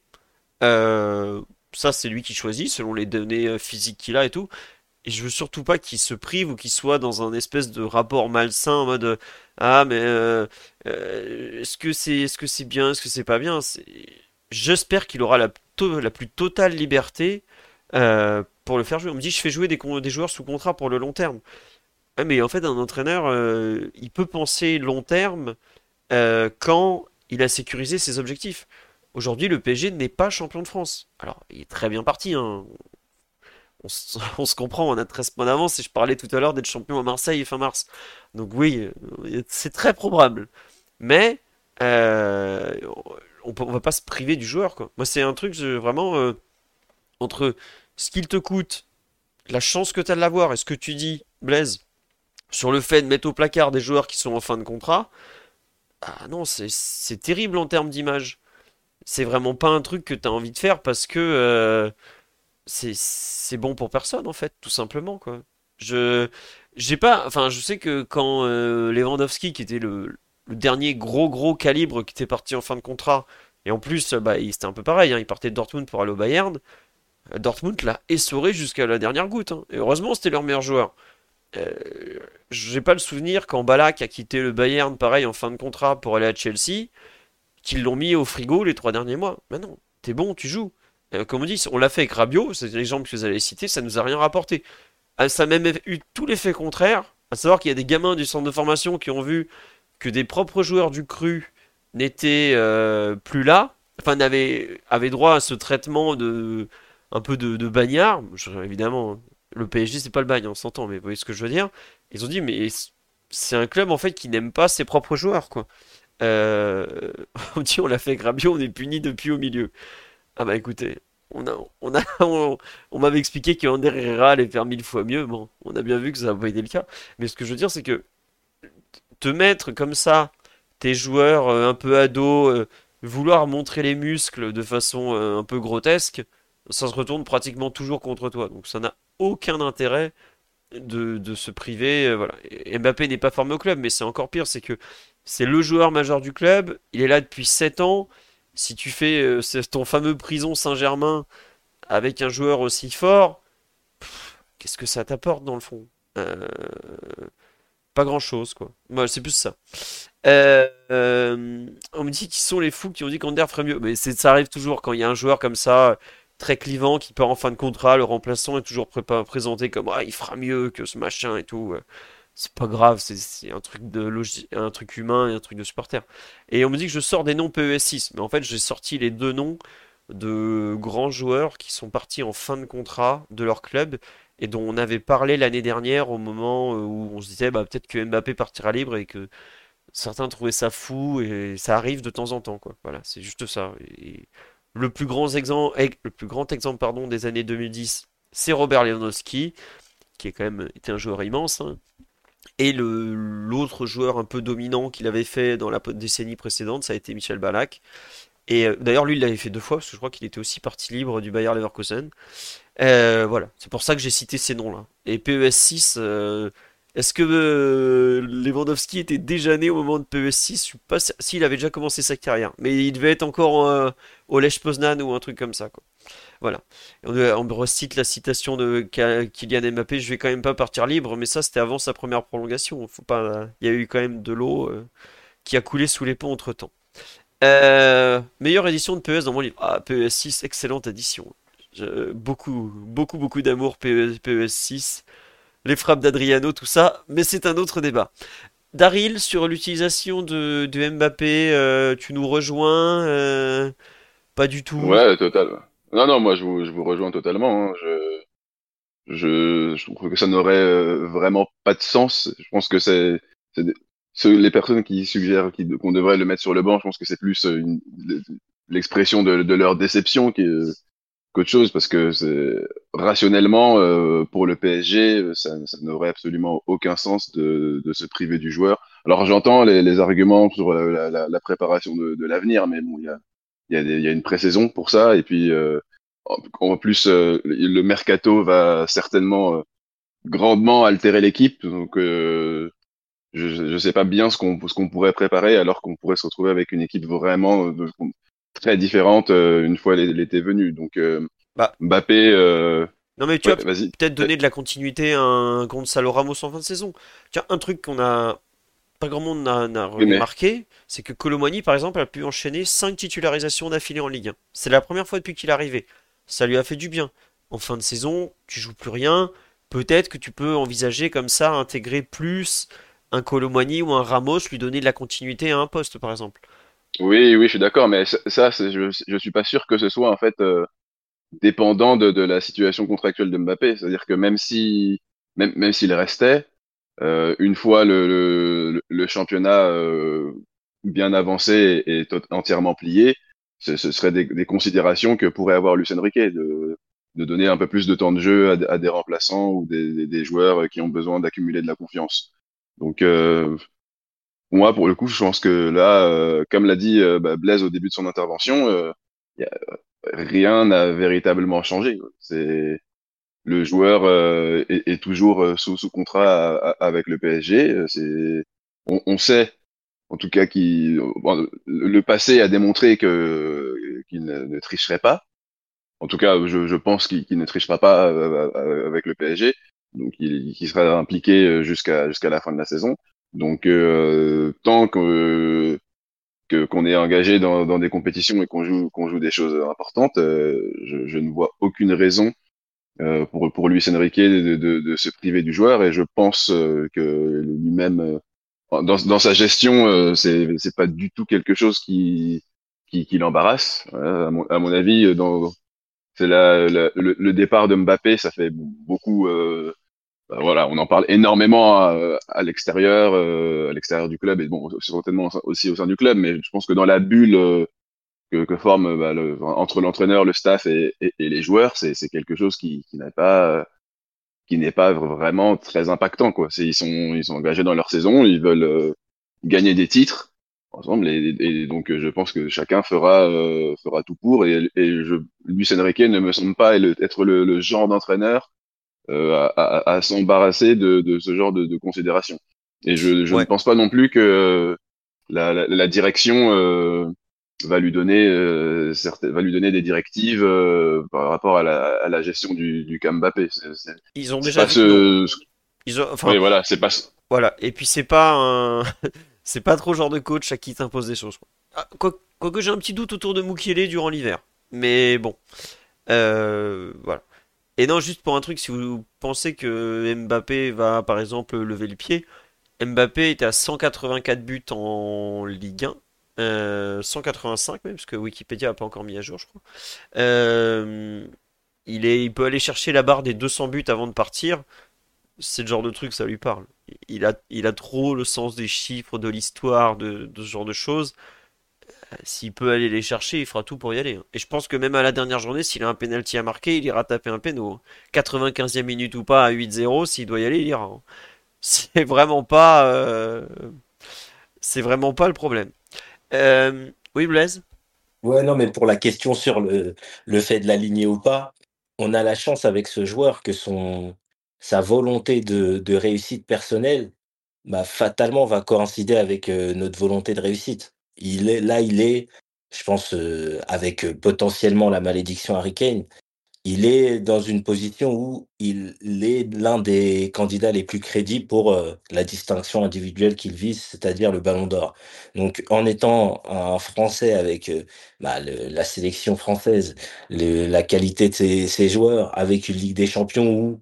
Euh, ça, c'est lui qui choisit selon les données physiques qu'il a et tout. Et je veux surtout pas qu'il se prive ou qu'il soit dans un espèce de rapport malsain en mode ah mais est-ce que c'est est-ce que c'est bien est-ce que c'est pas bien? J'espère qu'il aura la plus totale liberté euh, pour le faire jouer. On me dit, je fais jouer des, des joueurs sous contrat pour le long terme. mais en fait, un entraîneur, euh, il peut penser long terme euh, quand il a sécurisé ses objectifs. Aujourd'hui, le PSG n'est pas champion de France. Alors, il est très bien parti. Hein. On, se comprend, on a 13 points d'avance et je parlais tout à l'heure d'être champion à Marseille fin mars. Donc oui, c'est très probable. Mais on, ne va pas se priver du joueur. Quoi. Moi, c'est un truc vraiment euh, entre ce qu'il te coûte, la chance que tu as de l'avoir et ce que tu dis, Blaise, sur le fait de mettre au placard des joueurs qui sont en fin de contrat. Ah non, c'est terrible en termes d'image. c'est vraiment pas un truc que tu as envie de faire parce que euh, c'est bon pour personne en fait, tout simplement quoi. Je j'ai pas, enfin je sais que quand euh, Lewandowski qui était le, le dernier gros gros calibre qui était parti en fin de contrat et en plus bah il- c'était un peu pareil, hein, il partait de Dortmund pour aller au Bayern. Euh, Dortmund l'a essoré jusqu'à la dernière goutte. hein. Et heureusement c'était leur meilleur joueur. Euh, j'ai pas le souvenir quand Balak a quitté le Bayern pareil en fin de contrat pour aller à Chelsea qu'ils l'ont mis au frigo les trois derniers mois. Mais non, t'es bon, tu joues. Euh, comme on dit, on l'a fait avec Rabiot, c'est l'exemple que vous allez citer, ça nous a rien rapporté. Ça a même eu tout l'effet contraire, à savoir qu'il y a des gamins du centre de formation qui ont vu que des propres joueurs du cru n'étaient euh, plus là, enfin n'avaient avaient droit à ce traitement de un peu de, bagnard. Évidemment, le PSG c'est pas le bagne, on s'entend, mais vous voyez ce que je veux dire. Ils ont dit mais c'est un club en fait qui n'aime pas ses propres joueurs quoi. Euh, on dit on l'a fait avec Rabiot, on est puni depuis au milieu. Ah bah écoutez, on a, on a, on, m'avait expliqué qu'Ander Herrera allait faire mille fois mieux. Bon, on a bien vu que ça n'a pas été le cas. Mais ce que je veux dire, c'est que te mettre comme ça, tes joueurs euh, un peu ados, euh, vouloir montrer les muscles de façon euh, un peu grotesque, ça se retourne pratiquement toujours contre toi. Donc ça n'a aucun intérêt de, de se priver. voilà. Mbappé n'est pas formé au club, mais c'est encore pire, c'est que c'est le joueur majeur du club, il est là depuis 7 ans. Si tu fais ton fameux prison Saint-Germain avec un joueur aussi fort, qu'est-ce que ça t'apporte dans le fond? Pas grand-chose, quoi. Moi, c'est plus ça. Euh, euh, on me dit qui sont les fous qui ont dit qu'Ander ferait mieux. Mais ça arrive toujours quand il y a un joueur comme ça, très clivant, qui part en fin de contrat, le remplaçant est toujours prépa- présenté comme ah, il fera mieux que ce machin et tout. C'est pas grave, c'est un truc de un truc humain et un truc de supporter. Et on me dit que je sors des noms PES6, mais en fait j'ai sorti les deux noms de grands joueurs qui sont partis en fin de contrat de leur club et dont on avait parlé l'année dernière au moment où on se disait bah peut-être que Mbappé partira libre et que certains trouvaient ça fou et ça arrive de temps en temps quoi. Voilà, c'est juste ça. Le plus grand exemple, le plus grand exemple pardon des années 2010, c'est Robert Lewandowski qui est quand même été un joueur immense. hein. Et l'autre joueur un peu dominant qu'il avait fait dans la décennie précédente, ça a été Michel Ballack. Et euh, d'ailleurs, lui, il l'avait fait deux fois, parce que je crois qu'il était aussi parti libre du Bayer Leverkusen. Euh, voilà, c'est pour ça que j'ai cité ces noms-là. Et PES6, euh, est-ce que euh, Lewandowski était déjà né au moment de PES6? Je suis pas? S'il avait déjà commencé sa carrière. Mais il devait être encore au Lech Poznan ou un truc comme ça. Voilà. On, recite la citation de Kylian Mbappé, je vais quand même pas partir libre, mais ça c'était avant sa première prolongation. Il y a eu quand même de l'eau qui a coulé sous les ponts entre-temps. Euh, meilleure édition de PES dans mon livre. Ah, PES 6, excellente édition. Beaucoup, beaucoup, beaucoup d'amour PES, PES 6. Les frappes d'Adriano, tout ça, mais c'est un autre débat. Daryl, sur l'utilisation de, Mbappé, euh, tu nous rejoins euh, pas du tout? Ouais, total. Non, non, moi je vous, je vous rejoins totalement. hein. Je, je, je trouve que ça n'aurait euh, vraiment pas de sens. Je pense que c'est, les personnes qui suggèrent qu'on devrait le mettre sur le banc. Je pense que c'est plus l'expression de, leur déception qu'autre chose, parce que rationnellement euh, pour le PSG, euh, ça, ça n'aurait absolument aucun sens de, de se priver du joueur. Alors j'entends les, les arguments sur la, la- la préparation de, de l'avenir, mais bon, il y a, y y a une pré-saison pour ça, et puis euh, en, plus euh, le mercato va certainement euh, grandement altérer l'équipe, donc euh, je ne sais pas bien ce qu'on qu'on pourrait préparer, alors qu'on pourrait se retrouver avec une équipe vraiment très différente euh, une fois l'été venu. Donc euh, Bah. Mbappé, euh, Non mais tu ouais, vois, vas-y. peut-être donner de la continuité à un Gonzalo Ramos en fin de saison. Tiens, un truc qu'on a pas grand monde n'a n'a Oui, mais- remarqué, c'est que Colomani par exemple a pu enchaîner 5 titularisations d'affilée en Ligue 1. C'est la première fois depuis qu'il est arrivé. Ça lui a fait du bien. En fin de saison, tu joues plus rien. Peut-être que tu peux envisager comme ça intégrer plus un Colomani ou un Ramos, lui donner de la continuité à un poste par exemple. Oui, oui, je suis d'accord, mais ça, je, je suis pas sûr que ce soit en fait euh, dépendant de, de la situation contractuelle de Mbappé. C'est-à-dire que même si, même, même s'il restait, euh, une fois le, le, le championnat euh, bien avancé et, entièrement plié, ce, ce serait des, des considérations que pourrait avoir Luis Enrique de, de donner un peu plus de temps de jeu à, à des remplaçants ou des, des, des joueurs qui ont besoin d'accumuler de la confiance. Donc, euh, moi, pour le coup, je pense que là, euh, comme l'a dit euh, bah, Blaise au début de son intervention, euh, y a, rien n'a véritablement changé. C'est le joueur euh, est, est, toujours euh, sous, sous contrat avec le PSG. C'est, on, on, sait, en tout cas, qu'il bon, le passé a démontré que qu'il ne, ne, tricherait pas. En tout cas, je, je pense qu'il qu ne trichera pas avec le PSG, donc il, il sera impliqué jusqu'à jusqu'à la fin de la saison. Donc euh, tant que qu'on est engagé dans, dans, des compétitions et qu'on joue qu'on joue des choses importantes, euh, je, je, ne vois aucune raison euh, pour pour Luis Enrique de, de, de, se priver du joueur. Et je pense euh, que lui-même euh, dans, dans sa gestion euh, c'est c'est pas du tout quelque chose qui qui, qui l'embarrasse à mon, à mon avis dans c'est la le, le, départ de Mbappé ça fait beaucoup bah, voilà, on en parle énormément à, à l'extérieur, euh, à l'extérieur du club et bon, certainement aussi au sein du club, mais je pense que dans la bulle euh, que, que, forme bah, le, entre l'entraîneur, le staff et, et, et les joueurs, c'est quelque chose qui, qui n'est pas qui n'est pas vraiment très impactant quoi. Ils sont ils sont engagés dans leur saison, ils veulent euh, gagner des titres ensemble et, et, donc je pense que chacun fera euh, fera tout pour et, je, Luis ne me semble pas être le, le genre d'entraîneur à, à, à s'embarrasser de, de, ce genre de, de considération. Et je, je ouais. ne pense pas non plus que la, la, la direction euh, va lui donner euh, va lui donner des directives euh, par rapport à la, à la gestion du, du. Ils ont déjà ce... Ils ont, enfin, oui, voilà, c'est pas. Voilà, et puis c'est pas un, c'est pas trop le genre de coach à qui t'impose des choses. Ah, Quoique quoi que j'ai un petit doute autour de Mukiele durant l'hiver, mais bon, euh, voilà. Et non, juste pour un truc, si vous pensez que Mbappé va par exemple lever le pied, Mbappé était à 184 buts en Ligue 1, euh, 185 même, parce que Wikipédia n'a pas encore mis à jour, je crois. Euh, il, peut aller chercher la barre des 200 buts avant de partir. C'est le genre de truc, ça lui parle. Il a, trop le sens des chiffres, de l'histoire, de ce genre de choses s'il peut aller les chercher, il fera tout pour y aller. Et je pense que même à la dernière journée, s'il a un penalty à marquer, il ira taper un péno. 95e minute ou pas à 8-0, s'il doit y aller, il ira. C'est vraiment pas, euh... c'est vraiment pas le problème. Euh... Oui, Blaise? Ouais, non, mais pour la question sur le, fait de l'aligner ou pas, on a la chance avec ce joueur que sa volonté de, de réussite personnelle, bah, fatalement va coïncider avec euh, notre volonté de réussite. Il est là, il est, je pense, euh, avec potentiellement la malédiction Harry Kane, il est dans une position où il est l'un des candidats les plus crédibles pour euh, la distinction individuelle qu'il vise, c'est-à-dire le Ballon d'Or. Donc, en étant un Français avec euh, bah, la sélection française, la qualité de ses, ses, joueurs, avec une Ligue des Champions où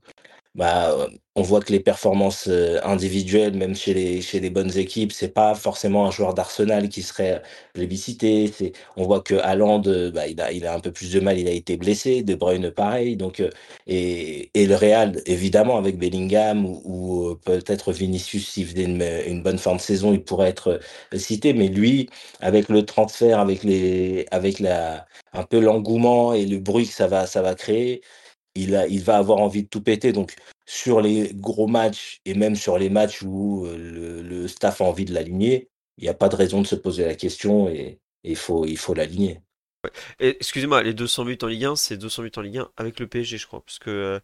bah, on voit que les performances individuelles, même chez les, bonnes équipes, c'est pas forcément un joueur d'Arsenal qui serait plébiscité. C'est, on voit que Haaland, bah, il a, il a un peu plus de mal, il a été blessé. De Bruyne, pareil. Donc, et, le Real, évidemment, avec Bellingham ou, peut-être Vinicius, s'il faisait une, bonne fin de saison, il pourrait être cité. Mais lui, avec le transfert, avec la, un peu l'engouement et le bruit que ça va créer, il, va avoir envie de tout péter. Donc, sur les gros matchs et même sur les matchs où le, le staff a envie de l'aligner, il n'y a pas de raison de se poser la question et il faut, l'aligner. Excusez-moi, les 200 buts en Ligue 1, c'est 200 buts en Ligue 1 avec le PSG, je crois. Parce que euh,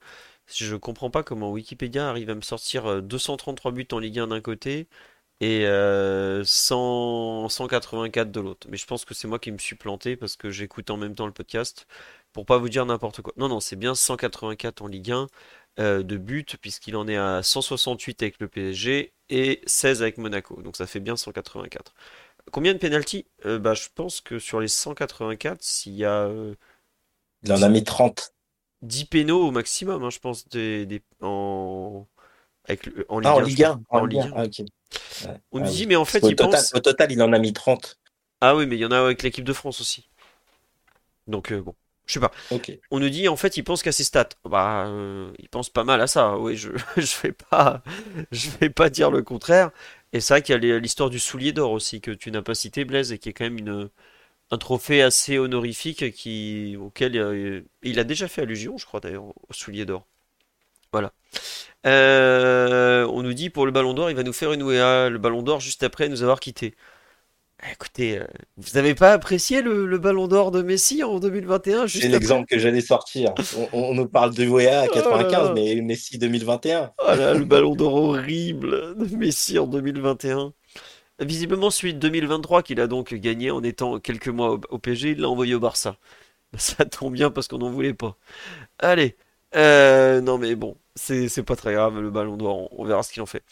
je comprends pas comment Wikipédia arrive à me sortir 233 buts en Ligue 1 d'un côté et euh, 100, 184 de l'autre. Mais je pense que c'est moi qui me suis planté parce que j'écoute en même temps le podcast pour pas vous dire n'importe quoi. Non, non, c'est bien 184 en Ligue 1 euh, de buts, puisqu'il en est à 168 avec le PSG et 16 avec Monaco. Donc ça fait bien 184. Combien de pénalty euh, bah, Je pense que sur les 184, s'il y a. Euh, il en a mis 30. 10 pénaux au maximum, hein, je pense, des, des, en. Avec le, en Ligue, ah, 1, en Ligue 1. En Ligue 1. Ah, okay. ouais. On ah, dit, oui. mais en fait, au il total, pense... Au total, il en a mis 30. Ah oui, mais il y en a avec l'équipe de France aussi. Donc, euh, bon. Je sais pas. Okay. On nous dit en fait il pense qu'à ses stats. Bah euh, il pense pas mal à ça. Oui, je je vais pas je vais pas dire le contraire. Et c'est vrai qu'il y a l'histoire du soulier d'or aussi que tu n'as pas cité Blaise et qui est quand même une un trophée assez honorifique qui auquel euh, il a déjà fait allusion, je crois d'ailleurs au soulier d'or. Voilà. Euh, on nous dit pour le Ballon d'Or, il va nous faire une OEA, le Ballon d'Or juste après nous avoir quittés. Écoutez, euh, vous n'avez pas apprécié le, le Ballon d'Or de Messi en 2021 C'est l'exemple que j'allais sortir. On, on nous parle de UEA à Oh là 95, là. mais Messi 2021. Oh là, le Ballon d'Or horrible de Messi en 2021. Visiblement celui de 2023 qu'il a donc gagné en étant quelques mois au, au PSG, il l'a envoyé au Barça. Ça tombe bien parce qu'on n'en voulait pas. Allez, euh, non mais bon, c'est pas très grave le Ballon d'Or, on, verra ce qu'il en fait.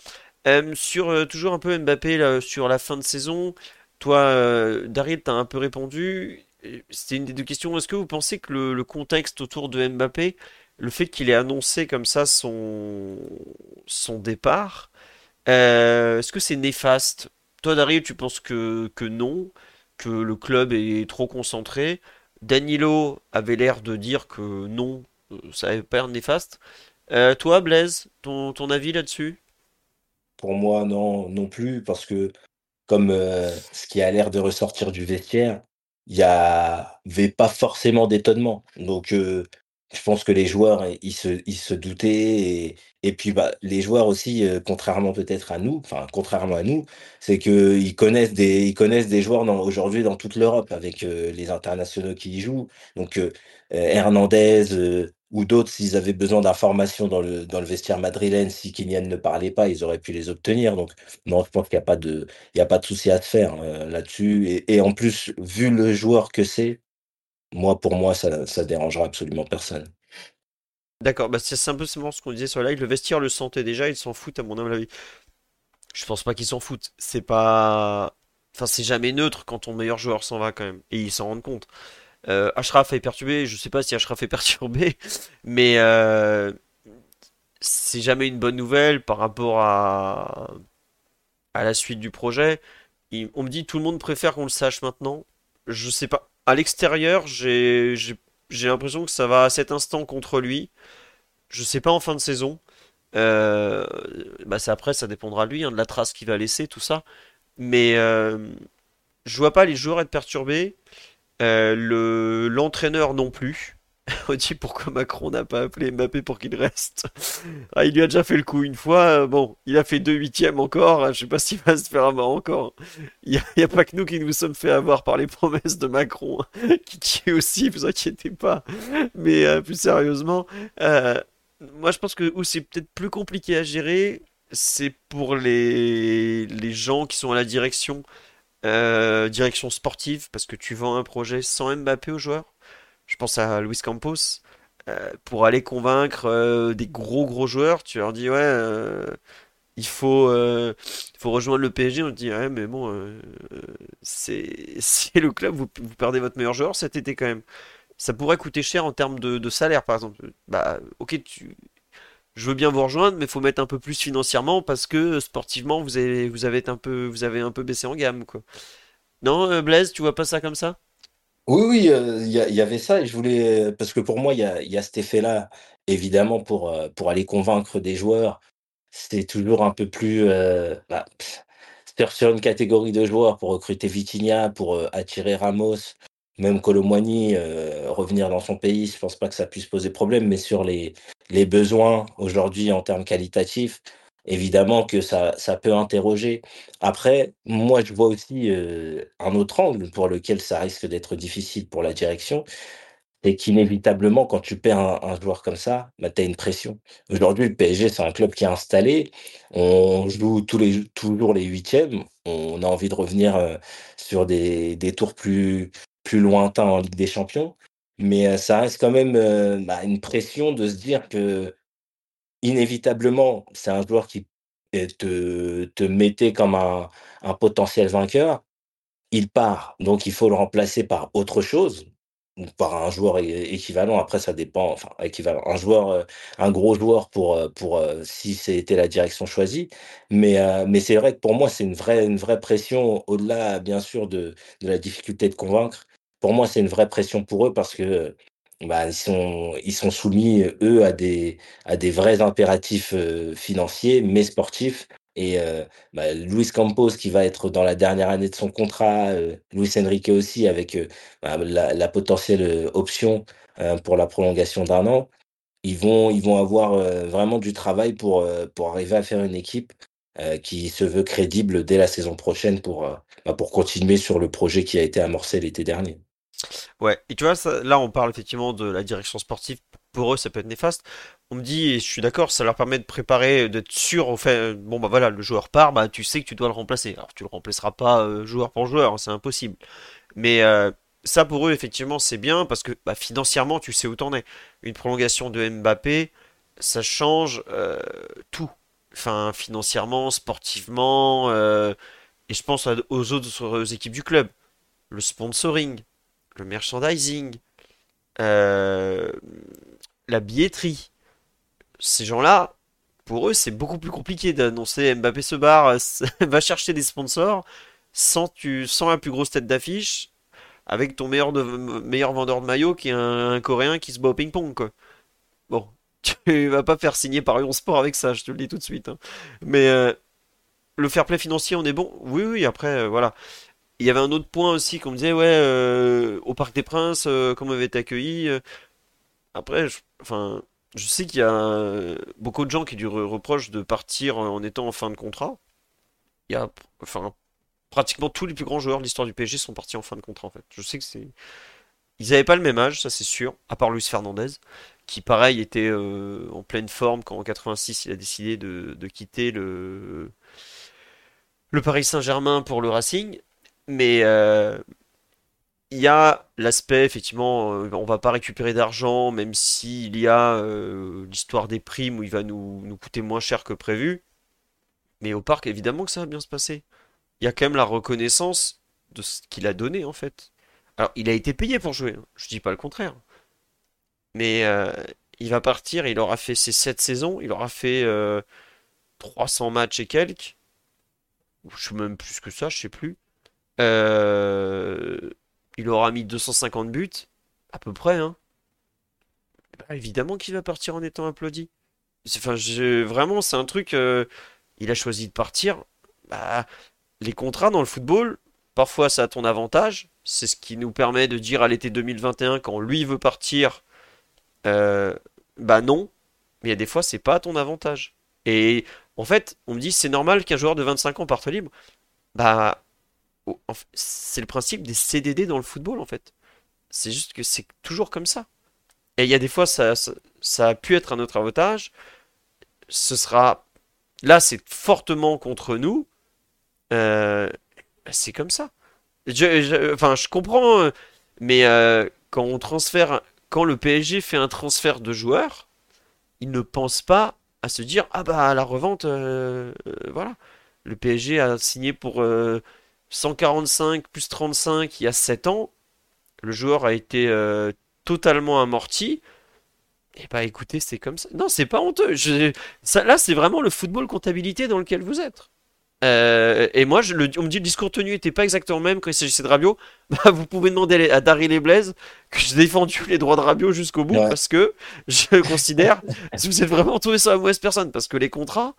Euh, sur euh, toujours un peu Mbappé sur la fin de saison, toi, euh, Daryl, t'as un peu répondu. C'était une des deux questions. Est-ce que vous pensez que le, contexte autour de Mbappé, le fait qu'il ait annoncé comme ça son son départ, est-ce que c'est néfaste? Toi, Daryl, tu penses que que non, que le club est trop concentré? Danilo avait l'air de dire que non, ça n'avait pas néfaste. Euh, toi, Blaise, ton, ton avis là-dessus? Pour moi, non, non plus, parce que comme euh, ce qui a l'air de ressortir du vestiaire, il y avait pas forcément d'étonnement. Donc, euh, je pense que les joueurs, ils se, ils se doutaient. Et, puis, bah, les joueurs aussi, euh, contrairement peut-être à nous, enfin, contrairement à nous, c'est qu'ils connaissent connaissent des joueurs aujourd'hui dans toute l'Europe avec euh, les internationaux qui y jouent. Donc, euh, euh, Hernandez euh, ou d'autres, s'ils avaient besoin d'informations dans le, dans le vestiaire madrilène, si Kylian ne parlait pas, ils auraient pu les obtenir. Donc, non, je pense qu'il n'y a pas de, a pas de souci à se faire euh, là-dessus. Et, en plus, vu le joueur que c'est, moi, pour moi, ça, ça dérangera absolument personne. D'accord, bah c'est simplement ce qu'on disait sur la live. Le vestiaire le sentait déjà, ils s'en foutent à mon avis. Je pense pas qu'ils s'en foutent. C'est pas... Enfin, c'est jamais neutre quand ton meilleur joueur s'en va quand même. Et ils s'en rendent compte. Euh, Ashraf est perturbé, je sais pas si Ashraf est perturbé, mais euh, c'est jamais une bonne nouvelle par rapport à, à la suite du projet. On me dit tout le monde préfère qu'on le sache maintenant. Je sais pas. À l'extérieur, j'ai l'impression que ça va à cet instant contre lui. Je sais pas en fin de saison. Euh, bah après, ça dépendra de lui, hein, de la trace qu'il va laisser, tout ça. Mais euh, je vois pas les joueurs être perturbés. Euh, le l'entraîneur non plus. On dit pourquoi Macron n'a pas appelé Mbappé pour qu'il reste. Ah, il lui a déjà fait le coup une fois. euh, Bon, il a fait deux huitièmes encore. Je sais pas s'il va se faire avoir encore. Il y a, a pas que nous qui nous sommes fait avoir par les promesses de Macron, qui tue aussi, vous inquiétez pas. Mais euh, plus sérieusement, euh, moi je pense que où c'est peut-être plus compliqué à gérer, c'est pour les, les gens qui sont à la direction, euh, direction sportive, parce que tu vends un projet sans Mbappé aux joueurs. Je pense à Luis Campos. euh, pour aller convaincre euh, des gros gros joueurs, tu leur dis ouais, il faut, faut rejoindre le PSG. On te dit ouais, mais bon, c'est le club, vous, vous perdez votre meilleur joueur cet été quand même. Ça pourrait coûter cher en termes de, de salaire, par exemple. Bah, ok, tu, je veux bien vous rejoindre, mais il faut mettre un peu plus financièrement parce que sportivement, vous avez, vous avez un peu, vous avez un peu baissé en gamme, quoi. Non, euh, Blaise, tu vois pas ça comme ça? Oui, oui, euh, il y, avait ça. Et je voulais, parce que pour moi, il y a, y a cet effet-là, évidemment, pour, euh, pour aller convaincre des joueurs. C'est toujours un peu plus euh, bah, sur une catégorie de joueurs pour recruter Vitinha, pour euh, attirer Ramos, même Colomwani, euh, revenir dans son pays, je pense pas que ça puisse poser problème, mais sur les, les besoins aujourd'hui en termes qualitatifs, évidemment que ça, ça peut interroger. Après, moi, je vois aussi euh, un autre angle pour lequel ça risque d'être difficile pour la direction et qu'inévitablement, quand tu perds un, un joueur comme ça, bah, tu as une pression. Aujourd'hui, le PSG, c'est un club qui est installé. On joue tous les, toujours les huitièmes. On a envie de revenir euh, sur des, des tours plus, plus lointains en Ligue des Champions. Mais euh, ça reste quand même euh, bah, une pression de se dire que, inévitablement, c'est un joueur qui euh, te, te mettait comme un, un potentiel vainqueur. Il part, donc il faut le remplacer par autre chose, par un joueur équivalent. Après ça dépend, enfin équivalent, un joueur, heu, un gros joueur pour, pour, si c'était la direction choisie. Mais, mais c'est vrai que pour moi, c'est une vraie une vraie pression au-delà bien sûr de de la difficulté de convaincre. Pour moi, c'est une vraie pression pour eux parce que, bah, ils sont ils sont soumis, eux, à des à des vrais impératifs, financiers, mais sportifs et bah, Luis Campos qui va être dans la dernière année de son contrat, Luis Enrique aussi avec, bah, la potentielle, option, pour la prolongation d'un an. ils vont, ils vont avoir vraiment du travail pour, pour arriver à faire une équipe qui se veut crédible dès la saison prochaine pour, bah, pour continuer sur le projet qui a été amorcé l'été dernier. Ouais, et tu vois, là on parle effectivement de la direction sportive. Pour eux, ça peut être néfaste. On me dit, et je suis d'accord, ça leur permet de préparer, d'être sûr au fait, bon bah voilà, le joueur part, bah tu sais que tu dois le remplacer. Alors tu le remplaceras pas euh, joueur pour joueur, hein, c'est impossible. Mais euh, ça pour eux, effectivement, c'est bien parce que bah, financièrement, tu sais où t'en es. Une prolongation de Mbappé, ça change euh, tout. Enfin, financièrement, sportivement, euh, et je pense aux autres équipes du club. Le sponsoring, le merchandising, euh, la billetterie. Ces gens-là, pour eux, c'est beaucoup plus compliqué d'annoncer Mbappé se barre, va chercher des sponsors sans, tu, sans la plus grosse tête d'affiche, avec ton meilleur, de- meilleur vendeur de maillot qui est un, Coréen qui se bat au ping-pong, quoi. Bon, tu vas pas faire signer par Lyon Sport avec ça, je te le dis tout de suite. hein. Mais euh, le fair play financier, on est bon? Oui, oui, après, euh, voilà. Il y avait un autre point aussi qu'on me disait, ouais, euh, au Parc des Princes, euh, comment avait été accueilli. euh. Après, je, enfin, je sais qu'il y a euh, beaucoup de gens qui lui re- reprochent de partir en étant en fin de contrat. Il y a, enfin, pratiquement tous les plus grands joueurs de l'histoire du PSG sont partis en fin de contrat, en fait. Je sais que c'est, ils n'avaient pas le même âge, ça c'est sûr, à part Luis Fernandez, qui pareil était en pleine forme quand en 86 il a décidé de, de quitter le, le Paris Saint-Germain pour le Racing. Mais euh, il y a l'aspect, effectivement, euh, on va pas récupérer d'argent, même s'il y a euh, l'histoire des primes où il va nous, coûter moins cher que prévu. Mais au parc, évidemment que ça va bien se passer. Il y a quand même la reconnaissance de ce qu'il a donné, en fait. Alors, il a été payé pour jouer, hein, je dis pas le contraire. Mais il va partir, il aura fait ses 7 saisons, il aura fait euh, 300 matchs et quelques. Ou Je sais même plus que ça, je sais plus. Euh, il aura mis 250 buts, à peu près, hein. Bah, évidemment qu'il va partir en étant applaudi. Enfin, vraiment, c'est un truc. euh, il a choisi de partir. Bah, les contrats dans le football, parfois ça a ton avantage. C'est ce qui nous permet de dire à l'été 2021, quand lui veut partir, euh, bah non. Mais il y a des fois, c'est pas à ton avantage. Et en fait, on me dit, c'est normal qu'un joueur de 25 ans parte libre. Bah, c'est le principe des CDD dans le football, en fait. C'est juste que c'est toujours comme ça. Et il y a des fois, ça, ça, a pu être à notre avantage. Ce sera. Là, c'est fortement contre nous. Euh, c'est comme ça. Je, enfin, je comprends, euh, mais euh, quand on quand le PSG fait un transfert de joueurs, il ne pense pas à se dire, ah bah à la revente, voilà. Le PSG a signé pour 145 plus 35 il y a 7 ans. Le joueur a été euh, totalement amorti. Et bah écoutez, c'est comme ça. Non, c'est pas honteux. Je- ça, là, c'est vraiment le football comptabilité dans lequel vous êtes. Euh, et moi, je, le- on me dit le discours tenu était pas exactement le même quand il s'agissait de Rabiot. Bah, vous pouvez demander à Dari Les Blaise que j'ai défendu les droits de Rabiot jusqu'au bout Ouais. parce que je considère que vous êtes vraiment tombé sur la mauvaise personne parce que les contrats,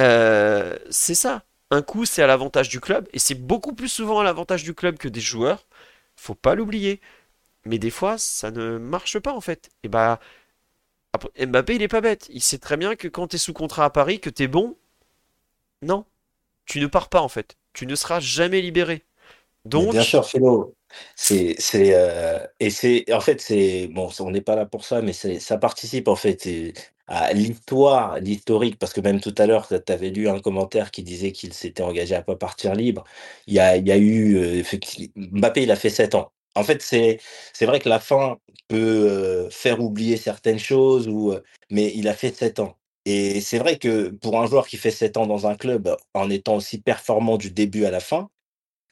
euh, c'est ça. Un coup, c'est à l'avantage du club et c'est beaucoup plus souvent à l'avantage du club que des joueurs. Faut pas l'oublier. Mais des fois, ça ne marche pas en fait. Et bah, après, Mbappé, il est pas bête. Il sait très bien que quand t'es sous contrat à Paris, que t'es bon, non, tu ne pars pas en fait. Tu ne seras jamais libéré. Mais bien Donc, sûr, Philo, c'est, c'est, euh, et c'est, en fait, c'est, bon, on n'est pas là pour ça, mais c'est, ça participe, en fait, et- à l'histoire, l'historique, parce que même tout à l'heure, tu avais lu un commentaire qui disait qu'il s'était engagé à pas partir libre. Il y a, il y a eu, euh, Mbappé, il a fait 7 ans. En fait, c'est, vrai que la fin peut euh, faire oublier certaines choses, ou, euh, mais il a fait 7 ans. Et c'est vrai que pour un joueur qui fait 7 ans dans un club, en étant aussi performant du début à la fin,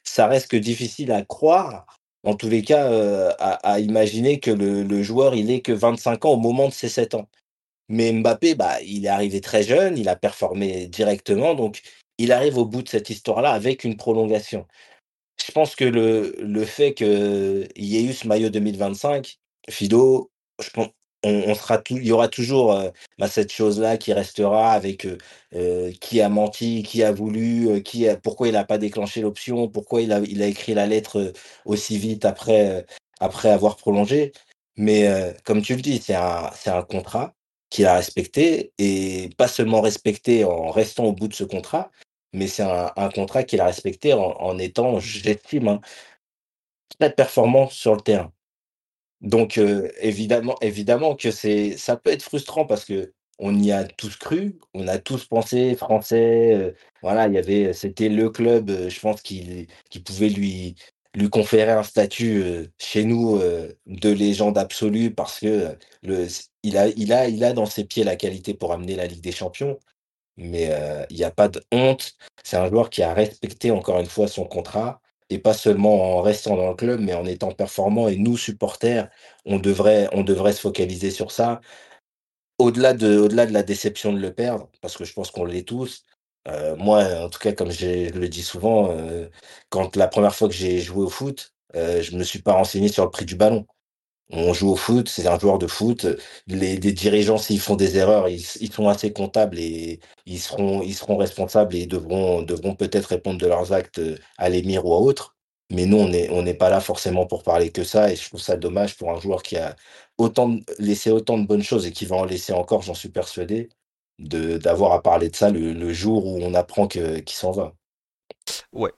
ça reste que difficile à croire, en tous les cas, à imaginer que le joueur, il ait que 25 ans au moment de ses 7 ans. Mais Mbappé, bah, il est arrivé très jeune, il a performé directement, donc il arrive au bout de cette histoire-là avec une prolongation. Je pense que le le fait qu'il y ait eu ce maillot 2025, Fido, je pen on on sera tou il y aura toujours, heu, bah, cette chose-là qui restera avec, heu heu, qui a menti, qui a voulu, heu, qui a pourquoi il a pas déclenché l'option, pourquoi il a il a écrit la lettre, aussi vite après, après avoir prolongé. Mais, heu, comme tu le dis, c'est un c'est un contrat qu'il a respecté et pas seulement respecté en restant au bout de ce contrat, mais c'est un, contrat qu'il a respecté en, étant, j'estime, hein, très performant sur le terrain. Donc euh, évidemment, évidemment que c'est, ça peut être frustrant parce que on y a tous cru, on a tous pensé français, euh, voilà, il y avait, c'était le club, euh, je pense qui pouvait lui, lui conférer un statut euh, chez nous euh, de légende absolue parce que euh, il a, dans ses pieds la qualité pour amener la Ligue des Champions. Mais il n'y a pas de honte. C'est un joueur qui a respecté encore une fois son contrat et pas seulement en restant dans le club, mais en étant performant. Et nous, supporters, on devrait, se focaliser sur ça. Au-delà de, au-delà de la déception de le perdre, parce que je pense qu'on l'est tous. Euh, moi, en tout cas, comme je le dis souvent, euh, quand la première fois que j'ai joué au foot, euh, je me suis pas renseigné sur le prix du ballon. On joue au foot, c'est un joueur de foot. Les, dirigeants, s'ils font des erreurs, ils, sont assez comptables et ils seront, ils seront responsables et devront, devront peut-être répondre de leurs actes euh, à l'émir ou à autre. Mais nous, on n'est on n'est pas là forcément pour parler que ça et je trouve ça dommage pour un joueur qui a autant laissé autant de bonnes choses et qui va en laisser encore, j'en suis persuadé, de d'avoir à parler de ça le, le jour où on apprend que qu'il s'en va. Ouais.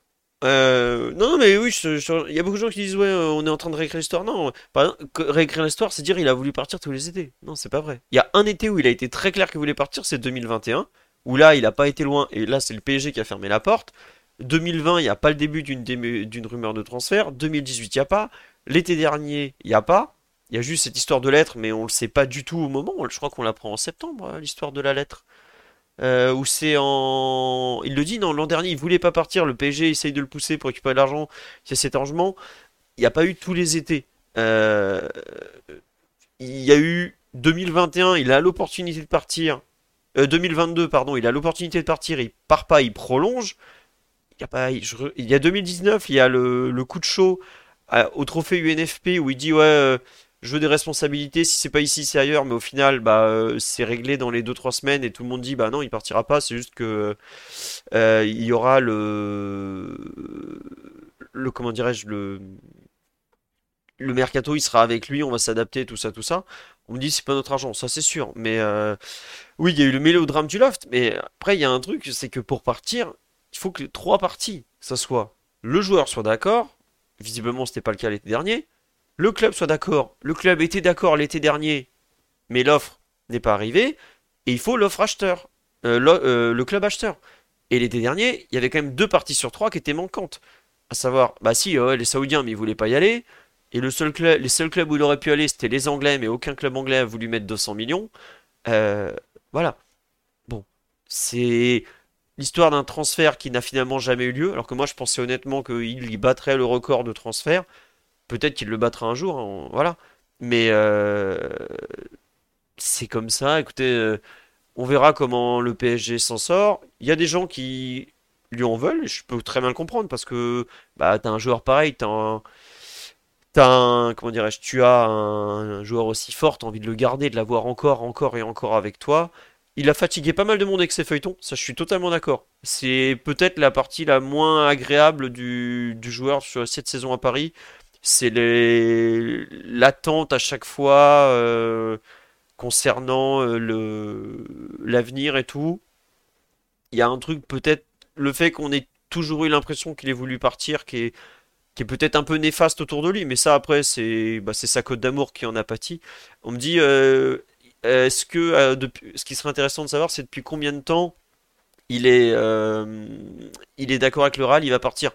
Euh, non, non, mais oui, il y a beaucoup de gens qui disent, ouais, euh, on est en train de réécrire l'histoire. Non, réécrire l'histoire, c'est dire il a voulu partir tous les étés. Non, c'est pas vrai. Il y a un été où il a été très clair qu'il voulait partir, c'est 2021, où là, il a pas été loin, et là, c'est le PSG qui a fermé la porte. 2020, il n'y a pas le début d'une d'une rumeur de transfert. 2018, il n'y a pas. L'été dernier, il n'y a pas. Il y a juste cette histoire de lettre, mais on le sait pas du tout au moment. Je crois qu'on l'apprend en septembre, hein, l'histoire de la lettre. Euh, c'est en... Il le dit, non, l'an dernier, il voulait pas partir, le PSG essaye de le pousser pour récupérer de l'argent, il y a cet arrangement. Il n'y a pas eu tous les étés. Euh, Il y a eu 2021, il a l'opportunité de partir. Euh, 2022, pardon, il a l'opportunité de partir, il part pas, il prolonge. Il y a pas, je re- il y a 2019, il y a le, le coup de chaud à- au trophée UNFP où il dit ouais, je veux des responsabilités, si c'est pas ici, c'est ailleurs, mais au final, bah, euh, c'est réglé dans les deux trois semaines et tout le monde dit bah non, il partira pas, c'est juste que euh, il y aura le le comment dirais-je le le mercato, il sera avec lui, on va s'adapter, tout ça, tout ça. On me dit c'est pas notre argent, ça c'est sûr, mais euh, oui, il y a eu le mélodrame du loft, mais après il y a un truc, c'est que pour partir, il faut que les trois parties, ça soit le joueur soit d'accord, visiblement c'était pas le cas l'été dernier, le club soit d'accord, le club était d'accord l'été dernier, mais l'offre n'est pas arrivée, et il faut l'offre acheteur, euh, euh, le club acheteur. Et l'été dernier, il y avait quand même deux parties sur trois qui étaient manquantes. À savoir, bah si, ouais, les Saoudiens, mais ils voulaient pas y aller. Et les seuls clubs où il aurait pu aller, c'était les Anglais, mais aucun club anglais a voulu mettre 200 millions. Euh, voilà. Bon, c'est l'histoire d'un transfert qui n'a finalement jamais eu lieu, alors que moi je pensais honnêtement qu'il y battrait le record de transfert. Peut-être qu'il le battra un jour, hein, voilà. Mais euh, c'est comme ça. Écoutez, euh, on verra comment le PSG s'en sort. Il y a des gens qui lui en veulent, je peux très bien comprendre, parce que bah, t'as un joueur pareil, t'as un, un, comment dirais-je, tu as un, joueur aussi fort, t'as envie de le garder, de l'avoir encore, encore et encore avec toi. Il a fatigué pas mal de monde avec ses feuilletons, ça je suis totalement d'accord. C'est peut-être la partie la moins agréable du joueur sur cette saison à Paris. C'est l'attente à chaque fois euh, concernant euh, le, l'avenir et tout. Il y a un truc peut-être, le fait qu'on ait toujours eu l'impression qu'il ait voulu partir, qui est, qui est peut-être un peu néfaste autour de lui, mais ça après c'est bah, sa cote d'amour qui en a pâti. On me dit, euh, est-ce que depuis, ce qui serait intéressant de savoir, c'est depuis combien de temps il est, il est d'accord avec le RAL, il va partir?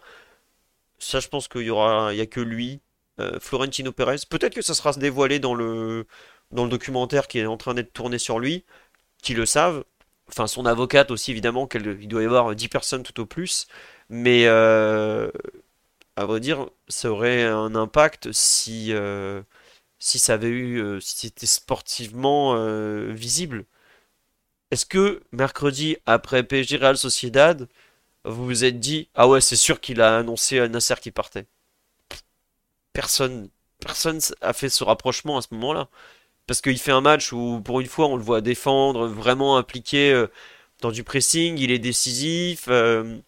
Ça, je pense qu'il y aura, il y a que lui, euh, Florentino Pérez. Peut-être que ça sera dévoilé dans le, dans le documentaire qui est en train d'être tourné sur lui, qui le savent. Enfin, son avocate aussi, évidemment, qu'elle, il doit y avoir 10 personnes tout au plus. Mais, euh, à vrai dire, ça aurait un impact si, euh, ça avait eu, si c'était sportivement visible. Est-ce que mercredi, après PSG Real Sociedad, vous vous êtes dit, ah ouais, c'est sûr qu'il a annoncé à Nasser qui partait? Personne, personne a fait ce rapprochement à ce moment-là. Parce qu'il fait un match où, pour une fois, on le voit défendre, vraiment impliqué euh, dans du pressing, il est décisif. euh,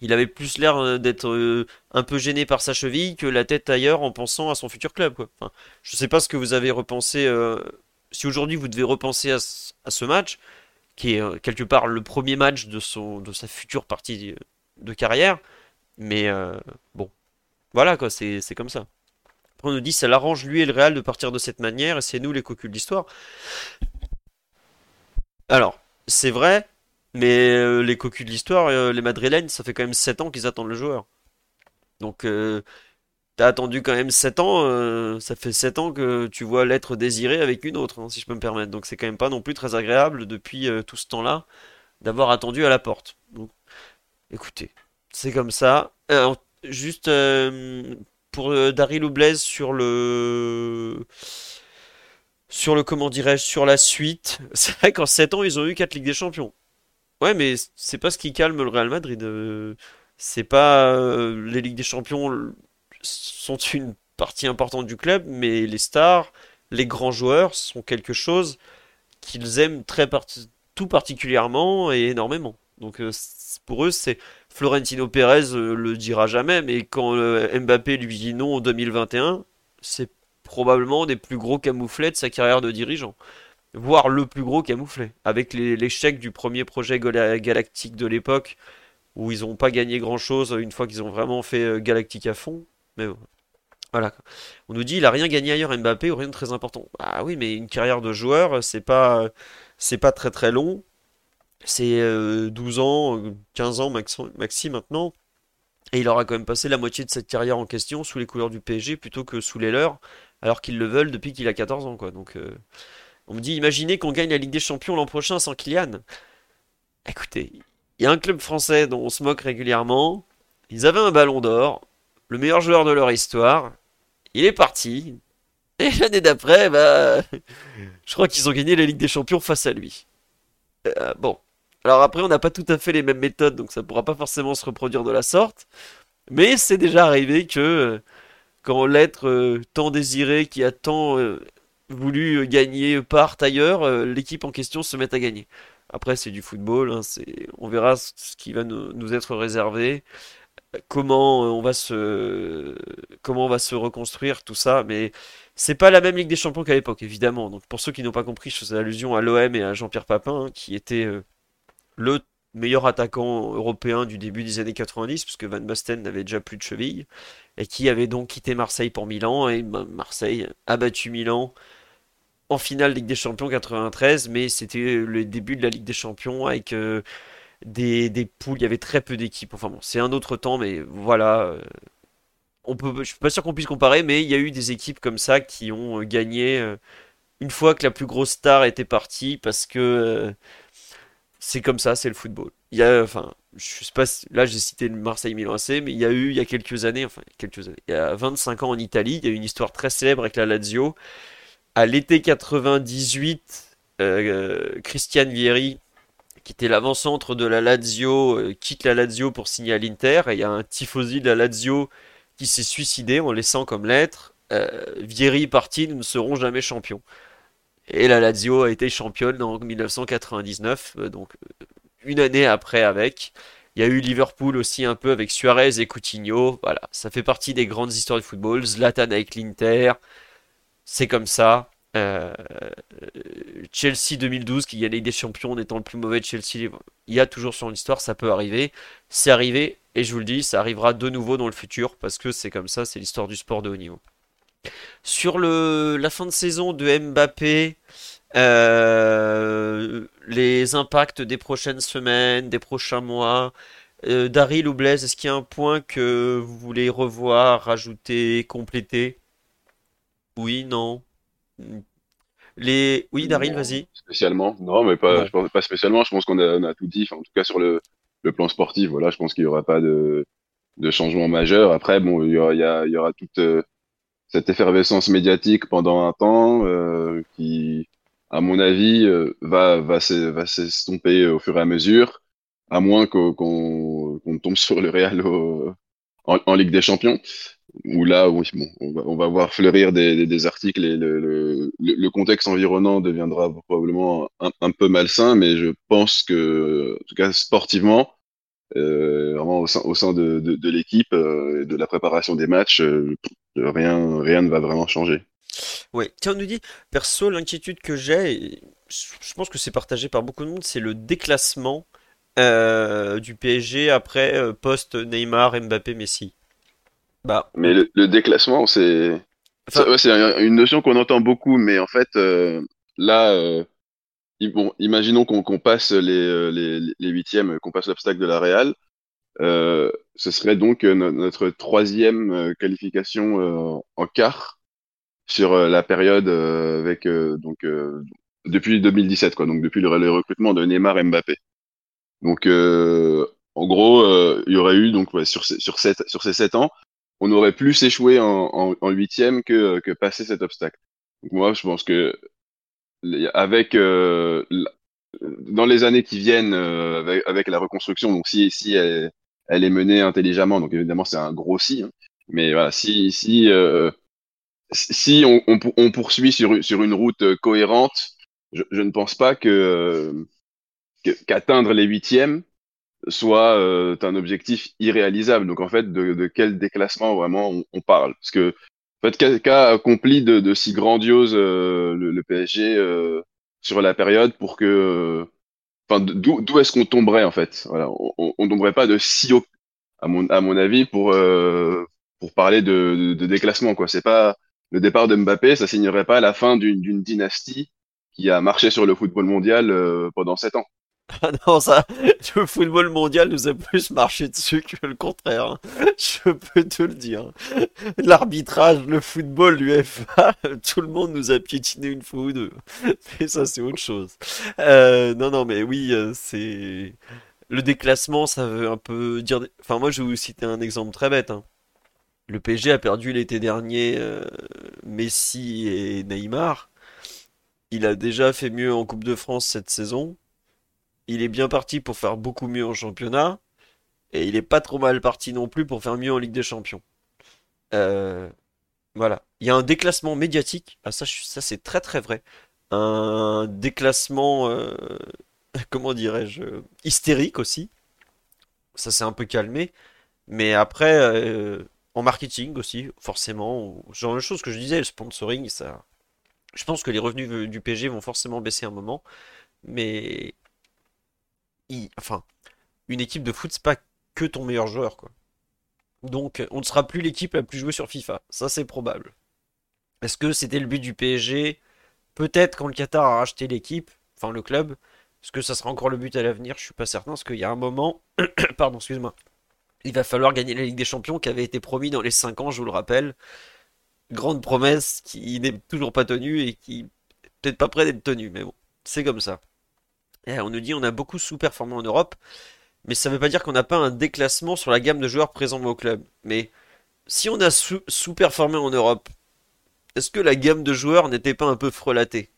il avait plus l'air euh, d'être un peu gêné par sa cheville que la tête ailleurs en pensant à son futur club, quoi. Je sais pas ce que vous avez repensé si aujourd'hui vous devez repenser à, ce match, qui est euh, quelque part le premier match de, son, de sa future partie de carrière, mais bon, voilà quoi, c'est comme ça. on nous dit ça l'arrange lui et le Real de partir de cette manière, et c'est nous les cocus de l'histoire. Alors, c'est vrai, mais les cocus de l'histoire, les Madrilènes, ça fait quand même 7 ans qu'ils attendent le joueur. Donc, euh, t'as attendu quand même 7 ans, euh, ça fait 7 ans que tu vois l'être désiré avec une autre, hein, si je peux me permettre. Donc, c'est quand même pas non plus très agréable depuis euh, tout ce temps-là d'avoir attendu à la porte. Écoutez, c'est comme ça. juste pour Daryl Blaise sur le sur le comment dirais-je sur la suite. C'est vrai qu'en 7 ans ils ont eu 4 Ligues des Champions. Ouais, mais c'est pas ce qui calme le Real Madrid c'est pas euh, les Ligues des Champions sont une partie importante du club, mais les stars, les grands joueurs sont quelque chose qu'ils aiment très tout particulièrement et énormément. Donc euh, pour eux, c'est Florentino Pérez euh, le dira jamais, mais quand Mbappé lui dit non en 2021, c'est probablement des plus gros camouflets de sa carrière de dirigeant voire le plus gros camouflet, avec l'échec du premier projet galactique de l'époque, où ils n'ont pas gagné grand chose une fois qu'ils ont vraiment fait euh, Galactique à fond. Mais voilà. On nous dit il a rien gagné ailleurs Mbappé ou rien de très important. Ah oui, mais une carrière de joueur, c'est pas c'est pas très très long. C'est 12 euh, ans, 15 ans maxi, maintenant. Et il aura quand même passé la moitié de cette carrière en question sous les couleurs du PSG plutôt que sous les leurs, alors qu'ils le veulent depuis qu'il a 14 ans. Quoi. Donc, euh, on me dit, imaginez qu'on gagne la Ligue des Champions l'an prochain sans Kylian. Écoutez, il y a un club français dont on se moque régulièrement. Ils avaient un ballon d'or, le meilleur joueur de leur histoire. Il est parti. Et l'année d'après, bah, je crois qu'ils ont gagné la Ligue des Champions face à lui. Euh, bon. Alors après, on n'a pas tout à fait les mêmes méthodes, donc ça ne pourra pas forcément se reproduire de la sorte. Mais c'est déjà arrivé que euh, quand l'être euh, tant désiré qui a tant voulu gagner part ailleurs, l'équipe en question se met à gagner. Après, c'est du football, hein, on verra ce qui va nous, être réservé, comment on va se, comment on va se reconstruire, tout ça, mais c'est pas la même Ligue des Champions qu'à l'époque, évidemment. Donc pour ceux qui n'ont pas compris, je faisais allusion à l'OM et à Jean-Pierre Papin, hein, qui était euh, le meilleur attaquant européen du début des années 90, puisque Van Basten n'avait déjà plus de cheville, et qui avait donc quitté Marseille pour Milan, et ben, Marseille a battu Milan en finale Ligue des Champions 93, mais c'était le début de la Ligue des Champions avec euh, des, poules, il y avait très peu d'équipes. Enfin bon, c'est un autre temps, mais voilà. Euh, on peut, je suis pas sûr qu'on puisse comparer, mais il y a eu des équipes comme ça qui ont euh, gagné une fois que la plus grosse star était partie, parce que c'est comme ça, c'est le football. Il y a, enfin, je pas, là j'ai cité le Marseille-Milan AC, mais il y a eu il y a quelques années, enfin quelques années, il y a 25 ans en Italie, il y a eu une histoire très célèbre avec la Lazio à l'été 98, euh, Christian Vieri, qui était l'avant-centre de la Lazio, euh, quitte la Lazio pour signer à l'Inter. Et il y a un tifosi de la Lazio qui s'est suicidé en laissant comme lettre euh, Vieri parti, nous ne serons jamais champions. Et la Lazio a été championne en 1999, donc une année après avec. Il y a eu Liverpool aussi un peu avec Suarez et Coutinho. Voilà, ça fait partie des grandes histoires du football. Zlatan avec l'Inter, c'est comme ça. Euh, Chelsea 2012 qui gagne des champions en étant le plus mauvais de Chelsea, il y a toujours son histoire, ça peut arriver. C'est arrivé et je vous le dis, ça arrivera de nouveau dans le futur parce que c'est comme ça, c'est l'histoire du sport de haut niveau. Sur le, la fin de saison de Mbappé, euh, les impacts des prochaines semaines, des prochains mois, euh, Daryl ou Blaise, est-ce qu'il y a un point que vous voulez revoir, rajouter, compléter? Oui, non? Les... Oui, Daryl, vas-y. Spécialement. Non, mais pas, je pense, pas spécialement. Je pense qu'on a, tout dit. en tout cas, sur le, plan sportif, voilà, je pense qu'il n'y aura pas de, de changement majeur. Après, bon, il y aura, il y aura toute euh, cette effervescence médiatique pendant un temps euh, qui, à mon avis, euh, va, va, va s'estomper au fur et à mesure, à moins qu'on tombe sur le Real en, en, Ligue des Champions où là, oui, bon, on, va, voir fleurir des, articles et le, contexte environnant deviendra probablement un, peu malsain, mais je pense que, en tout cas sportivement, euh, vraiment au sein, de, l'équipe euh, et de la préparation des matchs, euh, rien, rien ne va vraiment changer. Ouais, tiens, on nous dit, perso, l'inquiétude que j'ai, je pense que c'est partagé par beaucoup de monde, c'est le déclassement du PSG après euh, post Neymar, Mbappé, Messi. Bah, Mais le, le déclassement, c'est enfin, ça- ouais, c'est un- une notion qu'on entend beaucoup, mais en fait, euh, là, euh, bon, imaginons qu'on qu'on passe les, euh, les, les huitièmes, qu'on passe l'obstacle de la Real, euh, ce serait donc euh, no- notre troisième euh, qualification euh, en quart sur la période euh, avec euh, donc euh, depuis 2017, quoi, donc depuis le, recrutement de Neymar et Mbappé. Donc, euh, en gros, euh, il y aurait eu donc ouais, sur sur sept, sur ces sept ans, on aurait plus échoué en, huitième que que passer cet obstacle. Moi, je pense que avec euh, dans les années qui viennent, euh, avec, avec la reconstruction, donc si si elle, elle est menée intelligemment, donc évidemment c'est un gros si, hein, mais voilà, si si euh, si on, on, pour- on poursuit sur sur une route euh, cohérente, je, je ne pense pas que- qu'atteindre les huitièmes soit euh, un objectif irréalisable. Donc en fait, de, quel déclassement vraiment on, parle? Parce que en fait, qu'a qu'a accompli de, si grandiose euh, le, le PSG euh, sur la période pour que, euh, enfin, d'où d'où est-ce qu'on tomberait en fait? Voilà, on, on tomberait pas de si haut, à mon à mon avis, pour euh, pour parler de, de, déclassement quoi. C'est pas le départ de Mbappé, ça signerait pas la fin d'une d'une dynastie qui a marché sur le football mondial pendant sept ans. Ah non, ça, le football mondial nous a plus marché dessus que le contraire. hein. Je peux te le dire. L'arbitrage, le football, l'UEFA, tout le monde nous a piétiné une fois ou deux. Mais ça, c'est autre chose. Euh, non, non, mais oui, euh, c'est le déclassement, ça veut un peu dire. Enfin, moi, je vais vous citer un exemple très bête. hein. Le PSG a perdu l'été dernier euh, Messi et Neymar. Il a déjà fait mieux en Coupe de France cette saison. Il est bien parti pour faire beaucoup mieux en championnat. Et il est pas trop mal parti non plus pour faire mieux en Ligue des Champions. Euh, voilà. Il y a un déclassement médiatique. Ah, ça, ça c'est très très vrai. Un déclassement, euh, comment dirais-je, hystérique aussi. Ça s'est un peu calmé. Mais après, euh, en marketing aussi, forcément. Genre de choses que je disais, le sponsoring, ça. Je pense que les revenus du PSG vont forcément baisser un moment. Mais, enfin, une équipe de foot, c'est pas que ton meilleur joueur, quoi. Donc, on ne sera plus l'équipe la plus jouée sur FIFA. Ça, c'est probable. Est-ce que c'était le but du PSG? Peut-être quand le Qatar a racheté l'équipe, enfin le club. Est-ce que ça sera encore le but à l'avenir? Je suis pas certain, parce qu'il y a un moment, pardon, excuse-moi, il va falloir gagner la Ligue des Champions qui avait été promis dans les 5 ans, je vous le rappelle. Grande promesse qui n'est toujours pas tenue et qui peut-être pas près d'être tenue, mais bon, c'est comme ça. Et on nous dit on a beaucoup sous-performé en Europe, mais ça veut pas dire qu'on n'a pas un déclassement sur la gamme de joueurs présents au club. Mais si on a sous- sous-performé en Europe, est-ce que la gamme de joueurs n'était pas un peu frelatée?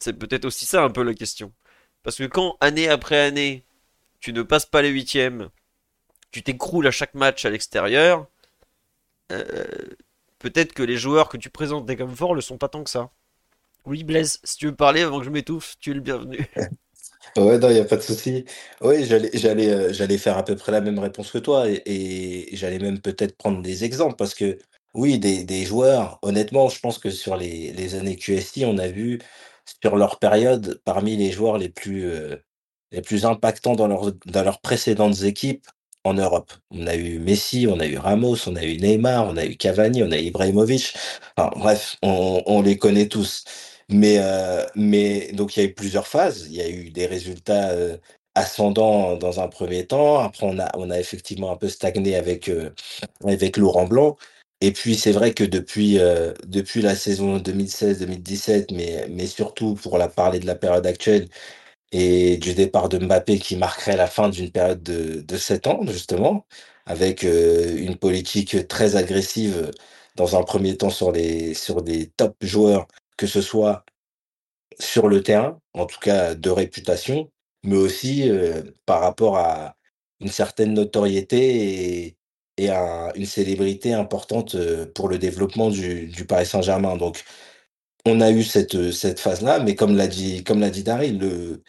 C'est peut-être aussi ça un peu la question. Parce que quand année après année, tu ne passes pas les huitièmes, tu t'écroules à chaque match à l'extérieur, euh, peut-être que les joueurs que tu présentais comme forts le sont pas tant que ça. Oui, Blaise, si tu veux parler avant que je m'étouffe, tu es le bienvenu. Ouais, non, il y a pas de souci. Oui, j'allais j'allais, faire à peu près la même réponse que toi et j'allais même peut-être prendre des exemples parce que oui, des joueurs, honnêtement, je pense que sur les années QSI, on a vu sur leur période, parmi les joueurs les plus, plus impactants dans leurs précédentes équipes en Europe. On a eu Messi, on a eu Ramos, on a eu Neymar, on a eu Cavani, on a eu Ibrahimovic. Enfin bref, on les connaît tous. Mais, heu, mais donc il y a eu plusieurs phases. Il y a eu des résultats, heu, ascendants dans un premier temps. Après on a on a effectivement un peu stagné avec, heu, avec Laurent Blanc et puis c'est vrai que depuis, heu, depuis la saison 2016-2017, mais mais surtout pour la parler de la période actuelle et du départ de Mbappé qui marquerait la fin d'une période de de 7 ans justement, avec, heu, une politique très agressive, dans un premier temps sur les sur des top joueurs, que ce soit sur le terrain, en tout cas de réputation, mais aussi, heu, par rapport à une certaine notoriété et et un une célébrité importante, heu, pour le développement du du Paris Saint-Germain. Donc on a eu cette, cette phase-là, mais comme l'a dit comme l'a dit Daryl, le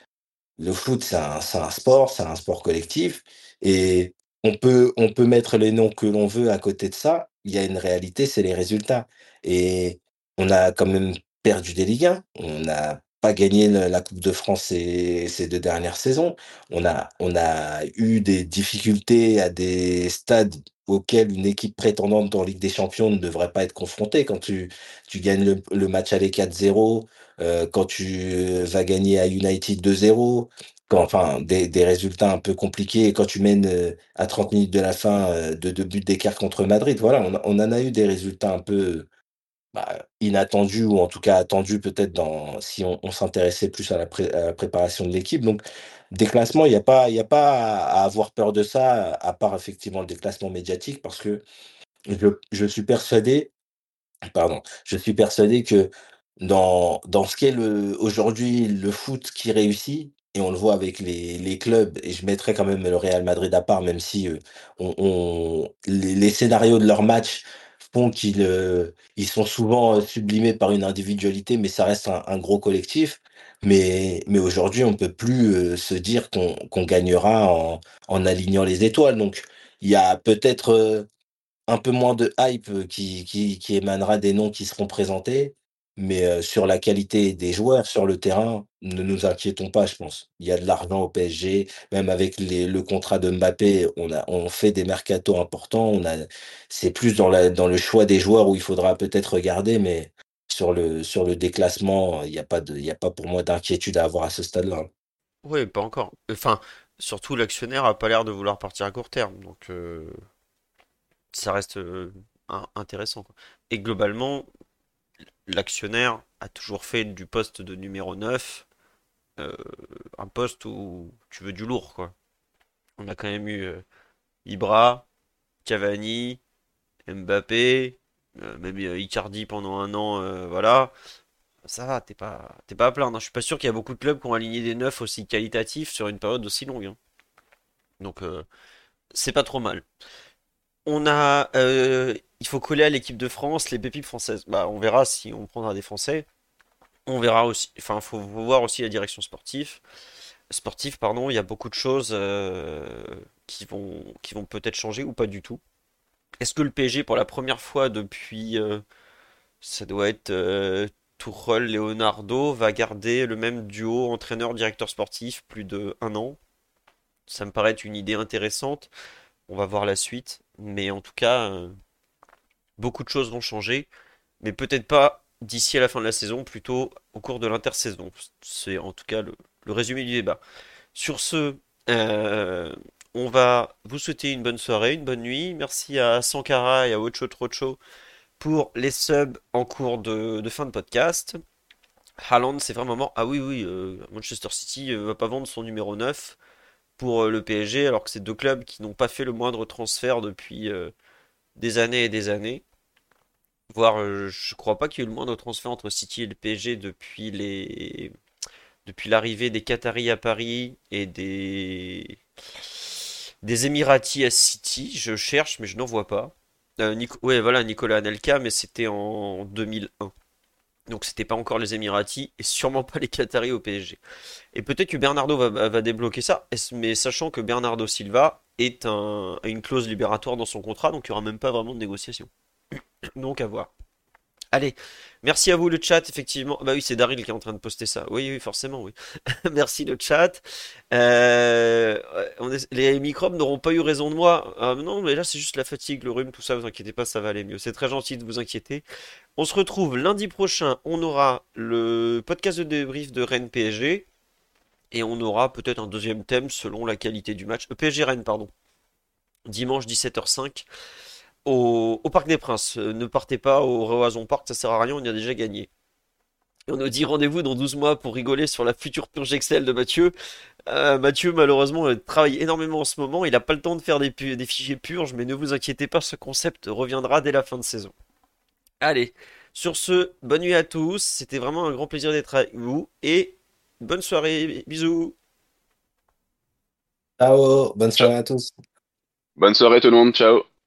le foot, c'est un sport, c'est un sport collectif et on peut on peut mettre les noms que l'on veut à côté de ça. Il y a une réalité, c'est les résultats et on a quand même perdu des Ligue 1. On n'a pas gagné la Coupe de France ces ces 2 dernières saisons. On a on a eu des difficultés à des stades auxquels une équipe prétendante en Ligue des Champions ne devrait pas être confrontée. Quand tu tu gagnes le le match aller 4-0, heu, quand tu vas gagner à United 2-0, quand enfin des résultats un peu compliqués quand tu mènes, heu, à 30 minutes de la fin, heu, de 2 buts d'écart contre Madrid. Voilà, on en a eu des résultats un peu bah, inattendu ou en tout cas attendu peut-être dans si on s'intéressait plus à la préparation de l'équipe donc déclassement, il y a pas à avoir peur de ça, à part effectivement le déclassement médiatique parce que je suis persuadé pardon, je suis persuadé que dans dans ce qu'est aujourd'hui le foot qui réussit et on le voit avec les les clubs et je mettrais quand même le Real Madrid à part même si, heu, on les scénarios de leurs matchs font qu'ils, heu, ils sont souvent, heu, sublimés par une individualité, mais ça reste un gros collectif. Mais mais aujourd'hui, on peut plus, se dire qu'on gagnera en en alignant les étoiles. Donc il y a peut-être, un peu moins de hype, qui qui émanera des noms qui seront présentés, mais sur la qualité des joueurs sur le terrain, ne nous inquiétons pas, je pense. Il y a de l'argent au PSG, même avec le contrat de Mbappé, on a on fait des mercatos importants, on a c'est plus dans la dans le choix des joueurs où il faudra peut-être regarder, mais sur le sur le déclassement, il y a pas a pas pour moi d'inquiétude à avoir à ce stade-là. Ouais, pas encore. Enfin, surtout l'actionnaire a pas l'air de vouloir partir à court terme, donc ça reste intéressant. Et globalement, l'actionnaire a toujours fait du poste de numéro 9 euh, un poste où tu veux du lourd, quoi. On a quand même eu euh, Ibra, Cavani, Mbappé, euh, même Icardi pendant un an, voilà. Ça va, t'es pas, t'es pas à plaindre. hein. Je suis pas sûr qu'il y a beaucoup de clubs qui ont aligné des neufs aussi qualitatifs sur une période aussi longue. hein. Donc, c'est pas trop mal. On a, euh, il faut coller à l'équipe de France les pépites françaises. Bah, on verra si on prendra des Français. On verra aussi, enfin, faut voir aussi la direction sportive. Sportive, pardon, il y a beaucoup de choses euh, qui vont, peut-être changer ou pas du tout. Est-ce que le PSG, pour la première fois depuis, euh, ça doit être Tourelle, Leonardo, va garder le même duo entraîneur-directeur sportif plus de un an? Ça me paraît une idée intéressante. On va voir la suite, mais en tout cas, euh, beaucoup de choses vont changer, mais peut-être pas d'ici à la fin de la saison, plutôt au cours de l'intersaison. C'est en tout cas le, résumé du débat. Sur ce, euh, on va vous souhaiter une bonne soirée, une bonne nuit. Merci à Sankara et à Ocho Trocho pour les subs en cours de, fin de podcast. Haaland, c'est vraiment. Ah oui, oui, euh, Manchester City va pas vendre son numéro 9 pour euh, le PSG, alors que c'est deux clubs qui n'ont pas fait le moindre transfert depuis euh, des années et des années. Voire, euh, je crois pas qu'il y ait eu le moindre transfert entre City et le PSG depuis les depuis l'arrivée des Qataris à Paris et des des Émiratis à City. Je cherche, mais je n'en vois pas. Euh, voilà, Nicolas Anelka, mais c'était en 2001. Donc c'était pas encore les Émiratis et sûrement pas les Qataris au PSG. Et peut-être que Bernardo va, débloquer ça, mais sachant que Bernardo Silva est a une clause libératoire dans son contrat, donc il n'y aura même pas vraiment de négociation. Donc à voir. Allez, merci à vous le chat, effectivement. Bah oui, c'est Daryl qui est en train de poster ça. Oui, oui, forcément, oui. Merci le chat. Euh, les microbes n'auront pas eu raison de moi. Ah, non, mais là c'est juste la fatigue, le rhume, tout ça. Vous inquiétez pas, ça va aller mieux. C'est très gentil de vous inquiéter. On se retrouve lundi prochain. On aura le podcast de débrief de Rennes PSG et on aura peut-être un deuxième thème selon la qualité du match. Euh, PSG Rennes, pardon. Dimanche 17h05 au, au Parc des Princes. Euh, Ne partez pas au Roison Park, ça sert à rien, on y a déjà gagné. Et on nous dit rendez-vous dans 12 mois pour rigoler sur la future purge Excel de Mathieu. Euh, Mathieu, malheureusement, euh, travaille énormément en ce moment. Il n'a pas le temps de faire des, pu- des fichiers purges, mais ne vous inquiétez pas, ce concept reviendra dès la fin de saison. Allez, sur ce, bonne nuit à tous. C'était vraiment un grand plaisir d'être avec vous. Et bonne soirée. Bisous. Ciao, bonne Ciao. soirée à tous. Bonne soirée tout le monde, ciao.